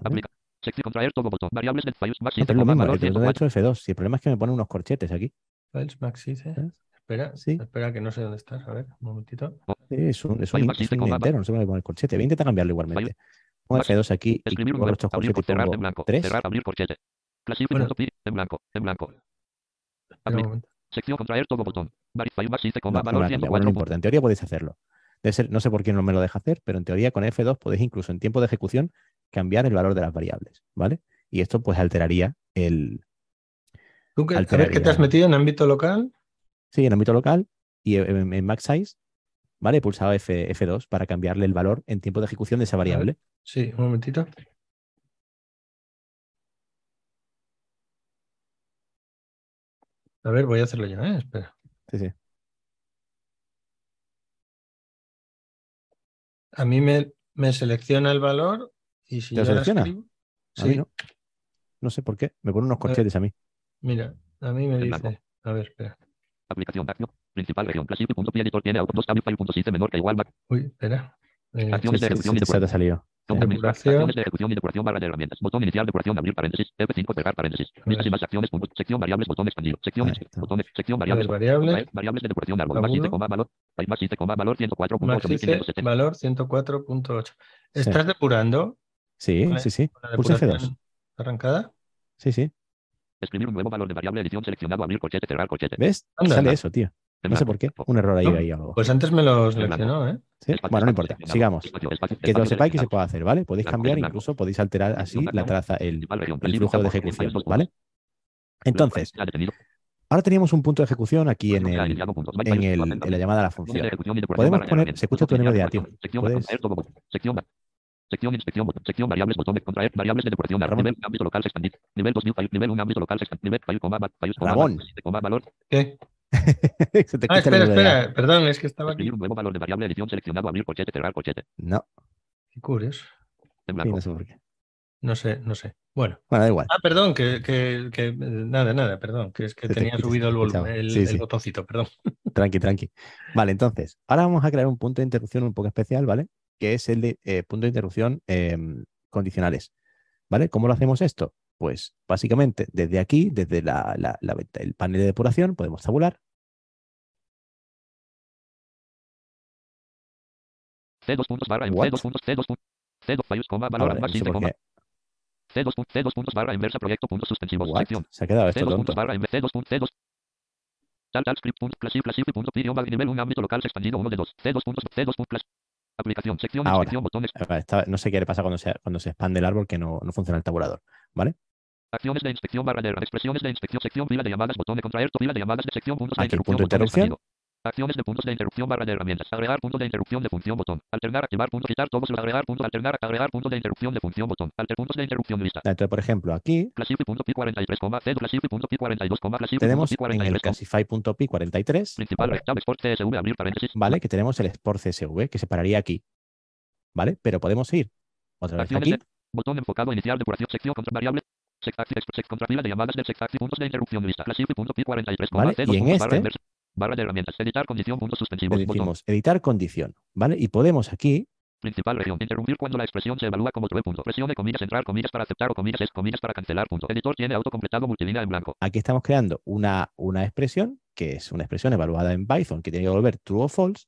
aplica. Sección contraer todo botón. Variables del fallos más No, pero es lo mismo, valor el botón 104. derecho F2. Si el problema es que me pone unos corchetes aquí. Files Max. Espera, Sí. espera que no sé dónde estás. A ver, un momentito. Sí, es un, es un, es un entero, no sé cómo le pone el corchete. Voy a intentar cambiarlo igualmente. Pongo Más. F2 aquí y Escribir un abro nuevo, estos abrir, y cerrar en pongo blanco, 3. cerrar, abrir corchete. Classify.py, en blanco, en blanco. Un. Sección contraer todo botón. Verify más dice No, coma valor la cambia. Bueno, 104. no importa. En teoría podéis hacerlo. Debe ser, no sé por qué no me lo deja hacer, pero en teoría con F2 podéis incluso en tiempo de ejecución cambiar el valor de las variables, ¿vale? Y esto pues alteraría el, ¿Tú qué, a ver alteraría. qué te has metido en ámbito local? Sí, en ámbito local y en, en max size, ¿vale? He pulsado F, F2 para cambiarle el valor en tiempo de ejecución de esa variable. Sí, un momentito. A ver, voy a hacerlo yo, ¿eh? Espera. Sí, sí. A mí me, me selecciona el valor y si ¿Te lo selecciona? escribo- A mí Sí, no. No sé por qué. Me pone unos corchetes a mí. mira, a mí me En dice. blanco. A ver, espera. Aplicación acción. Principal región. Classify.py editor tiene auto 2 file.size menor que igual. back. Uy, espera. Eh, Acciones Sí, de sí, ejecución y sí, se te ha depuración. salido. Depuración. Acciones de ejecución y depuración barra de herramientas. Botón inicial depuración abrir paréntesis. F5 cerrar paréntesis. Listas y más acciones. Punto. Sección variables botón expandido. Sección botón sección variables. variables. Variables de depuración árbol. Más 7, coma valor. Más 7, coma valor 104.8570. Maxice, valor 104.8. Sí. ¿Estás depurando Sí, sí, sí. Pulsa F2. depuración arrancada? Sí, sí. Escribir un nuevo valor de variable edición seleccionado abrir corchete cerrar corchete. ¿Ves? Sale eso, tío. En No sé por qué. Un error ahí, No, ahí algo. Pues antes me lo seleccionó, ¿eh? ¿Sí? Bueno, no importa. Sigamos. Que lo sepáis que se puede hacer, ¿vale? Podéis cambiar, en incluso podéis alterar así la traza, el, el flujo de ejecución, ¿vale? Entonces, ahora teníamos un punto de ejecución aquí en, Función ya el, en, el, en la llamada a la función. y Podemos poner- se escucha tu NVDA, tío. Puedes-. Sección inspección botón. Sección variables botón de contraer variables de depuración nivel ámbito local expandir. Nivel 2 new file. Nivel 1 ámbito local expandir. Nivel file coma siete coma valor. ¿Qué? (laughs) se te Ah, espera, espera. Perdón, es que estaba aquí. Un nuevo valor de variable edición seleccionado abrir corchete cerrar corchete. No, Qué curioso. En sí, blanco. no sé por qué. No sé, no sé. Bueno. Bueno, da igual. Ah, perdón, que, que, que- nada, nada, perdón, que es que Se tenía subido el volumen, el, Sí, el sí. botoncito, perdón. (laughs) Tranqui, tranqui. Vale, entonces, ahora vamos a crear un punto de interrupción un poco especial, ¿vale? Que es el de eh, punto de interrupción em, condicionales. ¿Vale? ¿Cómo lo hacemos esto? Pues básicamente desde aquí, desde la, la- la el panel de depuración, podemos tabular. C2 puntos barra en What? C2 puntos C2 puntos. C2 fallos coma valor más no sé 7 por coma. qué. C2 puntos C2 puntos barra inversa proyecto puntos suspensivos. Sección. Se ha quedado esto C2 tonto. puntos barra en C2 puntos C2. Tal tal script punto classif classif punto idioma nivel 1 ámbito local expandido 1 de 2. C2 puntos C2 puntos. Aplicación. Sección. Ahora. Ah, vale, está- no sé qué le pasa cuando se, cuando se expande el árbol que no, no funciona el tabulador. ¿Vale? Acciones de inspección barra de expresiones de inspección sección fila de llamadas botón de contraer fila de llamadas de sección puntos de interrupción punto de interrupción. Acciones de puntos de interrupción barra de herramientas. Agregar punto de interrupción de función botón. Alternar activar punto quitar todos los agregar punto alternar agregar punto de interrupción de función botón. Alter puntos de interrupción lista. Entonces, por ejemplo, aquí Classify.pi43, C, Classify.pi42, tenemos en el Classify.pi43, classify.pi 43, principal rectable export CSV, abrir paréntesis, ¿vale? Que tenemos el export CSV que se pararía aquí. ¿Vale? Pero podemos ir otra vez acciones aquí. de, botón enfocado iniciar depuración, sección contra variable, sextaxi, express, contra fila de llamadas del sextaxi, puntos de interrupción lista, Classify.pi43, Vale, C, y en barra este- inversa, barra de herramientas, editar condición, puntos Le suspensivos, botón, decimos editar condición. ¿Vale? Y podemos aquí principal región, interrumpir cuando la expresión se evalúa como true, punto, presione comillas, entrar comillas para aceptar o comillas es comillas para cancelar, punto, editor tiene autocompletado multilínea en blanco, aquí estamos creando una, una expresión, que es una expresión evaluada en Python, que tiene que volver true o false.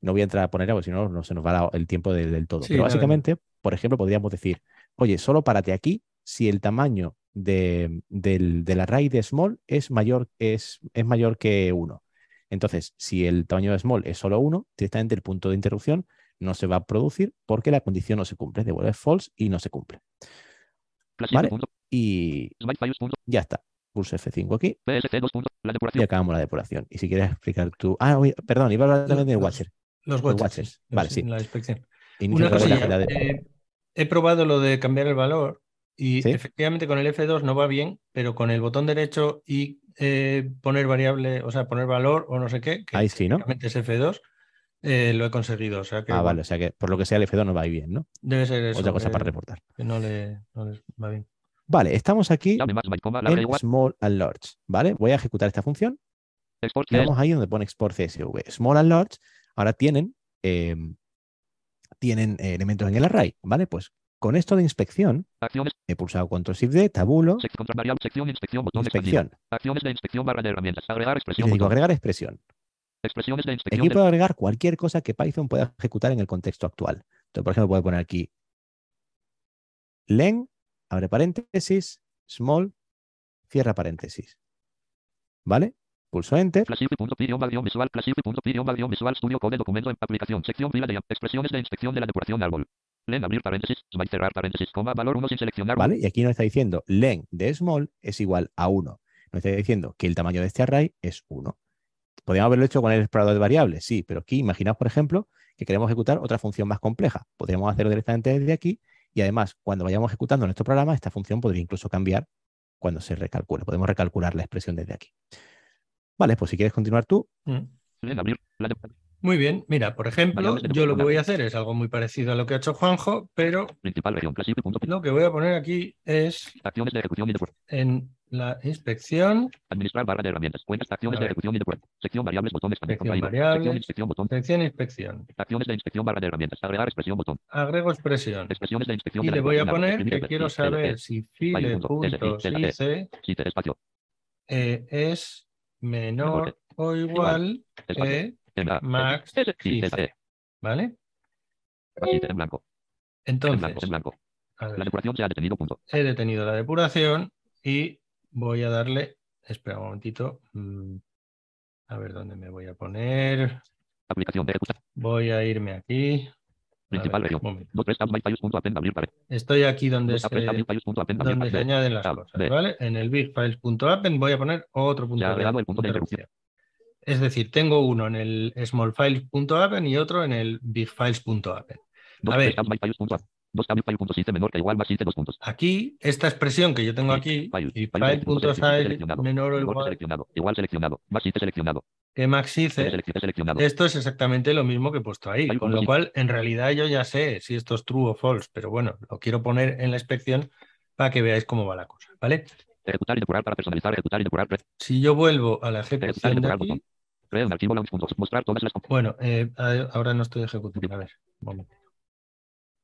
No voy a entrar a poner algo, si no, no se nos va el tiempo de- del todo. Sí, Pero básicamente, por ejemplo, podríamos decir, oye, solo párate aquí si el tamaño de, del, del array de small es mayor, es, es mayor que 1. Entonces, si el tamaño de small es solo 1, directamente el punto de interrupción no se va a producir porque la condición no se cumple. Devuelve false y no se cumple. Classify. Y ya está. Pulso F5 aquí PSC 2. La y acabamos la depuración. Y si quieres explicar tú. Ah, oye, perdón, iba a hablar también de Los- Watcher. Los Los watches. watches. sí, Vale, sí. La inspección. Una vez la de- eh, he probado lo de cambiar el valor y Sí. efectivamente con el F2 no va bien, pero con el botón derecho y eh, poner variable, o sea, poner valor o no sé qué, que Ahí sí, ¿no? es F2, eh, lo he conseguido. O sea que Ah, vale, o sea que por lo que sea el F2 no va ahí bien, ¿no? debe ser eso. Otra cosa para reportar. que no le, no les va bien. Vale, estamos aquí en small and large, ¿vale? Voy a ejecutar esta función Export y vamos ahí donde pone export CSV. Small and large ahora tienen, eh, tienen elementos en el array, ¿vale? Pues con esto de inspección Acciones. he pulsado control shift D, tabulo, Sec contra variable. Sección. Inspección. Botón inspección. Acciones de inspección barra de herramientas. Agregar Y expresión. le digo agregar expresión. Expresiones de Aquí inspección. del- puedo agregar cualquier cosa que Python pueda ejecutar en el contexto actual. Entonces, por ejemplo, puedo poner aquí len, abre paréntesis, small, cierra paréntesis. ¿Vale? Pulso enter. Visual. Visual. Studio code documento en aplicación. Sección fila de expresiones de inspección de la depuración árbol. Len abrir paréntesis. Cerrar paréntesis. Coma. Valor 1 sin seleccionar. ¿Vale? Y aquí nos está diciendo len de small es igual a 1. Nos está diciendo que el tamaño de este array es 1. Podríamos haberlo hecho con el explorador de variables, sí, pero aquí imaginaos, por ejemplo, que queremos ejecutar otra función más compleja. Podríamos hacerlo directamente desde aquí y además, cuando vayamos ejecutando nuestro programa, esta función podría incluso cambiar cuando se recalcule. Podemos recalcular la expresión desde aquí. Vale, pues si quieres continuar tú, Mm. Len abrir. La de- Muy bien, mira, por ejemplo, de yo lo que voy a hacer es algo muy parecido a lo que ha hecho Juanjo, pero Principal región. Lo que voy a poner aquí es Acciones de ejecución y depuración. en la inspección, Administrar barra de herramientas. Cuentas. Acciones de ejecución y depuración. Sección variables. Botón. Sección variables. Sección inspección. Botón. sección inspección. Acciones de inspección barra de herramientas. Agregar expresión. Botón. Agrego expresión. Expresiones de inspección. Y de le voy a poner que quiero saber si te- espacio. eh, es menor o igual que. Max. L, E. ¿Vale? En blanco. En blanco. Entonces, En blanco. a La ver, depuración se ha detenido. Punto. he detenido la depuración y voy a darle, espera un momentito, mm, a ver dónde me voy a poner, Aplicación de voy a irme aquí. Principal ver. Estoy aquí donde se, donde se añaden las cosas. ¿vale? En el bigfiles.append voy a poner otro punto Ya de el punto de interrupción. Es decir, tengo uno en el smallfiles.append y otro en el bigfiles.append. Dos A ver. Aquí, esta expresión que yo tengo aquí, file.size menor o igual. Igual seleccionado. Seleccionado. que seleccionado. esto es exactamente lo mismo que he puesto ahí, con lo cual en realidad yo ya sé si esto es true o false, pero bueno, lo quiero poner en la inspección para que veáis cómo va la cosa, ¿vale? Ejecutar y depurar para personalizar. Ejecutar y depurar. Si yo vuelvo a la ejecución de aquí. Crear un archivo launch. Mostrar todas las. bueno, eh, ahora no estoy ejecutando, a ver, un momento.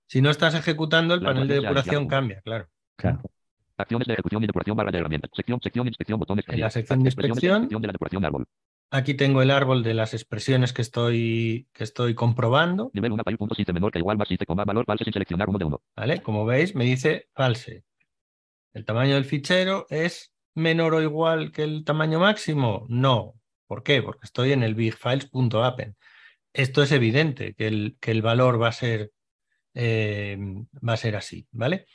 Si no estás ejecutando, el La panel de depuración cambia, claro. claro. Acciones de ejecución y depuración barra de herramientas. Sección, sección, inspección, botón En la sección de inspección, de la depuración árbol. aquí tengo el árbol de las expresiones que estoy, que estoy comprobando. Nivel 1 país punto menor que igual más siete coma valor false sin seleccionar uno de uno. ¿Vale? Como veis, me dice false. ¿El tamaño del fichero es menor o igual que el tamaño máximo? No. ¿Por qué? Porque estoy en el bigfiles.append. Esto es evidente que el, que el valor va a ser, eh, va a ser así, ¿vale?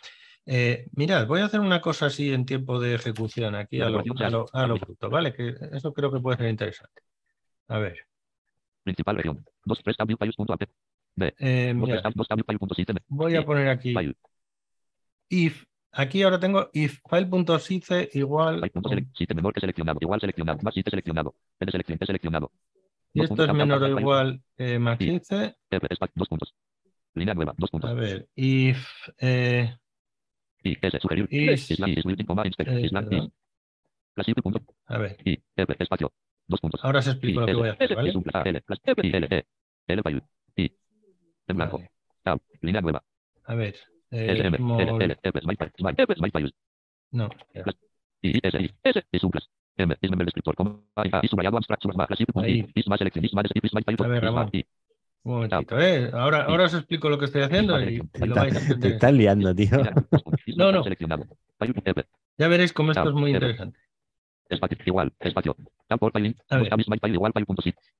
Eh, mirad, voy a hacer una cosa así en tiempo de ejecución aquí a lo, a lo- a lo bruto, ¿vale? Que eso creo que puede ser interesante. A ver, Principal región. Eh, voy a poner aquí if. Aquí ahora tengo if file.size igual menor que seleccionado. Igual seleccionado. Más seleccionado. Seleccionado. Y esto es menor o igual maxice. F, espacio, dos puntos. Línea nueva, dos puntos. A ver, if eh, I, S, sugerir. Is- Islam, is waiting, coma, inspect, eh, is. Punto. a ver, I, F, espacio. Dos puntos. ahora I, explico lo que voy a hacer, línea nueva. A ver, eh, S, M, L, small- L, F, smile, file, smile, F, smile, file. no, is un Ahí. momentito, ¿eh? Ahora, ahora os explico lo que estoy haciendo y, lo vais a te estás liando, tío. No, no. File, F, Ya veréis cómo esto es muy F. interesante. espacio, igual, espacio.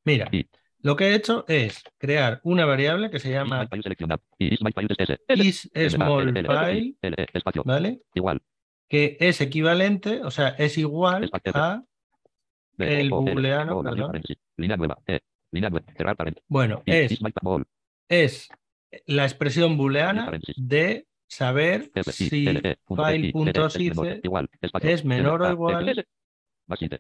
Mira. Lo que he hecho es crear una variable que se llama is small file. ¿vale? Igual. Que es equivalente, o sea, es igual a, El booleano. E. Bueno, es la expresión booleana de saber si E, E, es menor, file.size es menor o igual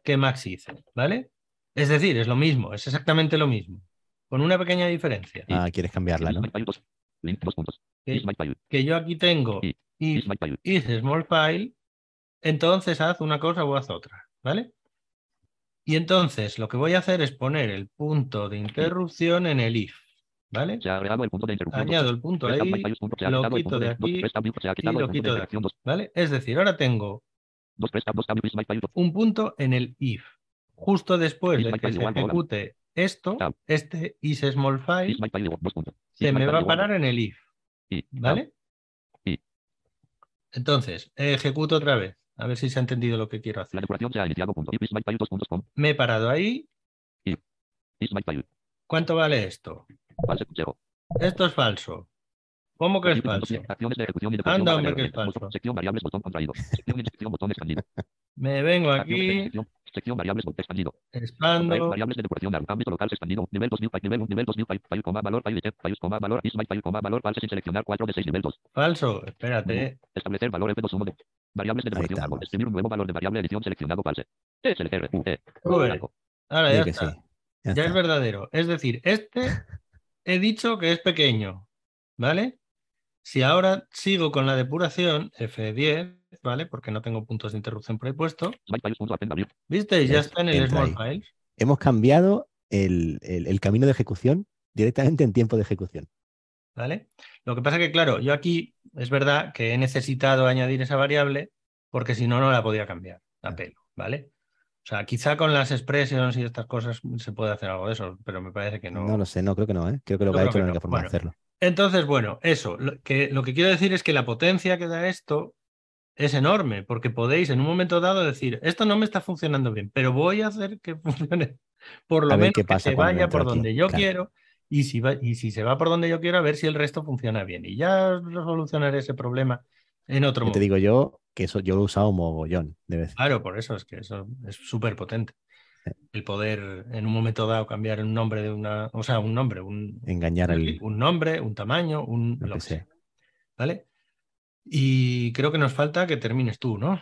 que maxice, ¿vale? Es decir, es lo mismo, es exactamente lo mismo, con una pequeña diferencia. Ah, quieres cambiarla, ¿no? Que, yo aquí tengo Is is small file entonces haz una cosa o haz otra, ¿vale? Y entonces lo que voy a hacer es poner el punto de interrupción en el if, ¿vale? Se ha agregado el punto de interrupción. Añado el punto ahí, lo quito de aquí quitado lo quito de dos. ¿vale? Es decir, ahora tengo un punto en el if. Justo después de que se ejecute esto, este is small file se me va a parar en el if, ¿vale? Entonces, ejecuto otra vez, a ver si se ha entendido lo que quiero La hacer. depuración se ha iniciado. Me he parado ahí. ¿Cuánto vale esto? Esto es falso. ¿Cómo que es falso? Acciones de ejecución y depuración. Anda, para hombre, que es herramientas. falso. Sección variables botón contraído. Sección inyección botón expandido. (laughs) Me vengo aquí. Sección variables botón expandido. Contraer expando, variables de depuración al ámbito local expandido. Nivel 2 new pipe, nivel 1, nivel 2 new pipe, file, coma, valor, file, file, coma, valor, file, coma, valor, false sin seleccionar 4 de 6 nivel 2. falso, espérate. Establecer valor F2 sumo de variables de depuración estamos. árbol. Escribir un nuevo valor de variable edición seleccionado false. SLR, U, E. Ahora ya está. sí. Ya Ya es verdadero. Es decir, este (laughs) he dicho que es pequeño, ¿vale? Si ahora sigo con la depuración, F10, ¿vale? Porque no tengo puntos de interrupción por ahí puesto. Smyfiles.append abrir. ¿Visteis? Ya está en el small files. Hemos cambiado el, el- el camino de ejecución directamente en tiempo de ejecución. ¿Vale? Lo que pasa que, claro, yo aquí es verdad que he necesitado añadir esa variable porque si no, no la podía cambiar a pelo, ¿vale? O sea, quizá con las expressions y estas cosas se puede hacer algo de eso, pero me parece que No, lo sé, no, creo que no, ¿eh? Creo que lo Yo que ha hecho es la única no. forma de hacerlo. Entonces, bueno, eso, lo que, lo que quiero decir es que la potencia que da esto es enorme, porque podéis en un momento dado decir, esto no me está funcionando bien, pero voy a hacer que (laughs) funcione por lo menos que se vaya por aquí, donde yo claro. quiero, y si, va, y si se va por donde yo quiero, a ver si el resto funciona bien. Y ya solucionaré ese problema en otro Yo te momento. digo yo que eso yo lo he usado mogollón de veces. Claro, por eso es que eso es súper potente. Sí. El poder en un momento dado cambiar un nombre de una, o sea, un nombre, un, Engañar al. un nombre, un tamaño, un Lo lo que sea. sea. ¿Vale? Y creo que nos falta que termines tú, ¿no?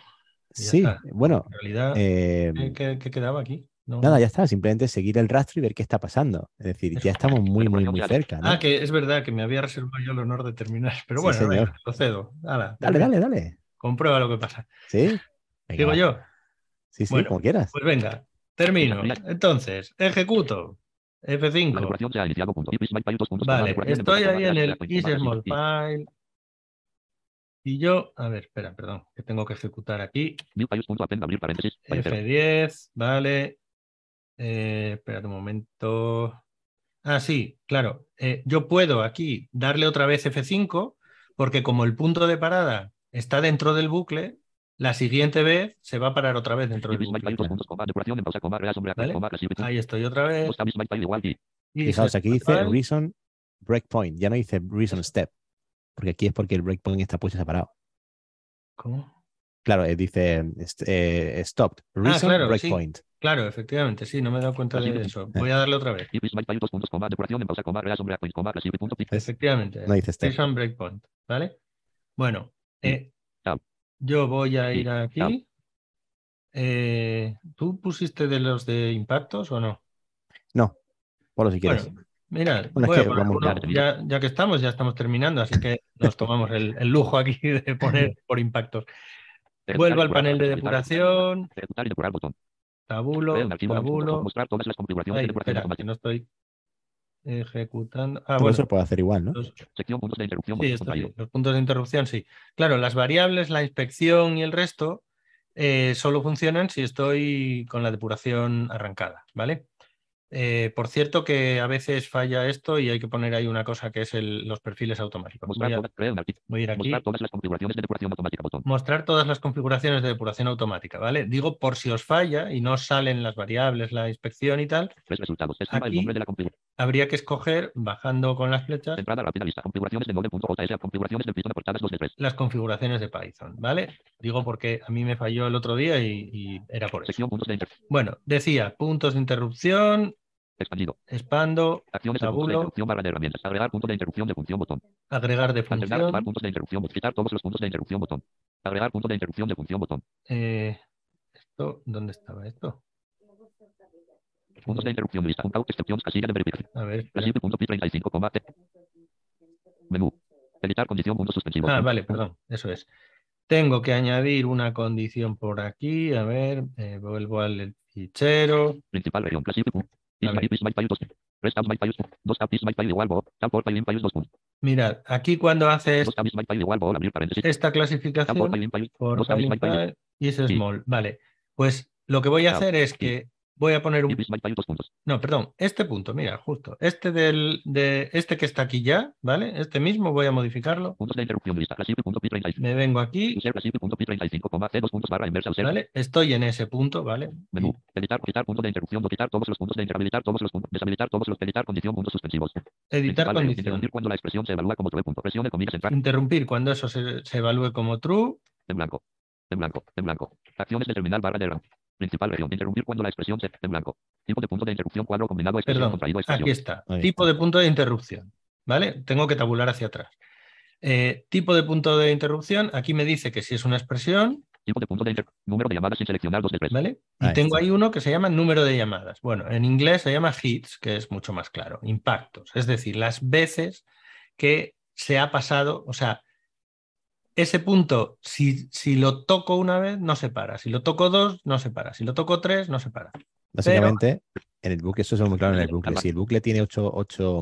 Sí, está. bueno, En realidad, eh, ¿qué, quedaba aquí? No- nada, ya está. Simplemente seguir el rastro y ver qué está pasando. Es decir, ya estamos muy, muy, muy cerca, ¿no? Ah, que es verdad que me había reservado yo el honor de terminar. Pero Sí, bueno, señor. venga, lo cedo. Hala, Dale, dale, dale. Comprueba lo que pasa. ¿Sí? Venga, Digo yo, Sí, sí, Bueno, como quieras. pues venga, termino. Entonces, ejecuto. La F5. depuración se ha iniciado. Punto. Is MyFile dos puntos. coma, Vale, estoy ahí en el is small file. Y yo, a ver, espera, perdón, que tengo que ejecutar aquí. Newfiles.append abrir paréntesis. file cero. F10, vale. Eh, espérate un momento. Ah, sí, claro. Eh, yo puedo aquí darle otra vez F5 porque como el punto de parada está dentro del bucle, la siguiente vez se va a parar otra vez dentro del ¿Vale? Ahí estoy otra vez. Y. Fijaos, aquí dice reason breakpoint. Ya no dice reason step. Porque aquí es porque el breakpoint está puesto separado. ¿Cómo? Claro, eh, dice est- eh, stopped. Reason claro, sí. breakpoint. Claro, efectivamente, sí, no me he dado cuenta de eso. Voy a darle otra vez. Efectivamente. No dice step. Station breakpoint, ¿vale? Bueno, Sí. eh. Yo voy a ir aquí. Eh, ¿Tú pusiste de los de impactos o no? No, ponlo si quieres. Bueno, mira, Bueno, es que uno. ya. ya, que estamos, ya estamos terminando, así que nos (laughs) tomamos el, el lujo aquí de poner (laughs) por impactos. Vuelvo al panel de depuración, tabulo, tabulo. Mostrar todas las configuraciones Ay, de depuración espera, que automática. no estoy ejecutando. Ah, Todo bueno, eso lo puedo hacer igual, ¿no? los- Sección puntos de interrupción. Sí, esto los puntos de interrupción, sí. Claro, las variables, la inspección y el resto eh, solo funcionan si estoy con la depuración arrancada, ¿vale? Eh, por cierto que a veces falla esto y hay que poner ahí una cosa que es el- los perfiles automáticos. Mostrar Voy a, voy ir aquí. Mostrar todas las configuraciones de depuración automática. Botón. Mostrar todas las configuraciones de depuración automática, ¿vale? Digo por si os falla y no salen las variables, la inspección y tal, Tres resultados. Estima el Aquí- nombre de la configuración. Habría que escoger, bajando con las flechas, Entrada rápida lista. Configuraciones de node.js configuraciones del Python portadas 2 de 3. las configuraciones de Python, ¿vale? Digo porque a mí me falló el otro día y, y era por eso. Sección puntos de. Bueno, decía puntos de interrupción, Expandido. expando, Acciones de puntos de Tabulo. interrupción barra de herramientas. Agregar punto de interrupción de función botón. agregar de función. activar puntos de interrupción. Quitar todos los puntos de interrupción botón. Agregar punto de interrupción de función botón. eh, esto, ¿Dónde estaba esto? Puntos de interrupción lista. Out excepciones casilla de verificación. A ver. espera. Classific.p35, combate. Menú. Editar condición puntos suspensivos. Ah, vale, perdón, eso es. Tengo que añadir una condición por aquí. A ver, eh, vuelvo al fichero. Principal región. Mirad, aquí cuando haces esta clasificación por y es small. Vale, pues lo que voy a hacer es que voy a poner un. No, perdón, este punto, mira, justo. Este del, de este que está aquí ya, ¿vale? Este mismo voy a modificarlo. Puntos de interrupción lista. Classified.p35. Me vengo aquí, User classified.p35, coma, C dos puntos barra inversa user. ¿vale? Estoy en ese punto, ¿vale? Menú. Editar, quitar punto de interrupción, no quitar todos los puntos de interhabilitar todos los puntos, deshabilitar todos los, editar condición, puntos suspensivos. Editar región, condición. Interrumpir cuando la expresión se evalúa como true punto. Presione comillas entrar. Interrumpir cuando eso se, se evalúe como true. En blanco. En blanco. En blanco. Acciones de terminal barra de RAM. Principal región. Interrumpir cuando la expresión se. En blanco. Tipo de punto de interrupción cuadro combinado expresión Perdón, contraído expresión. aquí está. Ahí Tipo de punto de interrupción, ¿vale? Tengo que tabular hacia atrás. Eh, tipo de punto de interrupción, aquí me dice que si es una expresión, Tipo de punto de inter... Número de llamadas sin seleccionar dos de tres. ¿vale? Y tengo está. ahí uno que se llama número de llamadas. Bueno, en inglés se llama hits, que es mucho más claro, impactos, es decir, las veces que se ha pasado, o sea, ese punto, si, si lo toco una vez, no se para, si lo toco dos, no se para, si lo toco tres, no se para. Básicamente, en el bucle, eso es muy claro en el bucle. Si el bucle tiene ocho, ocho,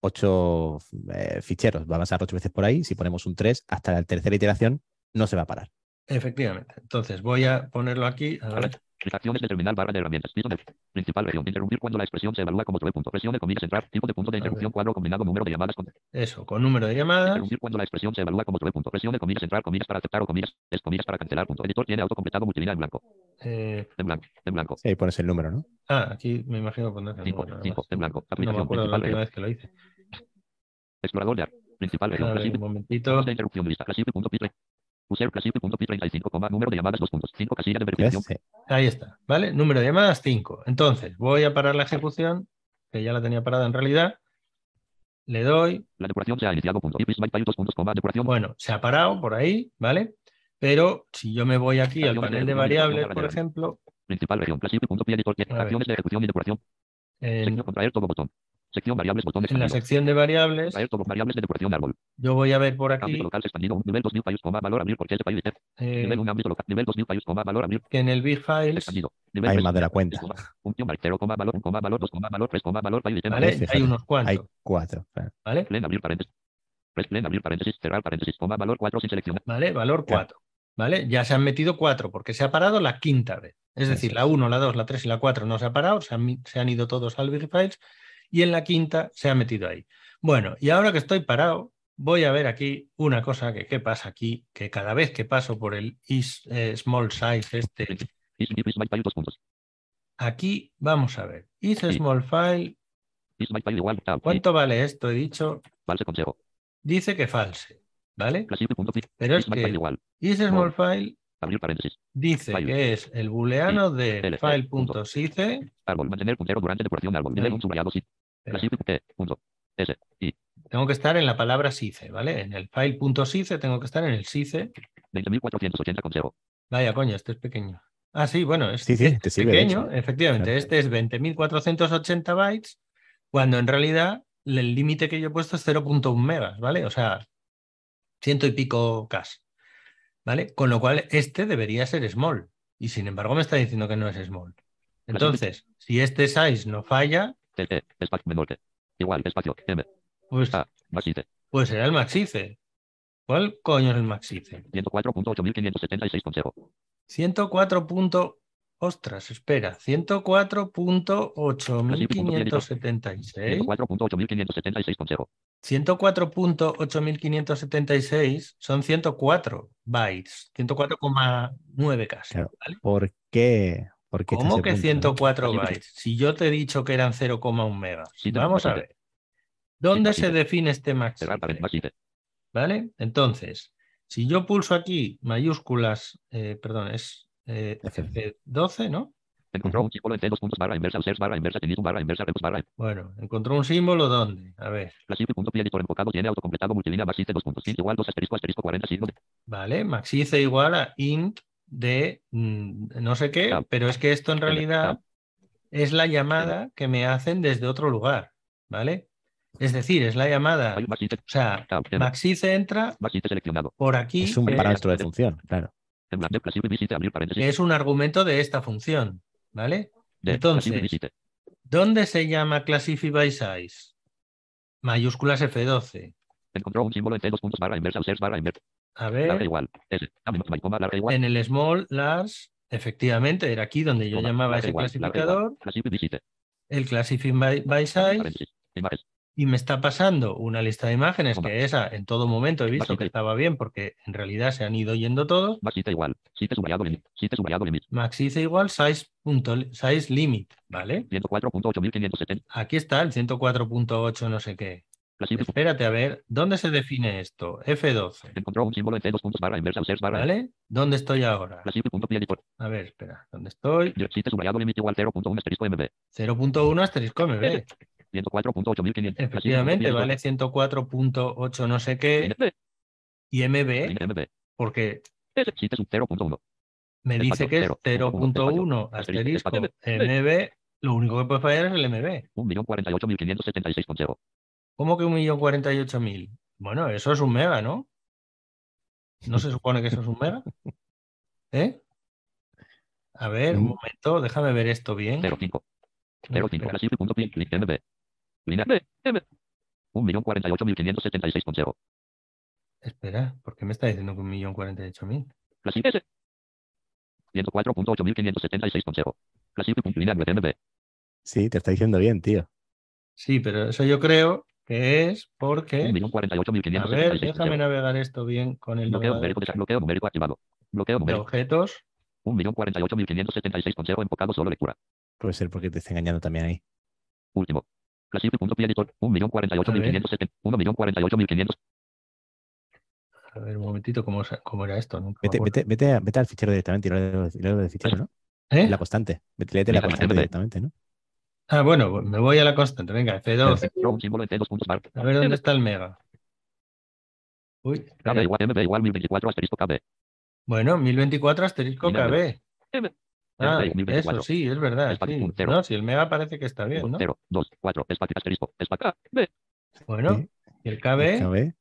ocho, eh, ficheros, va a pasar ocho veces por ahí. Si ponemos un 3, hasta la tercera iteración no se va a parar. Efectivamente. Entonces voy a ponerlo aquí. a Acciones de terminal barra de herramientas. Piso de principal región. Interrumpir cuando la expresión se evalúa como true punto. Presione comillas entrar. Tipo de punto de interrupción cuadro combinado número de llamadas con. Eso, con número de llamadas. Interrumpir cuando la expresión se evalúa como true punto. Presione comillas entrar comillas para aceptar o comillas es comillas para cancelar punto. Editor tiene autocompletado multilínea en blanco. eh, En blanco. En blanco. Sí, ahí pones el número, ¿no? ah, aquí me imagino poner el 5, número, nada 5, más. en blanco. No me Aplicación acuerdo la principal última región. vez que lo hice. Explorador de ar. Principal región. Ver, un momentito. Puntos de interrupción lista. Classified.p3. User classified.p35, coma, número de llamadas 2 puntos. 5 casillas de verificación. Sí. Ahí está, ¿vale? Número de llamadas 5. Entonces, voy a parar la ejecución, que ya la tenía parada en realidad. Le doy, La depuración se ha iniciado. Punto. By dos puntos, coma, depuración. bueno, se ha parado por ahí, ¿vale? Pero si yo me voy aquí al panel de ejecución y variables, por ejemplo, Principal región. Ver. Acciones de ejecución y depuración. Sección contraer todo botón. Sección variables botón en la sección de variables, variables de árbol. yo voy a ver por Ámbito aquí local expandido. un Nivel 2000 país, coma, valor abrir porque ese país. eh, Nivel 1 ámbito local. Nivel 2000 país, coma, valor abrir que en el Big Files, expandido. Nivel Hay más de la cuenta. coma, Función mark 0, coma, valor 1, coma, valor 2, coma, valor 3, coma, valor país. tema. ¿vale? fíjate, Hay unos Hay cuantos, cuatro. claro. ¿vale? Plen abrir paréntesis. Press plen abrir paréntesis. Cerrar paréntesis, coma, valor 4 sin seleccionar. ¿Vale? Valor Claro. 4. ¿Vale? Ya se han metido 4 porque se ha parado la quinta vez. Es decir, la 1, la 2, la 3 y la 4 no se ha parado, se han, se han ido todos al Big Files y en la quinta se ha metido ahí. Bueno, y ahora que estoy parado, voy a ver aquí una cosa que qué pasa aquí, que cada vez que paso por el is eh, small size este, aquí vamos a ver. Is small file. ¿cuánto vale esto? He dicho, False consejo. dice que false, ¿vale? Pero es que is small file dice que es el booleano de file.sice Árbol. Mantener puntero durante depuración árbol. Nivel Ahí. 1 subrayado sí. Tengo que estar en la palabra sice, ¿vale? En el file.sice tengo que estar en el sice. 20.480 consejo. Vaya, coño, este es pequeño. Ah, sí, bueno, es, Sí, sí, este te es pequeño, efectivamente. Claro. Este es 20.480 bytes, cuando en realidad el límite que yo he puesto es 0.1 megas, ¿vale? O sea, ciento y pico K, ¿vale? Con lo cual este debería ser small, y sin embargo me está diciendo que no es small. Entonces, si este size no falla, T. T. Espacio menor que. Igual. Espacio. M. pues, Ah. Más I. pues será el maxice. ¿Cuál coño es el maxice? 104.8576 consejo. 104. punto- Ostras, espera. 104.8576. 104.8576 consejo. 104.8576 son 104 bytes. 104,9 casi. Claro. ¿vale? ¿Por qué? ¿Por qué está ¿Cómo que punto, no? 104 Así que- bytes? Si yo te he dicho que eran 0,1 megas. Vamos a ver. ¿Dónde sí, se define este max? ¿Vale? Entonces, si yo pulso aquí mayúsculas, eh, perdón, es eh, F. F12, ¿no? Encontró un símbolo en C dos puntos barra inversa users barra inversa tenismo barra inversa rebus barra Bueno, encontró un símbolo ¿dónde? A ver, classified.p editor enfocado tiene autocompletado multilínea C dos puntos int igual dos asterisco asterisco 40 signo vale, maxice igual a int de mm, no sé qué, pero es que esto en realidad es la llamada que me hacen desde otro lugar, ¿vale? Es decir, es la llamada. O sea. Maxice entra por aquí, Es un parámetro de función, claro. Es un argumento de esta función. ¿Vale? Entonces. ¿Dónde se llama Classify by Size? Mayúsculas F12. Encontró un símbolo en C, dos puntos barra inversa, barra inversa. A ver, igual. Larga en el small, large, efectivamente, era aquí donde yo llamaba ese clasificador, el Classify by, by Size, y me está pasando una lista de imágenes que esa en todo momento he visto que estaba bien porque en realidad se han ido yendo todos. Maxite igual. Maxice igual size, punto, size limit, ¿vale? 104.8570. Aquí está el 104.8 no sé qué. Espérate a ver, ¿dónde se define esto? F12, Encontró un símbolo en C, dos puntos barra inversa, search barra. ¿vale? ¿Dónde estoy ahora? A ver, espera, ¿dónde estoy? Site subrayado limit igual 0.1 asterisco MB. 0.1 asterisco MB. 104.8500. Efectivamente, vale 104.8 no sé qué y MB, porque Site sub 0.1. me dice que es cero, 0.1 asterisco, MB, lo único que puede fallar es el MB. 1.048.576.0. ¿Cómo que 1.048.000? Bueno, eso es un mega, ¿no? ¿No se supone que eso es un mega? (laughs) ¿Eh? A ver, un Mm. momento, déjame ver esto bien. 05. A ver, 05. espera. Clasific.py. Clic MB. Línea B. M. 1.048.576.0. Espera, ¿por qué me está diciendo que 1.048.000? Clasific S. 104.8576.0. Clasific.línea web MB. Sí, te está diciendo bien, tío. Sí, pero eso yo creo que es porque... A ver, 1.048.576.0. déjame navegar esto bien con el Bloqueo numérico, de- bloqueo numérico activado. Bloqueo de numérico. objetos. 1.048.576.0 enfocado solo lectura. Puede ser porque te está engañando también ahí. Último. Clasific.py editor. 1.048.570. 1.048.500. A ver, un momentito, ¿cómo, cómo era esto? Nunca Vete, vete, vete, a- vete al fichero directamente y léelo del fichero, ¿no? ¿Eh? La constante. Vete, léete la constante directamente, ¿no? Ah, bueno, me voy a la constante. Venga, F2. Encontró un símbolo en C, dos puntos bar. A ver dónde está el mega. Uy, KB espera. igual MB igual 1024 asterisco KB. bueno, 1024 asterisco KB. Ah, MB, 1024. eso sí, es verdad. Sí. No, si el mega parece que está bien, ¿no? 0, 2, 4, espacio asterisco, espacio KB. Bueno, y el KB, KB.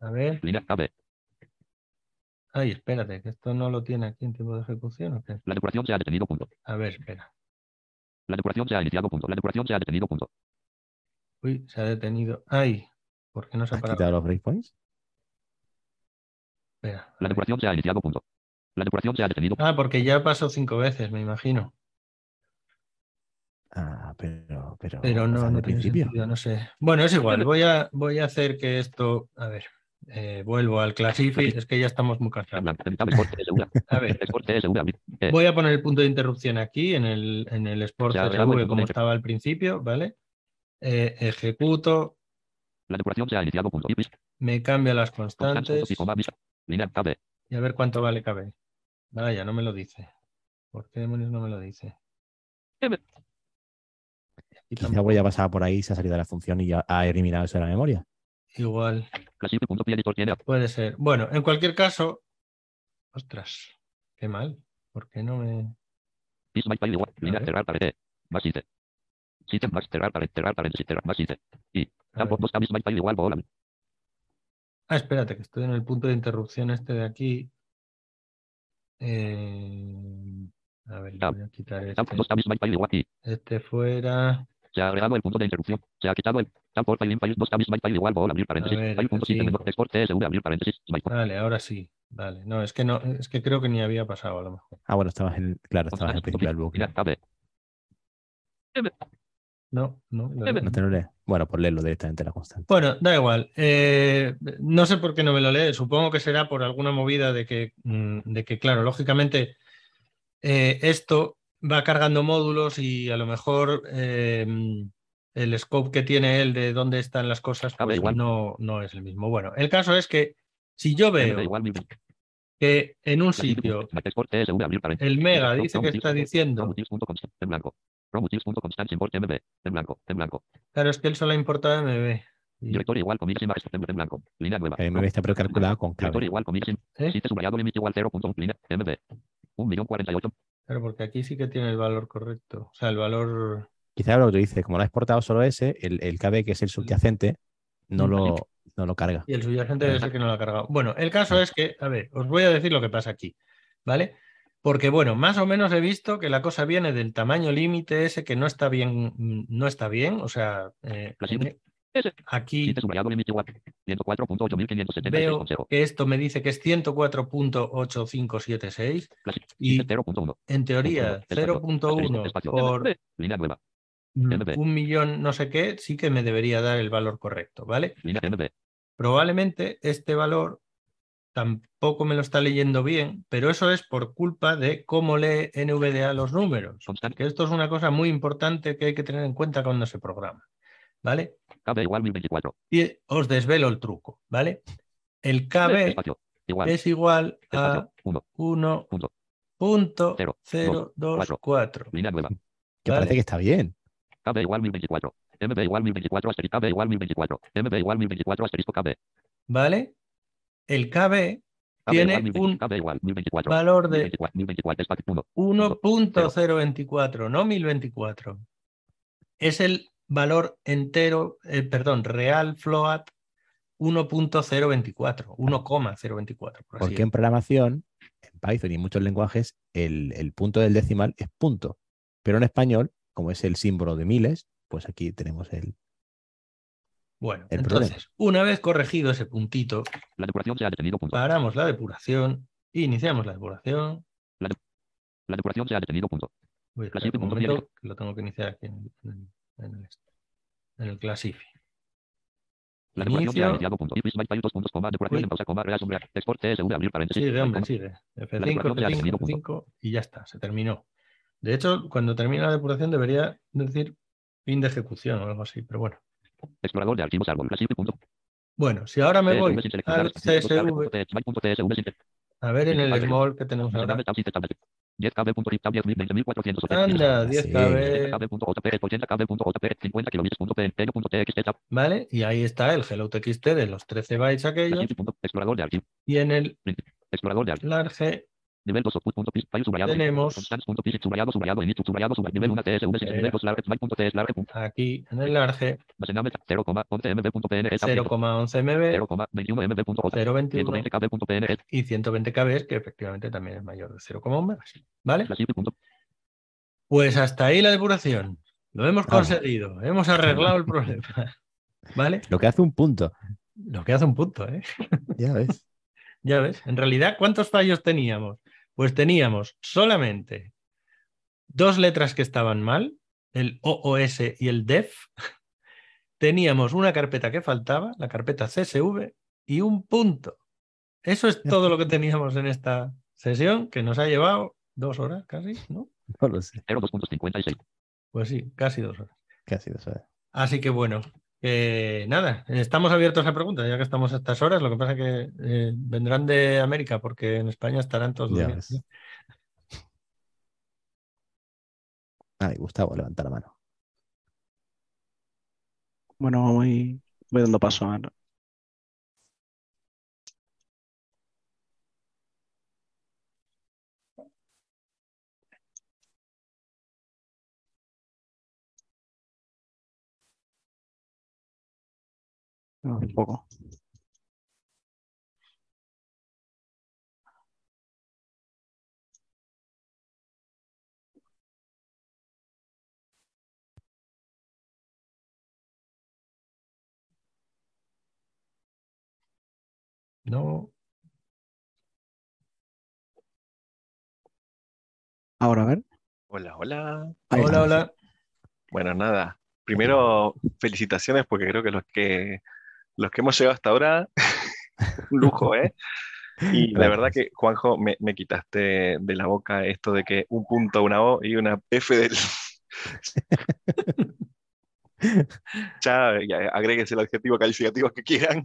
a ver. Línea KB. Ay, espérate, que esto no lo tiene aquí en tiempo de ejecución. ¿o qué? La depuración se ha detenido, punto. A ver, espera. La depuración se ha iniciado, punto. La depuración se ha detenido, punto. Uy, se ha detenido. Ay, ¿por qué no se ha ¿Has parado? quitado los breakpoints? Espera. La depuración se ha iniciado, punto. La depuración se ha detenido. Ah, porque ya pasó cinco veces, me imagino. Ah, pero, pero, Pero no, no tiene principio. sentido, no sé. Bueno, es igual, voy a, voy a hacer que esto. A ver, eh, vuelvo al Classify, es que ya estamos muy cansados. (laughs) A ver, voy a poner el punto de interrupción aquí en el, en el Sport CSV como estaba al principio, ¿vale? Eh, ejecuto, La depuración se ha iniciado, me cambia las constantes y a ver cuánto vale KB. Vaya, no me lo dice. ¿Por qué demonios no me lo dice? Quizá voy a pasar por ahí, se ha salido de la función y ya ha eliminado eso de la memoria. Igual. Puede ser. Bueno, en cualquier caso. Ostras, qué mal. ¿Por qué no me.? Ah, espérate, que estoy en el punto de interrupción este de aquí. Eh, A ver, Tab. voy a quitar este. Este fuera. Se ha agregado el punto de interrupción. Se ha quitado el campo file in file dos tabs my file igual bola. Abrir paréntesis. Ver, File punto sí. Export TSV. Abrir paréntesis. File. Vale, ahora sí. Vale. No, es que no, es que creo que ni había pasado a lo mejor. Ah, bueno, estabas en, claro, estabas en el principio del bucle. No, no. leo. No te lo lees. Bueno, pues léelo directamente la constante. Bueno, da igual. Eh, no sé por qué no me lo lee. Supongo que será por alguna movida de que, mm, de que claro, lógicamente eh, esto va cargando módulos y a lo mejor eh, el scope que tiene él de dónde están las cosas Ah, pues igual. no, no es el mismo. Bueno, el caso es que si yo veo que en un sitio el mega dice que está diciendo, from motives.const- En blanco. From motives.constants import MB. En blanco. En blanco. claro, es que él solo ha importado MB. Directorio igual comillas imagen en blanco. Línea nueva. MB está precalculado con Directorio clave. igual comillas. ¿eh? Site subrayado límite igual 0.1 línea. MB. 1.048. Claro, porque aquí sí que tiene el valor correcto. O sea, el valor Quizás lo que tú dices, como lo ha exportado solo ese, el, el KB, que es el subyacente, no Mm. lo, no lo carga. Y el subyacente es el que no lo ha cargado. Bueno, el caso es que, a ver, os voy a decir lo que pasa aquí, ¿vale? Porque, bueno, más o menos he visto que la cosa viene del tamaño límite ese que no está bien, mm, no está bien, o sea, eh, Aquí Siguiente subrayado límite igual. 104.8576 veo que esto me dice que es 104.8576 Clase- y 0.1. en teoría Punto uno, espacio, 0.1 espacio, por mm, un millón no sé qué, sí que me debería dar el valor correcto, ¿vale? Probablemente este valor tampoco me lo está leyendo bien, pero eso es por culpa de cómo lee NVDA los números. Que esto es una cosa muy importante que hay que tener en cuenta cuando se programa. ¿Vale? KB igual 1024. Y os desvelo el truco, ¿vale? El B, KB Espacio. Igual. es igual a Espacio. 1. Punto. 1.024. Línea nueva. Que Vale. parece que está bien. KB igual 1024. MB igual 1024. Asterisco KB igual 1024. MB igual 1024. Asterisco KB. ¿Vale? El KB Tiene igual 1024, un KB igual 1024. valor de 1024. 1024. Espacio. 1. 1.024, no 1024. Es el valor entero, eh, perdón, real float 1.024, 1,024. Por así Porque en programación, en Python y en muchos lenguajes, el, el punto del decimal es punto. Pero en español, como es el símbolo de miles, pues aquí tenemos el. Bueno, el entonces, una vez corregido ese puntito, La depuración se ha detenido. Punto. paramos la depuración, iniciamos la depuración. La depuración se ha detenido. Punto. Voy a La siguiente un punto momento, que lo tengo que iniciar aquí en, en- en el, en el Classify. La depuración iniciado. Punto. Dos puntos, coma, depuración en pausa, coma, rea, sombrear. Export CSV, abrir paréntesis. Sigue, hombre, sigue. F5, depuración ya ha F5, tenido punto. F5 y ya está, se terminó. De hecho, cuando termina la depuración debería decir fin de ejecución o algo así, pero bueno. Explorador de archivos árbol. Punto. Bueno, si ahora me voy al CSV, a ver en el small que tenemos ahora. Tab, tab, sin tab, 10 KB. Punto, tab, 10, 20.480. Anda, Sí. 10 KB, KB.jpg, 80 KB.jpg, 50 kilobits. Punto, PNG, punto, TXT, tab, ¿vale? Y ahí está el hello txt de los 13 bytes aquellos. explorador de. Y en el Explorador de large Nivel 2 output punto file subrayado. Tenemos- Constants punto pis, subrayado, subrayado, init, subrayado, subrayado, nivel 1 TSV, sin nivel 2 large, byte punto TS large, punto, aquí en el large almacename 0,11 MB punto PNG, tab, 0,11 MB, 0,21 MB punto J, 0,21 120 KB punto PNG, y 120 KB, que efectivamente también es mayor de 0,1 ¿vale? clasific. Punto, Pues hasta ahí la depuración. Lo hemos conseguido, hemos arreglado el problema. ¿Vale? Lo que hace un punto. Lo que hace un punto, ¿eh? Ya ves. (laughs) Ya ves. En realidad, ¿cuántos fallos teníamos? Pues teníamos solamente dos letras que estaban mal, el OOS y el DEF. (laughs) Teníamos una carpeta que faltaba, la carpeta CSV, y un punto. Eso es todo lo que teníamos en esta sesión, que nos ha llevado dos horas casi, ¿no? No lo sé. 0,2.56. Pues sí, casi dos horas. Casi lo sabes. Así que bueno, eh, nada, estamos abiertos a preguntas, ya que estamos a estas horas. Lo que pasa es que eh, vendrán de América, porque en España estarán todos durmiendo. ves. Ay, Gustavo, levanta la mano. Bueno, voy, voy dando paso. a Un poco. No, Ahora, a ver. Hola, hola. Ahí hola, está. hola. Bueno, nada. Primero, felicitaciones porque creo que los que los que hemos llegado hasta ahora, (laughs) un lujo, ¿eh? Y la verdad que, Juanjo, me, me quitaste de la boca esto de que un punto, una O y una F del... (laughs) Ya, ya agréguense el adjetivo calificativo que quieran.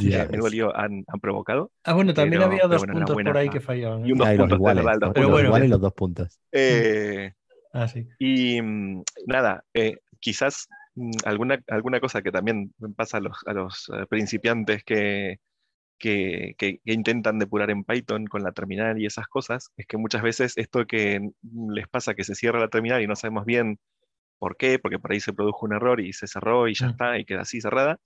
Ya Eh, lío han, han provocado. Ah, bueno, también Pero- había dos bueno, puntos por enhorabuena. ahí que fallaban. ¿eh? Y un dos Ay, los puntos, iguales. el dos Pero puntos. bueno, iguales y los dos puntos. Eh, Ah, sí. Y mm, nada, eh, quizás alguna, alguna cosa que también pasa a los, a los eh, principiantes que, que, que- que intentan depurar en Python con la terminal y esas cosas, es que muchas veces esto que mm, les pasa que se cierra la terminal y no sabemos bien por qué, porque por ahí se produjo un error y se cerró y ya Mm. está, y queda así cerrada.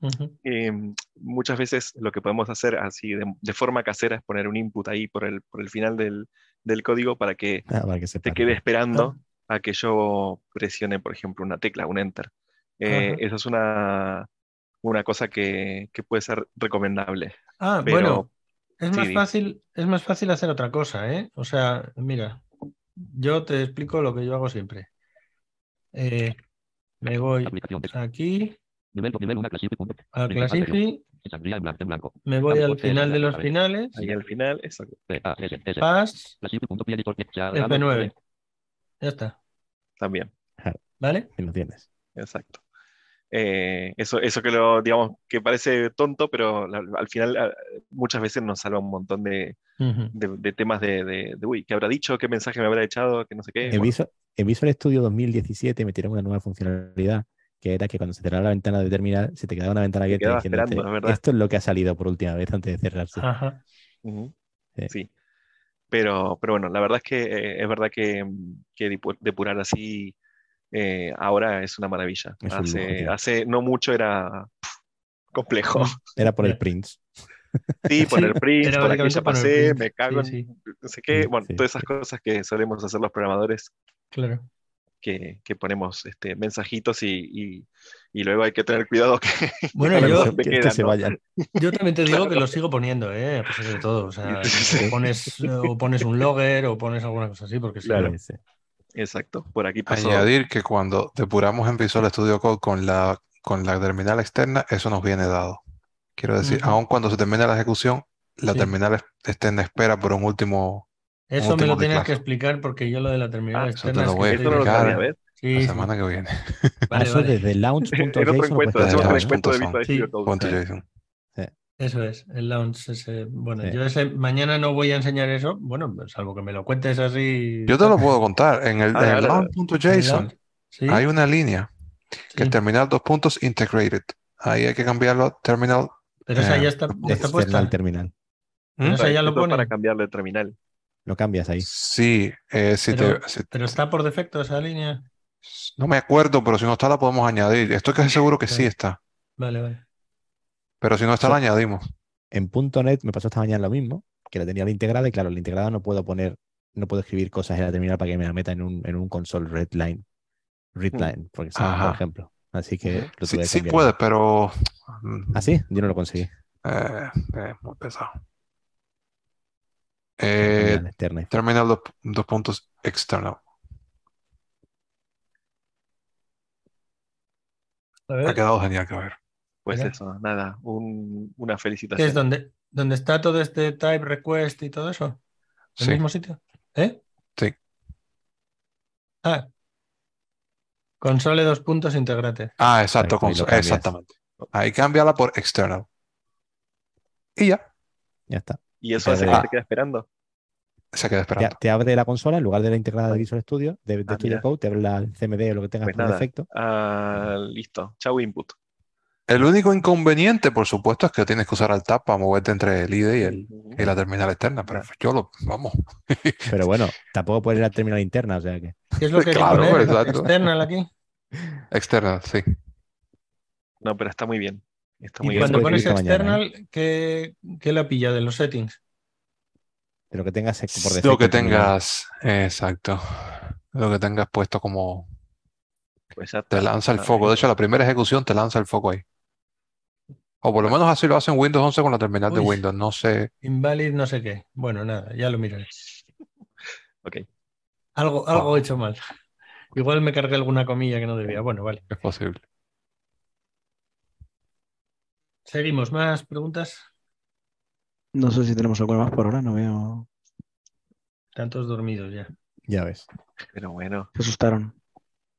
Ujú. Eh, muchas veces lo que podemos hacer así de, de forma casera es poner un input ahí por el, por el final del, del código para que Ah, para que se te quede esperando a que yo presione, por ejemplo, una tecla, un enter. Eh, eso es una, una cosa que, que puede ser recomendable. Ah, Pero- bueno, es sí, más fácil, es más fácil hacer otra cosa, ¿eh? O sea, mira, yo te explico lo que yo hago siempre. Eh, me voy aquí Nivel, nivel 1 Classify. Punto. a. Classify, me voy al final de los finales, Ahí al final, S. pass, Classify.py editor. Se ha dado- F9. Ya está, También, ¿vale? Ahí lo tienes. exacto. Eh, eso, eso que lo, digamos, que parece tonto, pero la- al final ah, muchas veces nos salva un montón de, de- de temas de, de, de, uy, ¿qué habrá dicho? ¿Qué mensaje me habrá echado? Que no sé qué. En Bueno, Visual, en Visual Studio 2017 metieron una nueva funcionalidad que era que cuando se cerraba la ventana de terminal, se te quedaba una ventana abierta verdad. esto es lo que ha salido por última vez antes de cerrarse. Ajá. Sí. Pero, pero bueno, la verdad es que eh, es verdad que, mm, que depurar así eh, ahora es una maravilla. Es un lujo, Hace, hace no mucho era complejo. Era por el Prince. Sí, poner (laughs) print, era por aquí básicamente ya pasé, me cago Sí, en no sé qué. Mm, Bueno, sí. todas esas cosas que solemos hacer los programadores Claro. Que, que ponemos este, mensajitos y, y, y luego hay que tener cuidado que (laughs) Bueno, yo- que, quedan, se ¿no? vayan. Yo también te digo Claro. que lo sigo poniendo, ¿eh? A pesar de todo. O sea, (laughs) Sí. o pones, o pones un logger o pones alguna cosa así, porque si no- Claro. Sí. Exacto, por aquí pasó. Añadir que cuando depuramos en Visual Studio Code con la, con la terminal externa, eso nos viene dado. Quiero decir, Ujú. aun cuando se termine la ejecución, la Sí. terminal externa espera por un último, Eso me lo tenías reclamo. que explicar porque yo lo de la terminal Ah, eso te externa lo voy a no explicar. Sí, la sí. semana que viene. (laughs) Vale, eso vale. desde launch.json (laughs) otro encuentro. Eso es, el launch ese. Bueno, Sí. yo ese mañana no voy a enseñar eso, bueno, salvo que me lo cuentes así. Yo te lo puedo contar. En el, Ah, el dale, dale. ¿El launch.json hay una línea que terminal dos puntos integrated. Ahí hay que cambiarlo a terminal. Pero esa eh, ya está, ya está externa puesta. al terminal. Pero esa ya lo es para pone. cambiarle de terminal. Lo cambias ahí. Sí, eh, si Pero- te- si- Pero está por defecto esa línea. no me acuerdo, pero si no está la podemos añadir. Estoy casi seguro que sí está, Vale, vale. pero si no está Sí. la añadimos. En .NET me pasó esta mañana lo mismo, que la tenía la integrada y claro, la integrada no puedo poner, no puedo escribir cosas en la terminal para que me la meta en un, en un console readline, porque saben, por Ajá. ejemplo. Así que lo Sí, tuve que sí cambiar. puede, pero mm, ¿Ah, sí? Yo no lo conseguí. eh, eh, muy pesado. Eh, Terminal dos, dos puntos external. A Ha quedado genial que ver. Pues Mira. eso, nada, un- una ¿qué es felicitación. donde, donde está todo este type request y todo eso? ¿El Sí, mismo sitio? ¿Eh? Sí. Ah. Console dos puntos integrate. Ah, exacto, Exacto, ahí lo cons- cambias. exactamente. Ahí cámbiala por external. Y ya, Ya está. Y eso te hace que abre- se quede esperando. se queda Te, esperando. te abre la consola en lugar de la integrada de Visual Studio, de, de Ah, Studio. Code, te abre la CMD o lo que tengas Pues por nada. defecto. Ah, listo. Chau input. El único inconveniente, por supuesto, es que tienes que usar el tab para moverte entre el IDE y, el, y la terminal externa. Pero yo lo, vamos. (laughs) Pero bueno, tampoco puedes ir a la terminal interna, o sea que. ¿Qué es lo que hay que Claro. External aquí. Externa, sí. No, pero está muy bien. Está Y muy Y bien. cuando pones mañana, external, ¿qué, qué la pilla de los settings? de lo que tengas por defecto. Lo que tengas, exacto. Lo que tengas puesto como Pues te lanza el Ah, foco. De hecho, la primera ejecución te lanza el foco ahí. O por lo menos así lo hacen Windows 11 con la terminal de. Windows. No sé. Invalid no sé qué. Bueno, nada, ya lo miraré. (laughs) Ok. Algo, algo Oh. he hecho mal. Igual me cargué alguna comilla que no debía. Bueno, vale. Es posible. Seguimos. ¿Más preguntas? No sé si tenemos alguna más por ahora, no veo. Tantos dormidos ya. Ya ves. Pero bueno. Se asustaron.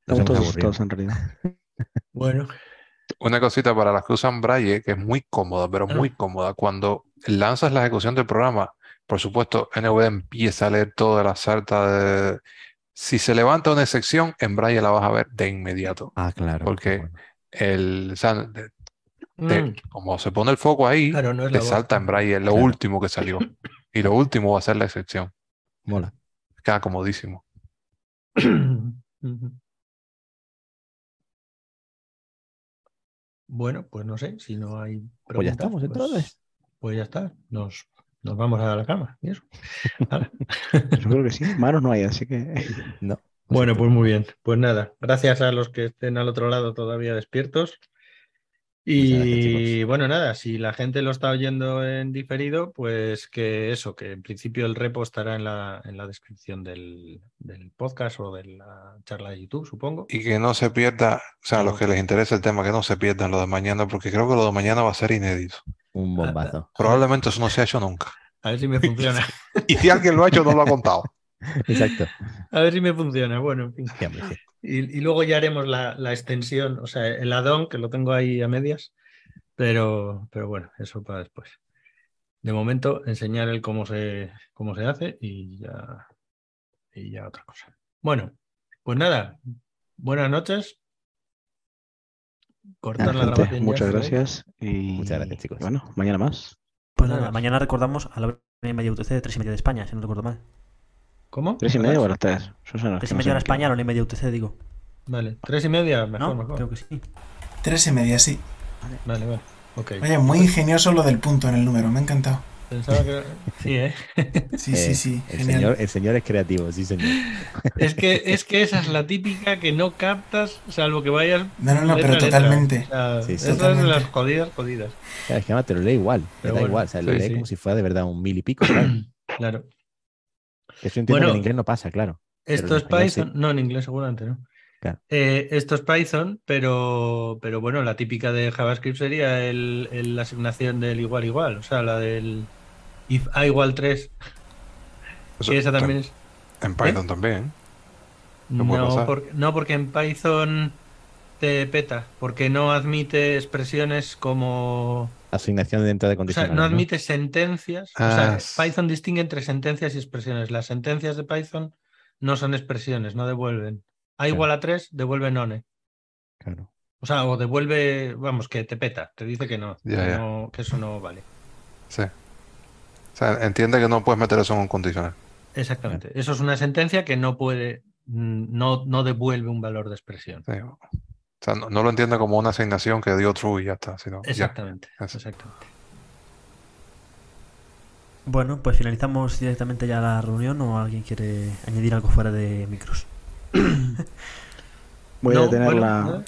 Estamos todos aburrido. asustados en realidad. (laughs) Bueno, Una cosita para las que usan Braille, que es muy cómoda, pero muy Ah. cómoda. Cuando lanzas la ejecución del programa, por supuesto, NVDA empieza a leer toda la sarta de... Si se levanta una sección, en Braille la vas a ver de inmediato. Ah, claro. Porque- bueno. El, o sea, de- Mm. Como se pone el foco ahí, claro, salta en braille, es lo último que salió. (coughs) Y lo último va a ser la excepción. Mola. Queda comodísimo. (coughs) bueno, pues no sé, si no hay preguntas. Pues ya estamos entonces. Pues, pues ya está, nos, nos vamos a la cama. ¿y eso? (laughs) Yo creo que sí, manos no hay, así que. (laughs) no. Pues bueno, pues muy bien. Pues nada, gracias a los que estén al otro lado todavía despiertos. Y bueno, nada, si la gente lo está oyendo en diferido, pues que eso, que en principio el repo estará en la, en la descripción del, del podcast o de la charla de YouTube, supongo. Y que no se pierda, o sea, a los que les interesa el tema, que no se pierdan lo de mañana, porque creo que lo de mañana va a ser inédito. Un bombazo. Probablemente eso no se ha hecho nunca. A ver si me funciona. (laughs) Y si alguien lo ha hecho, no lo ha contado. Exacto. A ver si me funciona. Bueno, en fin. Y, y luego ya haremos la, la extensión, o sea, el add-on, que lo tengo ahí a medias, pero, pero bueno, eso para después. De momento, enseñar el cómo se, cómo se hace y ya, y ya otra cosa. Bueno, pues nada, buenas noches. Cortar Nada, la gente, grabación muchas gracias. Y Muchas gracias, chicos. Bueno, mañana más. Pues Nada. nada, mañana recordamos a la hora y media UTC de 3 y media de España, si no recuerdo mal. ¿Cómo? ¿Tres y media o a las tres? Susana, 3 que y no media sé hora. España, hora y media UTC, digo. Vale, tres y media, mejor, ¿No? mejor. Creo que sí. Tres y media, sí. Vale, vale. Ok. Oye, muy ingenioso lo del punto en el número, me ha encantado. Pensaba que. (laughs) Sí, ¿eh? Sí, Eh, sí, sí, El genial. señor, el señor es creativo, sí, señor. Es que, es que esa es la típica que no captas, salvo que vayas. No, no, no, pero totalmente. O sea, Sí, sí. esa es de las jodidas, jodidas. Claro, es que además te lo lee igual, te da bueno, igual, o sea, lo sí, lee sí. como si fuera de verdad un mil y pico, claro. Claro. Eso entiendo Bueno, que en inglés no pasa, claro. Esto en es sí. Python. No, en inglés seguramente no. Claro. Eh, esto es Python, pero, pero bueno, la típica de JavaScript sería el, el- la asignación del igual igual, o sea, la del if a igual 3, Eso que esa también es... En Python también. ¿Qué puede No, no, porque en Python te peta, porque no admite expresiones como... Asignación dentro de O sea, condicionales. no admite sentencias. o Ah, sea, s- Python distingue entre sentencias y expresiones. Las sentencias de Python no son expresiones, no devuelven. A igual a 3, devuelve none. Claro. O sea, o devuelve, vamos, que te peta, te dice que no, Ya, que, ya. no- que eso no vale. Sí. O sea, entiende que no puedes meter eso en un condicional. Exactamente. Eso es una sentencia que no puede, mm, no, no devuelve un valor de expresión. Sí. O sea, no, no lo entiende como una asignación que dio true y ya está, sino. Exactamente, exactamente. Bueno, pues finalizamos directamente ya la reunión o alguien quiere añadir algo fuera de micros. (coughs) Voy No, a tener bueno, la.